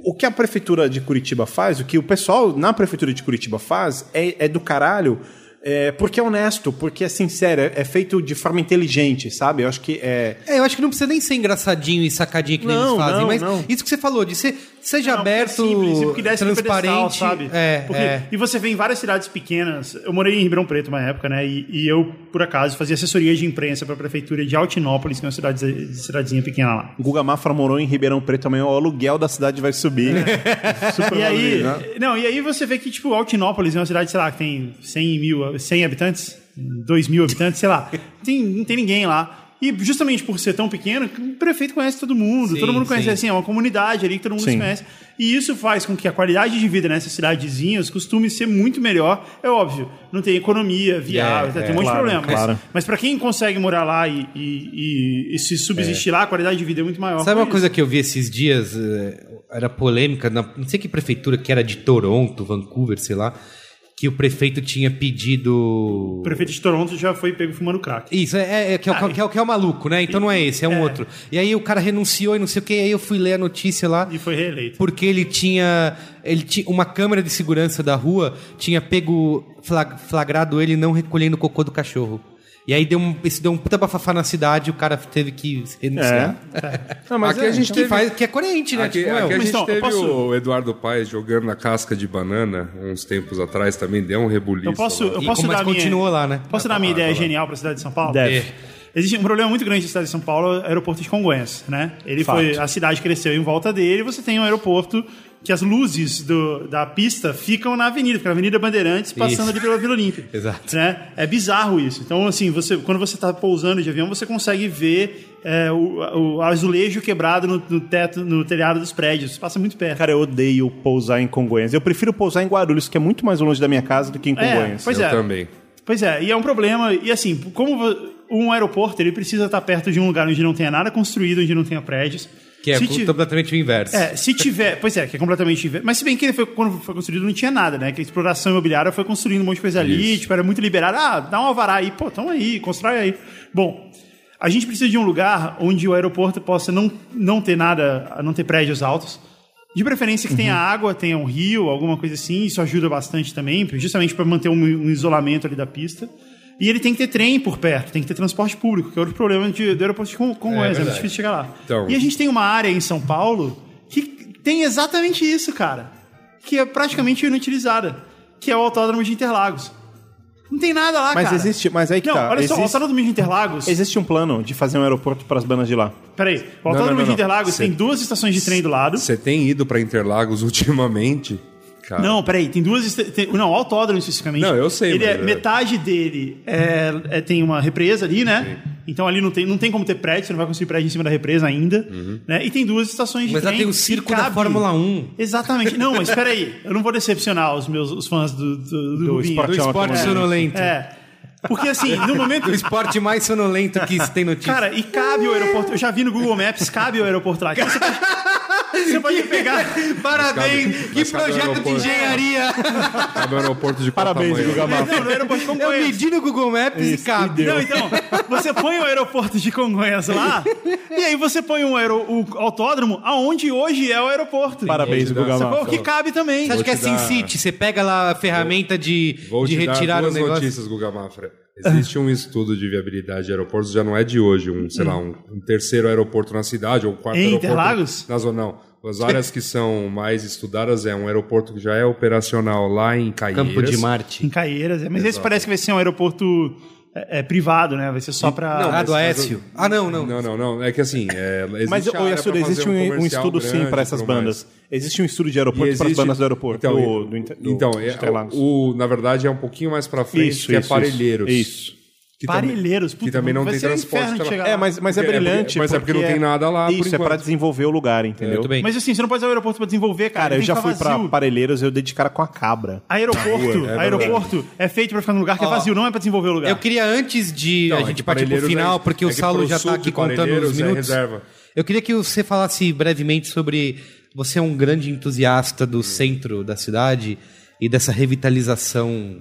O que a prefeitura de Curitiba faz, o que o pessoal na prefeitura de Curitiba faz, é, é do caralho. é, porque é honesto, porque é sincero, é, é feito de forma inteligente, sabe? Eu acho que é. É, eu acho que não precisa nem ser engraçadinho e sacadinho que Não, eles fazem, não, mas não. isso que você falou, de ser, seja Não, é aberto, simples, e porque desce no pedestal, transparente. sabe? É, Porque- é. E você vê em várias cidades pequenas. Eu morei em Ribeirão Preto uma época, né? E, e eu, por acaso, fazia assessoria de imprensa para a prefeitura de Altinópolis, que é uma cidade, cidadezinha pequena lá. Guga Mafra morou em Ribeirão Preto também, o aluguel da cidade vai subir. Super E aí, valorizado. não, e aí você vê que, tipo, Altinópolis é uma cidade, sei lá, que tem 100 mil, 100 habitantes, 2 mil habitantes, sei lá. Tem, não tem ninguém lá. E justamente por ser tão pequeno, o prefeito conhece todo mundo, Sim, todo mundo conhece, sim. assim, é uma comunidade ali que todo mundo Sim. se conhece. E isso faz com que a qualidade de vida nessas cidadezinhas costume ser muito melhor. É óbvio, não tem economia viável, É, tem é, um monte claro, de problema. Mas- claro. Mas, para quem consegue morar lá e, e- e- e se subsistir lá, a qualidade de vida é muito maior. Sabe uma isso. coisa que eu vi esses dias? eh, Era polêmica, na- não sei que prefeitura que era de Toronto, Vancouver, sei lá, que o prefeito tinha pedido. O prefeito de Toronto já foi pego fumando crack. Isso, é, é, que, é, o- que, é, o- que é o maluco, né? Então não é esse, é um outro. E aí o cara renunciou e não sei o que, aí eu fui ler a notícia lá. E foi reeleito. Porque ele tinha. Ele tinha. Uma câmera de segurança da rua tinha pego. flag- flagrado ele não recolhendo o cocô do cachorro. E aí deu um, isso deu um puta bafafá na cidade e o cara teve que renunciar. Não, mas Aqui é, a gente Que, teve... faz, que é coerente, né? Aqui, Tipo, aqui meu, a gente então, eu teve posso- o Eduardo Paes jogando na casca de banana uns tempos atrás também, deu um rebuliço. Eu posso, lá. eu E- posso mas dar minha, continuou lá, né? Posso dar a minha ideia genial para a cidade de São Paulo? Deve. Existe um problema muito grande na cidade de São Paulo, é o aeroporto de Congonhas, né? Ele Fato. foi, a cidade cresceu em volta dele, você tem um aeroporto que as luzes do- da pista ficam na avenida, fica na Avenida Bandeirantes, passando Isso. ali pela Vila Olímpia. [LAUGHS] Exato. Né? É bizarro isso. Então, assim, você, quando você está pousando de avião, você consegue ver é, o, o azulejo quebrado no, no teto, no telhado dos prédios. Passa muito perto. Cara, eu odeio pousar em Congonhas. Eu prefiro pousar em Guarulhos, que é muito mais longe da minha casa do que em É, Congonhas. pois Eu é. também. Pois é, e é um problema. E assim, como um aeroporto, ele precisa estar perto de um lugar onde não tenha nada construído, onde não tenha prédios. Que é completamente o inverso. É, se tiver. Pois é, que é completamente. inver- Mas se bem que foi, quando foi construído não tinha nada, né? Que a exploração imobiliária foi construindo um monte de coisa ali, Isso. tipo, era muito liberado. Ah, dá um alvará aí, pô, tamo aí, constrói aí. Bom, a gente precisa de um lugar onde o aeroporto possa não, não ter nada, não ter prédios altos. De preferência que tenha água, tenha um rio, alguma coisa assim, isso ajuda bastante também, justamente para manter um, um isolamento ali da pista. E ele tem que ter trem por perto, tem que ter transporte público, que é outro problema de, do aeroporto de Con- Congonhas, é, verdade. difícil chegar lá. Então- E a gente tem uma área em São Paulo que tem exatamente isso, cara. Que é praticamente inutilizada. Que é o Autódromo de Interlagos. Não tem nada lá, Mas cara. existe, mas aí que Não, tá. olha só, o existe, Autódromo de Interlagos... existe um plano de fazer um aeroporto para as bandas de lá. Peraí, o não, Autódromo não, de não. Interlagos Cê- tem duas estações de trem do lado. Você tem ido pra Interlagos [LAUGHS] ultimamente? Cara, Não, peraí, tem duas. tem- não, o autódromo especificamente. Não, eu sei, Ele é, mas é- metade dele é, é- tem uma represa ali, né? Então ali não tem, não tem como ter prédio, você não vai construir prédio em cima da represa ainda. Uhum. Né? E tem duas estações de Mas lá trem. tem o circo da Fórmula 1. Exatamente. Não, mas espera aí. Eu não vou decepcionar os meus os fãs do, do, do, Do Rubinho. esporte Do esporte sonolento. É. Porque assim, no momento. [LAUGHS] Do esporte mais sonolento que tem notícia. Cara, e cabe o aeroporto. Eu já vi no Google Maps, cabe o aeroporto lá. Então você você pode pegar. [LAUGHS] Parabéns! cabe- que projeto de engenharia! Cabe ao aeroporto de Parabéns. Não, no aeroporto de Eu Congonhas. medi no Google Maps e cabe. Não, então, você põe o aeroporto de Congonhas lá, e aí você põe um aero, o autódromo aonde hoje é o aeroporto. Parabéns, Vou Guga Sacou? Mafra. Que cabe também. Você acha que é te Sin dar- City? Você pega lá a ferramenta de, Vou de te retirar dar o negócio. notícias, Guga Mafra. Existe um estudo de viabilidade de aeroportos, já não é de hoje, um, sei lá, um, um terceiro aeroporto na cidade, ou um quarto Em aeroporto Interlagos? na zona. Não. As áreas que são mais estudadas é um aeroporto que já é operacional lá em Caieiras. Campo de Marte. Em Caieiras. é. Mas esse parece que vai ser um aeroporto é, é, privado, né? Vai ser só pra. ah, mas- do mas Aécio. Ah, não, não. Não, não, não. É que assim, é, existe Mas, ô, fazer existe um, um estudo sim grande para e essas tudo mais. bandas. Existe um estudo de aeroporto para as existe- bandas do aeroporto. Então, do, do, do, então é, o, na verdade é um pouquinho mais pra frente Isso, que é isso, Parelheiros. Isso. Que Parelheiros. que também não tem um transporte. É, mas, mas é é brilhante. porque- mas é porque não tem nada lá, por Isso, é para desenvolver o lugar, entendeu? Bem. Mas assim, você não pode usar o aeroporto pra desenvolver, cara. Cara, eu já fui vazio. Parelheiros, eu dei de cara com a cabra. Aeroporto, É aeroporto é feito pra ficar num lugar que é vazio, não é pra desenvolver o lugar. Eu queria, antes de Não, a é gente partir pro final, é- porque é o Saulo já tá de aqui contando os é minutos. Eu queria que você falasse brevemente sobre. Você é um grande entusiasta do centro da cidade e dessa revitalização.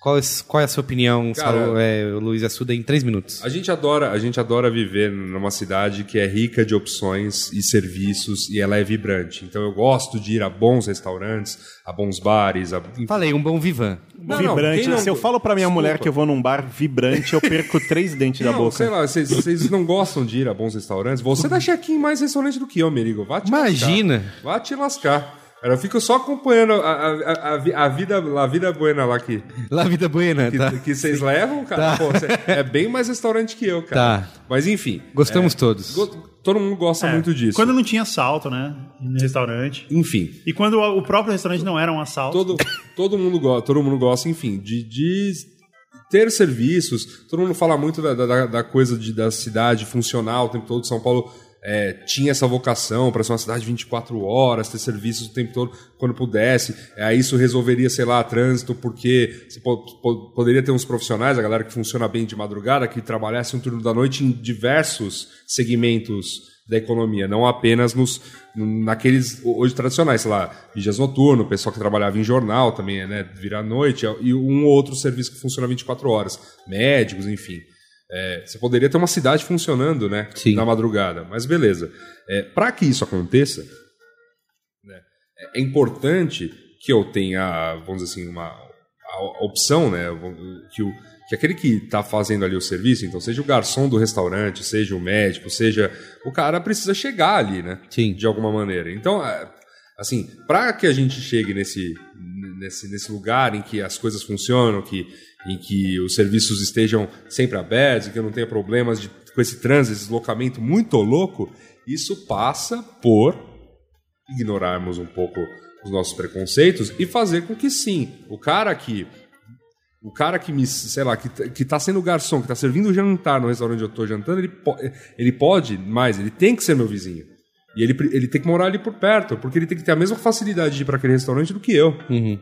Qual é, qual é a sua opinião, Cara, é, Luiz Assuda, em três minutos? A gente adora, a gente adora viver numa cidade que é rica de opções e serviços e ela é vibrante. Então eu gosto de ir a bons restaurantes, a bons bares, a... Falei, um bom vivan. Não, não, vibrante. quem não- Se eu falo pra minha Desculpa. mulher que eu vou num bar vibrante, eu perco [LAUGHS] três dentes da Não, boca. sei lá, vocês, vocês não gostam de ir a bons restaurantes? Você dá check-in em mais restaurante do que eu, Merigo. Vá te Imagina. lascar. Vá te lascar. Eu fico só acompanhando a, a, a, a vi- a vida, a vida buena lá que, La Vida Buena, que, tá? que vocês levam, cara. Pô, cê- é bem mais restaurante que eu, cara. Tá. Mas enfim. Gostamos é, todos. go- todo mundo gosta É, muito disso. Quando não tinha assalto, né? No restaurante. Enfim. E quando o o próprio restaurante não era um assalto. Todo, todo, mundo gosta, todo mundo gosta, enfim, de, de ter serviços. Todo mundo fala muito da, da, da coisa de, da cidade funcional o tempo todo. São Paulo é, tinha essa vocação para ser uma cidade 24 horas, ter serviços o tempo todo quando pudesse. É, isso resolveria, sei lá, trânsito, porque você po- po- poderia ter uns profissionais, a galera que funciona bem de madrugada, que trabalhasse um turno da noite em diversos segmentos da economia, não apenas nos naqueles hoje tradicionais, sei lá, vigias noturno, o pessoal que trabalhava em jornal também, né, vira à noite, e um ou outro serviço que funciona 24 horas, médicos, enfim. É, você poderia ter uma cidade funcionando, né, Sim. na madrugada, mas beleza. É, Para que isso aconteça, né, é importante que eu tenha, vamos dizer assim, uma a a opção, né, que, o, que aquele que está fazendo ali o serviço, então seja o garçom do restaurante, seja o médico, seja o cara precisa chegar ali, né, Sim. de alguma maneira. Então, é, assim, para que a gente chegue nesse, nesse, nesse lugar em que as coisas funcionam, que, em que os serviços estejam sempre abertos, que eu não tenha problemas de, com esse trânsito, esse deslocamento muito louco, isso passa por ignorarmos um pouco os nossos preconceitos e fazer com que sim, o cara que o cara que me, sei lá, que, que tá sendo garçom, que tá servindo jantar no restaurante onde eu tô jantando, ele, po- ele pode mais, ele tem que ser meu vizinho. E ele, ele tem que morar ali por perto, porque ele tem que ter a mesma facilidade de ir para aquele restaurante do que eu. Uhum.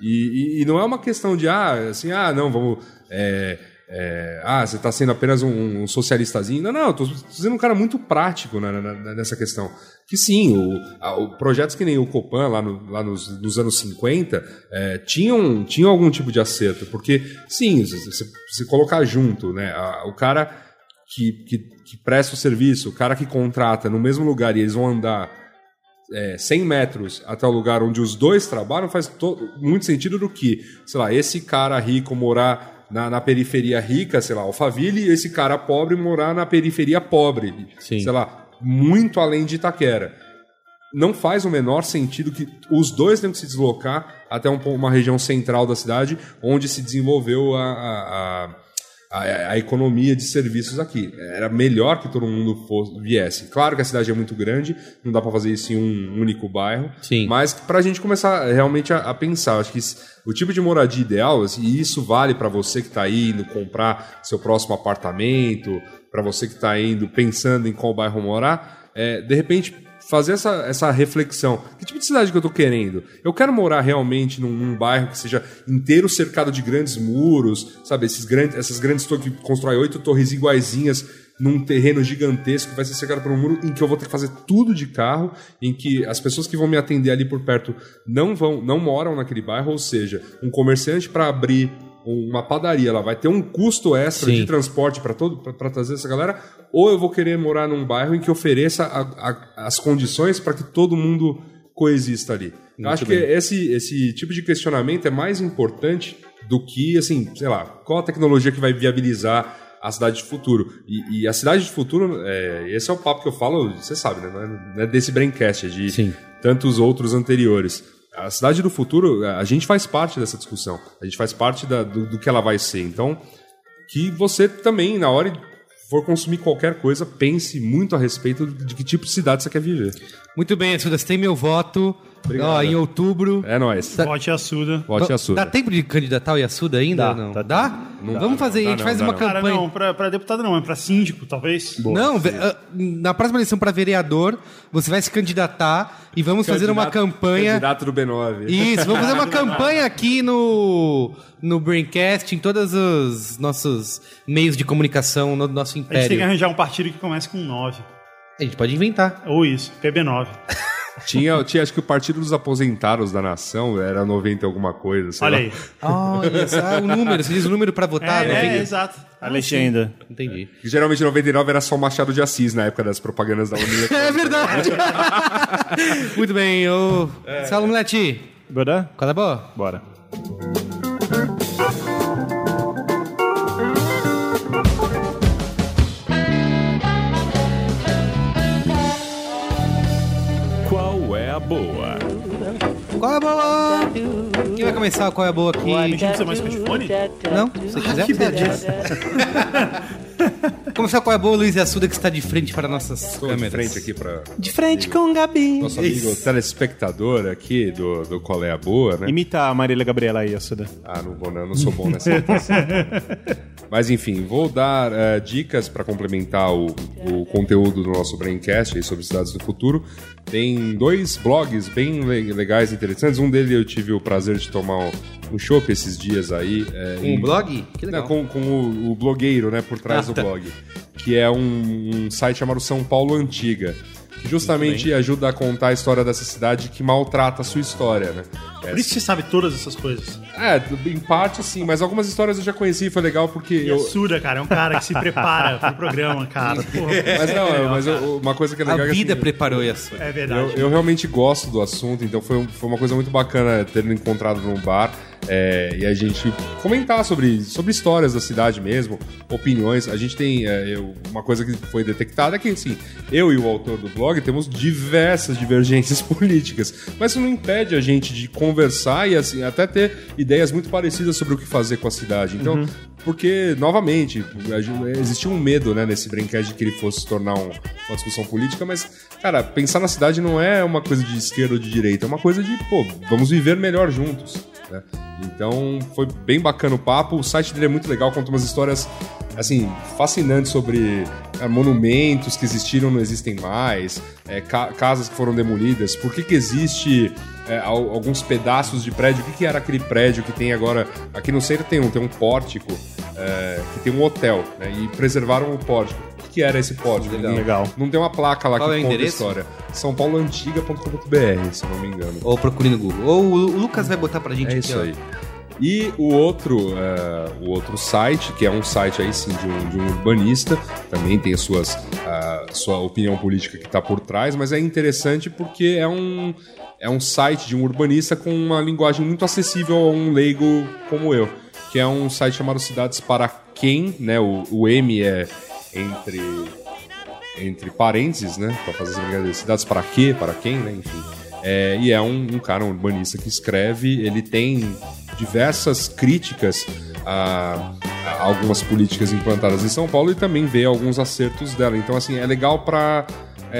E, e- e não é uma questão de, ah, assim, ah, não, vamos. é, é, ah, você está sendo apenas um, um socialistazinho. Não, não, tô sendo um cara muito prático nessa questão. Que sim, o, a- o- projetos que nem o Copan, lá, no- lá nos, nos anos 50, é, tinham, tinham algum tipo de acerto. Porque, sim, se- se colocar junto, né, a- o cara que, que, que presta o serviço, o cara que contrata no mesmo lugar e eles vão andar é, 100 metros até o lugar onde os dois trabalham faz to- muito sentido do que, sei lá, esse cara rico morar na, na periferia rica, sei lá, Alphaville, e esse cara pobre morar na periferia pobre, Sim. sei lá, muito além de Itaquera. Não faz o menor sentido que os dois tenham que se deslocar até um uma região central da cidade onde se desenvolveu a, a, a- a, a economia de serviços aqui. Era melhor que todo mundo fosse, viesse. Claro que a cidade é muito grande, não dá para fazer isso em um único bairro, Sim. mas para a gente começar realmente a, a pensar, acho que o tipo de moradia ideal, assim, e isso vale para você que está indo comprar seu próximo apartamento, para você que está indo pensando em qual bairro morar, é, de repente fazer essa, essa reflexão. Que tipo de cidade que eu tô querendo? Eu quero morar realmente num, num bairro que seja inteiro cercado de grandes muros, sabe? Esses grandes, essas grandes torres que constrói oito torres iguaizinhas num terreno gigantesco que vai ser cercado por um muro em que eu vou ter que fazer tudo de carro, em que as pessoas que vão me atender ali por perto não vão, não moram naquele bairro, ou seja, um comerciante para abrir uma padaria, ela vai ter um custo extra Sim. de transporte para todo para trazer essa galera, ou eu vou querer morar num bairro em que ofereça a- a- as condições para que todo mundo coexista ali. Eu acho que esse, esse tipo de questionamento é mais importante do que, assim, sei lá, qual a tecnologia que vai viabilizar a cidade de futuro. E, e a cidade de futuro, é, esse é o papo que eu falo, você sabe, né? Não é, não é desse Braincast, é de Sim. tantos outros anteriores. A cidade do futuro, a gente faz parte dessa discussão. A gente faz parte da- do, do que ela vai ser. Então, que você também, na hora for consumir qualquer coisa, pense muito a respeito de que tipo de cidade você quer viver. Muito bem, Assuda, você tem meu voto. Obrigado. Ó, em outubro. É nóis. Vote Assuda. Vote a sua. Dá tempo de candidatar o Yasuda ainda? Dá, ou não? dá Dá? Não Vamos fazer, não a gente faz não uma dá, Cara, campanha. não, pra, pra deputado não, é pra síndico, talvez. Não, ve- ah, na próxima eleição para vereador, você vai se candidatar e vamos fazer uma Candidato- campanha. Candidato do B9. Isso, vamos fazer uma [LAUGHS] campanha aqui no, no Braincast, em todos os nossos meios de comunicação, no nosso A gente tem que império. arranjar um partido que comece com 9. A gente pode inventar. Ou isso, PB9. [LAUGHS] Tinha, tinha, acho que o Partido dos Aposentados da Nação era 90 e alguma coisa. sei Olha lá. aí. Olha, só, o número, você diz o número para votar? é, é, tem- exato. A legenda. Entendi. Geralmente 99 era só o Machado de Assis na época das propagandas da União. [LAUGHS] É verdade. [LAUGHS] Muito bem, ô. Saulo Mulete, Bora? qual é boa? Bora. Qual é a boa? Quem vai começar? Qual é a boa aqui? A gente não precisa mais de fone? Não? Se quiser, que você beleza. [LAUGHS] Começar com a boa Luiz Assuda que está de frente para nossas Estou de câmeras. frente aqui para De frente com o Gabi. nosso amigo telespectador aqui do, do Qual é a Boa, né? Imita a Marília Gabriela aí, Assuda. Ah, não vou, não, eu não sou bom nessa imitação. [LAUGHS] Mas enfim, vou dar eh, dicas para complementar o, o conteúdo do nosso Braincast aí sobre cidades do futuro. Tem dois blogs bem le- legais e interessantes. Um deles eu tive o prazer de tomar um, chopp esses dias aí. eh, Um em- blog? Que legal. Não, com, com o, o blogueiro, né, por trás Ah, do tá. blog. Que é um, um site chamado São Paulo Antiga. Justamente ajuda a contar a história dessa cidade que maltrata a sua história, né? Por isso que você sabe todas essas coisas. É, em parte sim, mas algumas histórias eu já conheci, foi legal porque E eu. Sura, cara, é um cara que se prepara pro programa, cara. Porra, [LAUGHS] Mas não, eu- mas eu- uma coisa que é legal A é vida assim, preparou isso. é verdade. eu, eu realmente gosto do assunto, então foi, foi uma coisa muito bacana ter encontrado num bar é, e a gente comentar sobre, sobre histórias da cidade mesmo, opiniões. A gente tem é, eu- uma coisa que foi detectada é que, assim, eu e o autor do blog temos diversas divergências [LAUGHS] políticas, mas isso não impede a gente de conversar e, assim, até ter ideias muito parecidas sobre o que fazer com a cidade. Então, porque, novamente, existia um medo né, nesse brinquedo de que ele fosse se tornar um- uma discussão política, mas, cara, pensar na cidade não é uma coisa de esquerda ou de direita, é uma coisa de, pô, vamos viver melhor juntos. né? Então, foi bem bacana o papo. O site dele é muito legal, conta umas histórias, assim, fascinantes sobre é, monumentos que existiram não existem mais, é, ca- casas que foram demolidas, por que, que existe é, al- alguns pedaços de prédio, o que, que era aquele prédio que tem agora. Aqui no centro tem um, tem um pórtico é, que tem um hotel, né, e preservaram o pórtico. O que, que era esse pórtico? Legal. Legal. Não tem uma placa lá Qual que é conta a história. SãoPauloantiga.com.br, se eu não me engano. Ou procure no Google. Ou o Lucas vai botar pra gente É aqui, isso ó. aí. E o outro, é, o outro site, que é um site aí sim de um, de um urbanista, também tem as suas, a sua opinião política que está por trás, mas é interessante porque é um, é um site de um urbanista com uma linguagem muito acessível a um leigo como eu, que é um site chamado Cidades para Quem, né? O, o M é entre entre parênteses, né? Pra fazer essa brincadeira. Cidades para quê? Para quem, né? Enfim. É, e é um, um cara, um urbanista que escreve, ele tem diversas críticas a, a algumas políticas implantadas em São Paulo e também vê alguns acertos dela. Então, assim, é legal para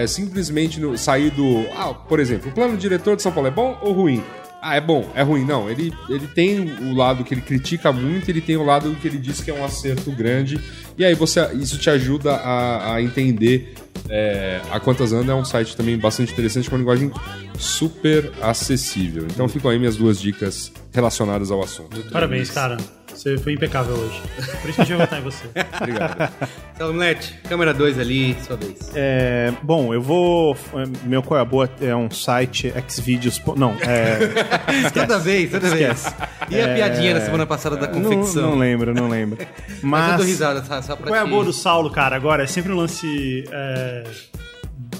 simplesmente no- sair do. Ah, por exemplo, o plano diretor de São Paulo é bom ou ruim? Ah, é bom, é ruim. Não, ele, ele tem o lado que ele critica muito, ele tem o lado que ele diz que é um acerto grande. E aí você isso te ajuda a, a entender é, a quantas anda é um site também bastante interessante, com uma linguagem super acessível. Então ficam aí minhas duas dicas relacionadas ao assunto. Parabéns, cara. Você foi impecável hoje. Por isso que a gente vai votar em você. [LAUGHS] Obrigado. Então, Omelete, câmera 2 ali, sua vez. É, bom, eu vou. é, Meu Qual é a Boa é um site xvideos. Não, é. [LAUGHS] Toda vez, toda vez. E a piadinha na semana passada da não, confecção? não lembro, não lembro. [LAUGHS] Mas eu Mas. dou risada, só, só pra Qual é a boa do Saulo, cara, agora? É sempre um lance é,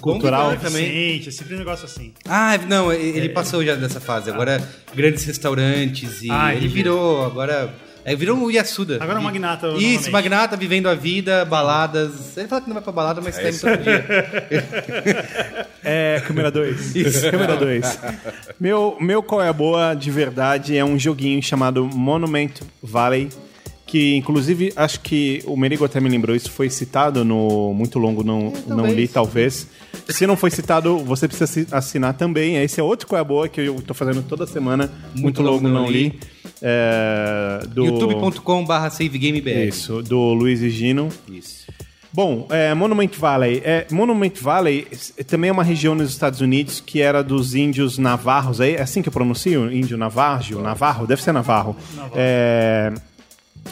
cultural também. é sempre um negócio assim. Ah, não, ele passou já dessa fase. Agora, grandes restaurantes e Ah, ele virou, agora... É, virou um Yasuda. Agora é um magnata, Isso, novamente. magnata, vivendo a vida, baladas. Ele fala que não vai pra balada, mas tá indo todo dia. [LAUGHS] É, câmera 2. [LAUGHS] câmera 2. Meu, meu Qual é a Boa, de verdade, é um joguinho chamado Monument Valley. Que, inclusive, acho que o Merigo até me lembrou, isso foi citado no Muito Longo, não, não li, talvez. Se não foi citado, você precisa assi- assinar também. Esse é outro Qual é a Boa que eu tô fazendo toda semana. Muito, Longo, não li. É, do... youtube.com barra savegamebr. Isso, do Luiz e Gino. Isso. Bom, é, Monument Valley. É, Monument Valley é, também é uma região nos Estados Unidos que era dos índios navarros. É assim que eu pronuncio? Índio navarro? Navarro? Deve ser navarro. É,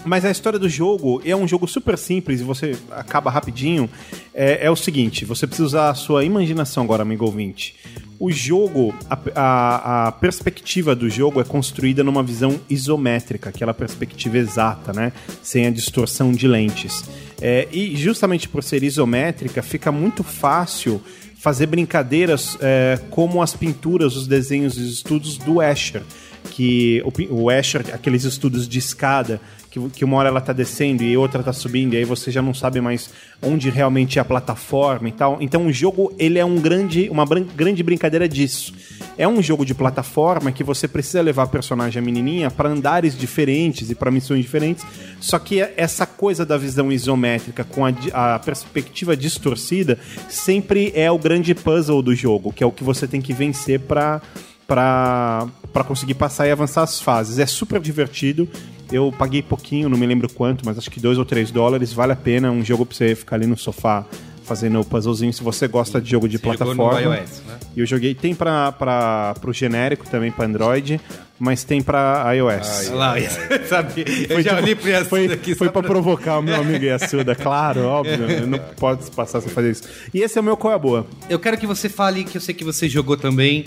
mas a história do jogo é um jogo super simples e você acaba rapidinho. É, é o seguinte: você precisa usar a sua imaginação agora, amigo ouvinte. O jogo, a, a- a perspectiva do jogo é construída numa visão isométrica, aquela perspectiva exata, né? Sem a distorção de lentes. É, e justamente por ser isométrica, fica muito fácil fazer brincadeiras é, como as pinturas, os desenhos os estudos do Escher que o, o Escher, aqueles estudos de escada, que, que uma hora ela tá descendo e outra tá subindo, e aí você já não sabe mais onde realmente é a plataforma e tal. Então o jogo, ele é um grande, uma grande brincadeira disso. é um jogo de plataforma que você precisa levar a personagem a menininha para andares diferentes e para missões diferentes. Só que essa coisa da visão isométrica com a, a perspectiva distorcida sempre é o grande puzzle do jogo, que é o que você tem que vencer para para para conseguir passar e avançar as fases. É super divertido. Eu paguei pouquinho, não me lembro quanto, mas acho que 2 ou 3 dólares. Vale a pena. Um jogo pra você ficar ali no sofá fazendo o puzzlezinho. Se você gosta de jogo de Você plataforma. iOS, né? E eu joguei. Tem pra, pro genérico também, pra Android, mas tem pra iOS. Olha lá, [LAUGHS] sabe? Eu já olhei pro Yasuda Foi, foi pra provocar o meu [LAUGHS] amigo Yasuda, claro, óbvio. Não [LAUGHS] pode passar sem fazer isso. E esse é o meu qual é a boa. Eu quero que você fale, que eu sei que você jogou também,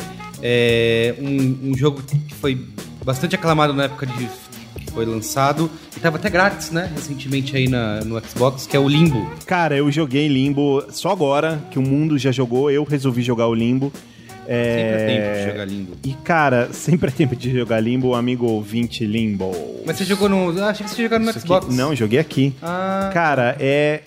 é, um, um jogo que foi bastante aclamado na época de que foi lançado, e tava até grátis, né, recentemente aí na, no Xbox, que é o Limbo. Cara, eu joguei Limbo só agora, que o mundo já jogou, eu resolvi jogar o Limbo. É... Sempre é tempo de jogar Limbo. E, cara, [LAUGHS] sempre é tempo de jogar Limbo, amigo ouvinte Limbo. Mas você jogou no... Eu achei que você jogou no Isso aqui- Xbox. Não, joguei aqui. Ah, Cara, é,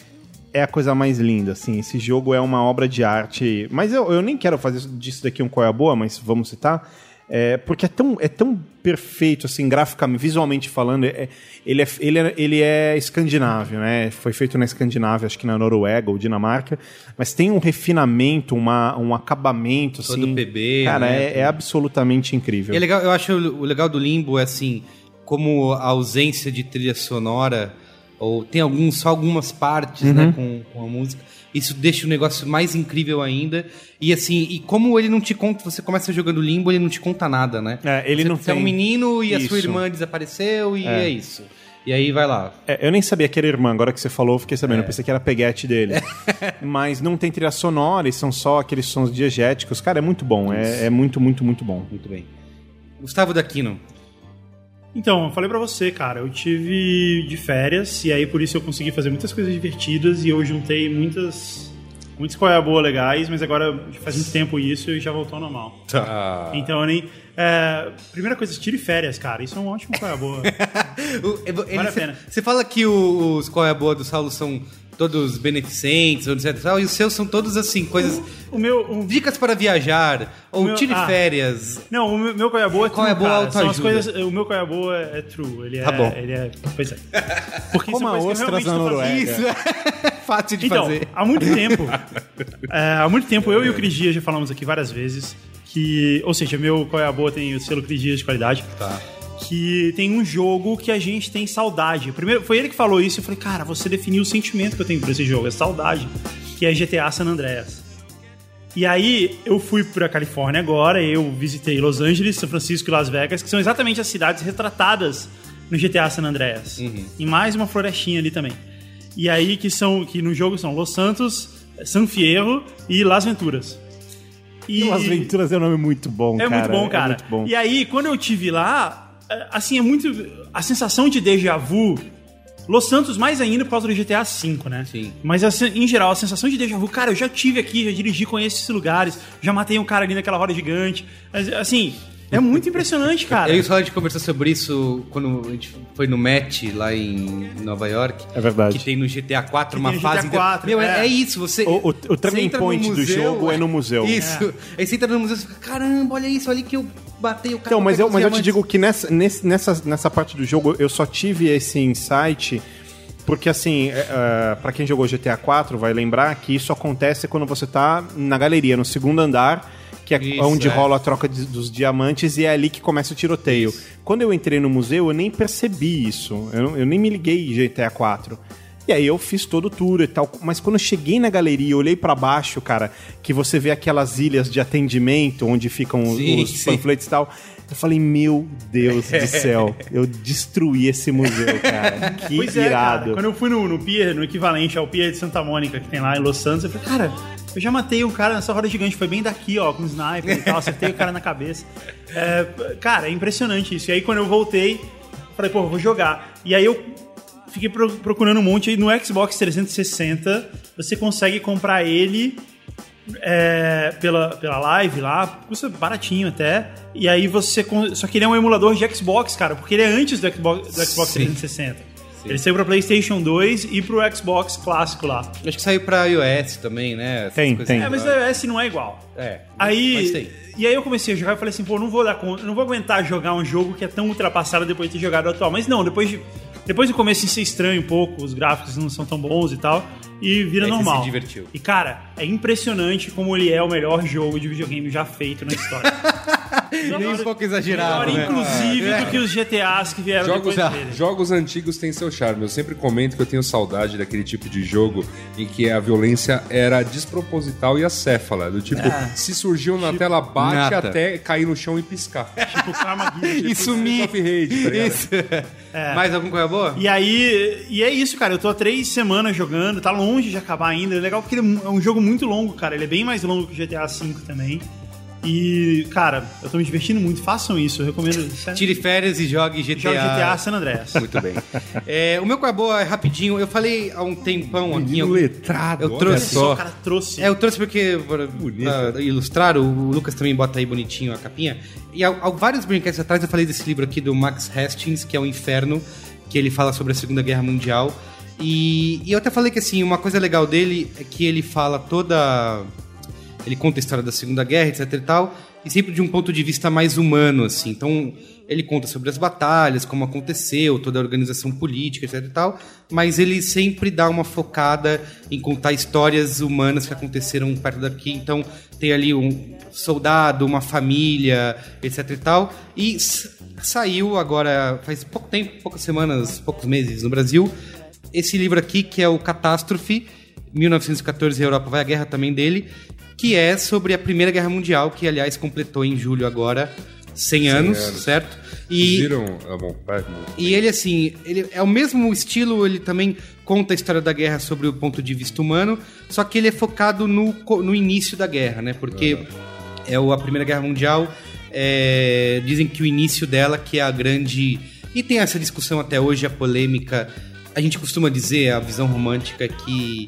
é a coisa mais linda, assim. Esse jogo é uma obra de arte. Mas eu, eu nem quero fazer disso daqui um qual é a boa, mas vamos citar. É, porque é tão, é tão perfeito, assim, graficamente, visualmente falando. é- ele, é, ele, é, ele é escandinávio, né? Foi feito na Escandinávia, acho que na Noruega ou Dinamarca. Mas tem um refinamento, uma, um acabamento, Todo assim. PB, Cara, né? é, é absolutamente incrível. É legal, eu acho o legal do Limbo é assim, como a ausência de trilha sonora, ou tem alguns, só algumas partes, Uhum. né, com, com a música. Isso deixa o negócio mais incrível ainda. E assim, e como ele não te conta, você começa jogando Limbo, ele não te conta nada, né? É, ele você, não você é um tem- menino e a sua Isso. irmã desapareceu e É. é, isso. E aí vai lá. É, eu nem sabia que era irmã, agora que você falou, eu fiquei sabendo. Eu pensei que era peguete dele. [LAUGHS] Mas não tem trilha sonora e são só aqueles sons diegéticos. Cara, é muito bom. É, é muito, muito, muito bom. Muito bem. Gustavo Daquino. Então, eu falei pra você, cara, eu tive de férias e aí por isso eu consegui fazer muitas coisas divertidas e eu juntei muitas muitos qual é a boa legais, mas agora faz muito tempo isso e já voltou ao normal. Ah, Então, eu nem é, primeira coisa, tire férias, cara. Isso é um ótimo qual é a boa. [LAUGHS] O- ele- Vale a pena. Você fala que os Qual é a Boa do Saulo são todos beneficentes, etc. e tal, E os seus são todos assim, coisas. O meu o- Dicas para viajar, ou meu- tire ah. férias. Não, o meu, meu qual é boa é Qual true, é a boa cara. São as coisas, o meu qual é boa é true. Ele é, Tá bom. Ele é, pois é. [LAUGHS] Porque Como são a coisas que eu ostras realmente na. Noruega. Isso é [LAUGHS] fácil de Então, fazer. há muito tempo, [LAUGHS] é, há muito tempo, eu e o Cris Dias já falamos aqui várias vezes que, ou seja, meu Qual é a Boa tem o selo Cris Dias de qualidade. Tá. Que tem um jogo que a gente tem saudade. Primeiro, foi ele que falou isso. Eu falei, cara, você definiu o sentimento que eu tenho por esse jogo, é saudade. Que é GTA San Andreas. E aí, eu fui pra Califórnia agora, eu visitei Los Angeles, São Francisco e Las Vegas, que são exatamente as cidades retratadas no GTA San Andreas. E mais uma florestinha ali também. E aí, que são que no jogo são Los Santos, San Fierro e Las Venturas. E Las Venturas é um nome muito bom, é cara. muito bom, cara. É muito bom. E aí, quando eu tive lá, é, assim, é muito. A sensação de déjà vu. Los Santos mais ainda por causa do GTA V, né? Sim. Mas assim, em geral, a sensação de déjà vu, cara, eu já tive aqui, já dirigi, conheço esses lugares, já matei um cara ali naquela roda gigante. Assim, é muito impressionante, [LAUGHS] cara. Eu e o a gente conversou sobre isso quando a gente foi no Match lá em Nova York. É verdade. Que tem no GTA 4 uma tem no fase. GTA 4, Meu, é, é. é isso. Você, O- o- o turning point do jogo é no museu. Isso. Aí você entra no museu e fica, caramba, olha isso, olha que eu batei o cara. Então, mas eu, mas eu te diamantes." digo que nessa, nessa, nessa parte do jogo eu só tive esse insight porque, assim, é, é, pra quem jogou GTA 4 vai lembrar que isso acontece quando você tá na galeria, no segundo andar, que é Isso, onde é. rola a troca de- dos diamantes e é ali que começa o tiroteio. Quando eu entrei no museu, eu nem percebi isso. Eu, eu nem me liguei em GTA 4. E aí eu fiz todo o tour e tal. Mas quando eu cheguei na galeria, eu olhei pra baixo, cara, que você vê aquelas ilhas de atendimento onde ficam os- Sim, os sim. panfletos e tal. Eu falei, meu Deus do [LAUGHS] céu, eu destruí esse museu, cara. [LAUGHS] Que Pois é, irado. cara. Quando eu fui no, no pier, no equivalente ao pier de Santa Mônica que tem lá em Los Santos, eu falei, cara, eu já matei um cara nessa roda gigante, foi bem daqui, ó, com sniper e tal, acertei o cara na cabeça. É, cara, é impressionante isso. E aí quando eu voltei, falei, pô, vou jogar. E aí eu fiquei pro- procurando um monte. E no Xbox 360, você consegue comprar ele é, pela, pela live lá, custa baratinho até. E aí você. Só que ele é um emulador de Xbox, cara, porque ele é antes do Xbox, do Xbox Sim. 360. Ele saiu pra PlayStation 2 e pro Xbox clássico lá. Acho que saiu pra iOS também, né? Essas Tem, tem. É, mas o iOS não é igual. É. Aí, Mas tem. e aí eu comecei a jogar e falei assim, pô, não vou dar conta, não vou aguentar jogar um jogo que é tão ultrapassado depois de ter jogado o atual. Mas não, depois de, depois do começo isso estranha um pouco, os gráficos não são tão bons e tal, e vira Aí você normal. se divertiu. E cara, é impressionante como ele é o melhor jogo de videogame já feito na história. [LAUGHS] Nem um pouco exagerado, Melhor, né? inclusive, É. do que os GTAs que vieram Jogos, depois dele. jogos antigos têm seu charme. Eu sempre comento que eu tenho saudade daquele tipo de jogo em que a violência era desproposital e acéfala. Do tipo, se surgiu na tela, bate Nata. até cair no chão e piscar. Tipo, Karma Gear. E sumir. Of Rage, tá? Isso. Mais alguma coisa boa? E aí, e é isso, cara. Eu tô há três semanas jogando, tá longe de acabar ainda. É legal porque ele é um jogo muito longo, cara. Ele é bem mais longo que o GTA V também. E, cara, eu tô me divertindo muito. Façam isso, eu recomendo. [LAUGHS] Tire férias e jogue GTA. Joga GTA San Andreas. Muito bem. [LAUGHS] É, o meu boa é rapidinho. Eu falei há um tempão aqui. Eu- letrado, Eu trouxe Só só. o cara trouxe. É, eu trouxe porque, pra, pra ilustrar, o Lucas também bota aí bonitinho a capinha. E há, há vários brinquedos atrás eu falei desse livro aqui do Max Hastings, que é o Inferno, que ele fala sobre a Segunda Guerra Mundial. E, e eu até falei que, assim, uma coisa legal dele é que ele fala toda... Ele conta a história da Segunda Guerra, etc e tal, e sempre de um ponto de vista mais humano, assim. Então, ele conta sobre as batalhas, como aconteceu, toda a organização política, etc e tal, mas ele sempre dá uma focada em contar histórias humanas que aconteceram perto daqui. Então, tem ali um soldado, uma família, etc e tal. E saiu agora, faz pouco tempo, poucas semanas, poucos meses no Brasil, esse livro aqui, que é o Catástrofe, 1914 a Europa vai à guerra também dele, que é sobre a Primeira Guerra Mundial, que aliás completou em julho agora 100 anos, anos. certo? E... Viram? Ah, bom, vai, vai. e ele, assim, ele é o mesmo estilo, ele também conta a história da guerra sobre o ponto de vista humano, só que ele é focado no, no início da guerra, né? Porque é o, a Primeira Guerra Mundial, é, dizem que o início dela que é a grande... E tem essa discussão até hoje, a polêmica. A gente costuma dizer, a visão romântica, que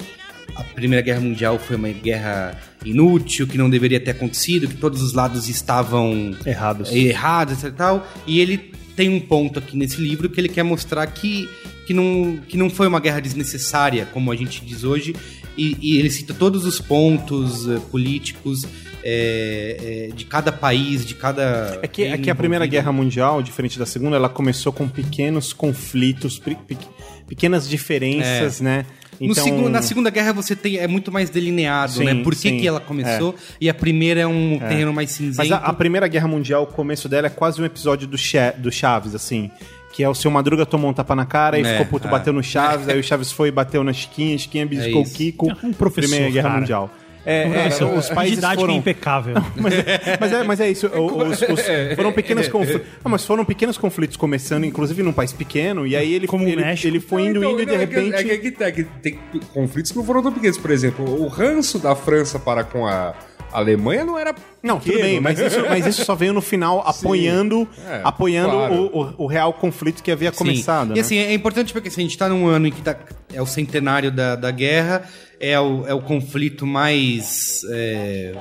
a Primeira Guerra Mundial foi uma guerra inútil, que não deveria ter acontecido, que todos os lados estavam Errados. errados etc e tal. E ele tem um ponto aqui nesse livro que ele quer mostrar que, que, não, que não foi uma guerra desnecessária, como a gente diz hoje. E, e ele cita todos os pontos eh, políticos eh, eh, de cada país, de cada. É que, é que a Primeira. Guerra Mundial, diferente da Segunda, ela começou com pequenos conflitos, pe- pe- pequenas diferenças, né? No segu- na Segunda Guerra você tem é muito mais delineado, Sim, né? Por que, sim, que ela começou e a primeira é um terreno mais cinzento. Mas a, a Primeira Guerra Mundial, o começo dela é quase um episódio do, Cha- do Chaves, assim. Que é o seu Madruga tomou um tapa na cara e É, ficou puto, é. bateu no Chaves, [LAUGHS] aí o Chaves foi e bateu na Chiquinha, a Chiquinha biscou o isso. Kiko. Um professor, Primeira Guerra cara. Mundial. É, é, professor, os a países didática foram... é impecável. [LAUGHS] mas, é, mas, é, mas é isso, o- os- os- [LAUGHS] foram pequenos conflitos. Não, mas foram pequenos conflitos começando, inclusive num país pequeno, e aí ele, Como o ele, México. ele foi indo, Então, indo e de não, é que- repente. É que, é que, é que tem conflitos que não foram tão pequenos. Por exemplo, o ranço da França para com a Alemanha não era. Não, tudo pequeno, bem, né? mas isso, mas isso só veio no final [LAUGHS] apoiando, É, apoiando claro. o, o- o real conflito que havia Sim. começado. E né? assim, é importante porque assim, a gente tá num ano em que tá, é o centenário da, da guerra, é o, é o conflito mais. é,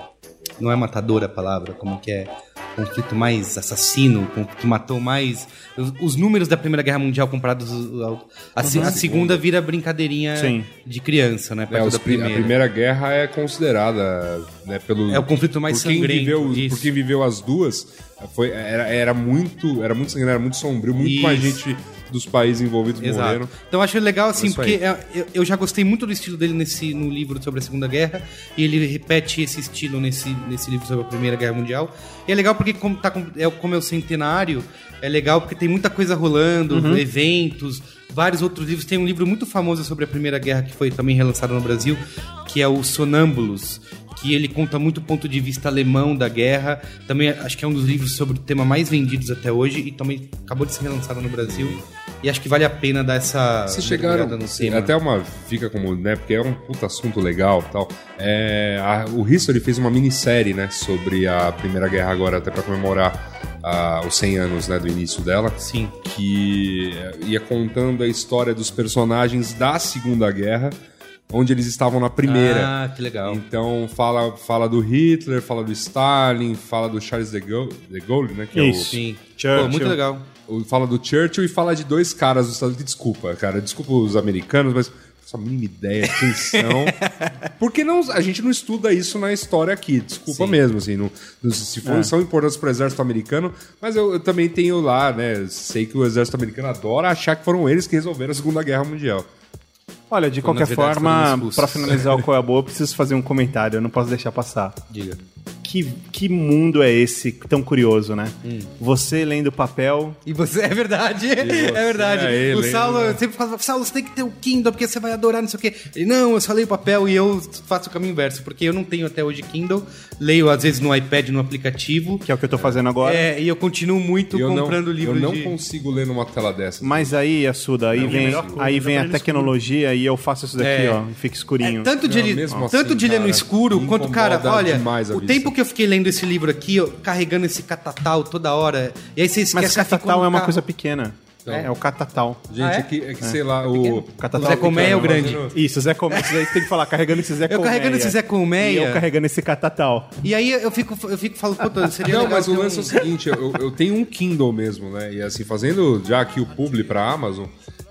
não é matador a palavra, como que é? Conflito mais assassino, com- que matou mais. Os, os números da Primeira Guerra Mundial comparados ao- a, a segunda vira brincadeirinha Sim. de criança, né? É, os primeira. a Primeira Guerra é considerada né, pelo. É o conflito mais por quem sangrento, Viveu, isso. por quem viveu as duas, foi, era, era muito. Era muito sangrento, era muito sombrio, muito Isso. mais gente dos países envolvidos Exato. morreram. Então eu acho legal assim, Isso porque é- eu, eu já gostei muito do estilo dele nesse no livro sobre a Segunda Guerra e ele repete esse estilo nesse, nesse livro sobre a Primeira Guerra Mundial. E é legal porque como tá é como é o centenário, é legal porque tem muita coisa rolando, Uhum. eventos, vários outros livros. Tem um livro muito famoso sobre a Primeira Guerra que foi também relançado no Brasil, que é o Sonâmbulos, que ele conta muito o ponto de vista alemão da guerra. Também acho que é um dos livros sobre o tema mais vendidos até hoje e também acabou de ser relançado no Brasil. E acho que vale a pena dar essa Vocês chegaram. no tema. Até uma. Fica como. né? Porque é um puta assunto legal e tal. É, a- o History fez uma minissérie, né? Sobre a Primeira Guerra agora, até pra comemorar os 100 anos né, do início dela. Sim. Que eh, ia contando a história dos personagens da Segunda Guerra, onde eles estavam na primeira. Ah, que legal. Então fala, fala do Hitler, fala do Stalin, fala do Charles de Gaulle, de Gaulle né? Que Isso. é o, Sim. Churchill. Pô, muito legal. o- fala do Churchill e fala de dois caras dos Estados Unidos. Desculpa, cara, desculpa os americanos, mas essa mínima ideia de quem [LAUGHS] são. Porque não, a gente não estuda isso na história aqui, desculpa mesmo, assim, não, não- se for, são importantes para o exército americano, mas eu, eu também tenho lá, né, sei que o exército americano adora achar que foram eles que resolveram a Segunda Guerra Mundial. Olha, de Quando, qualquer verdade, forma, pra finalizar o Qual é a Boa, eu preciso fazer um comentário, eu não posso deixar passar. Diga. Que, que mundo é esse tão curioso, né? Você lendo papel, [LAUGHS] E você, é verdade, é verdade. é ele, o Saulo né? sempre fala, Saulo, você tem que ter o Kindle, porque você vai adorar, não sei o quê. Ele, não, eu só leio papel e eu faço o caminho inverso, porque eu não tenho até hoje Kindle, leio às vezes no iPad, no aplicativo, que é o que eu tô fazendo agora. é, e eu continuo muito eu comprando não, livros eu não de... consigo ler numa tela dessa. Mas aí, Assuda, aí vem, melhor coisa, aí vem a tecnologia e eu faço isso daqui, É. ó, fica escurinho. É, tanto de, Não, ele- mesmo tanto assim, de ler no escuro, quanto, cara, olha, o vista. Tempo que eu fiquei lendo esse livro aqui, ó, carregando esse catatal toda hora, e aí você esquece Mas catatal é uma coisa pequena. É, o catatal. Gente, Ah, é? é? que, é que sei lá, o. Catatal O Zé Colmeia é o grande. Isso, Zé Colmeia. Isso você tem que falar, carregando esse Zé Eu Colmeia. carregando esse Zé Colmeia. E eu carregando esse catatal. E aí eu fico, eu fico falando, puta, seria Não, legal mas o lance é um- o seguinte, eu, eu tenho um Kindle mesmo, né? E assim, fazendo já aqui o publi pra Amazon,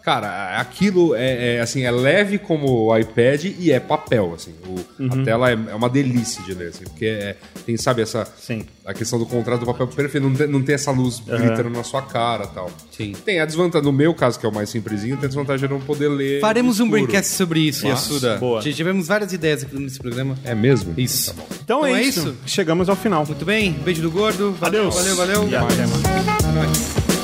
cara, aquilo é, é, assim, é leve como o iPad e é papel, assim. O- Uhum. A tela é, é uma delícia de ler, assim, porque é, tem, sabe, essa... Sim. A questão do contraste do papel perfeito, não tem, não tem essa luz gritando na sua cara e tal. Sim. Tem a desvantagem, no meu caso, que é o mais simplesinho, tem a desvantagem de não poder ler Faremos um escuro. braincast sobre isso, Yasuda. boa. Tivemos várias ideias aqui nesse programa. É mesmo? Isso. Então, é, Então é isso. isso. Chegamos ao final. Muito bem, beijo do gordo. Valeu, Adeus. valeu, valeu. E até mais. É.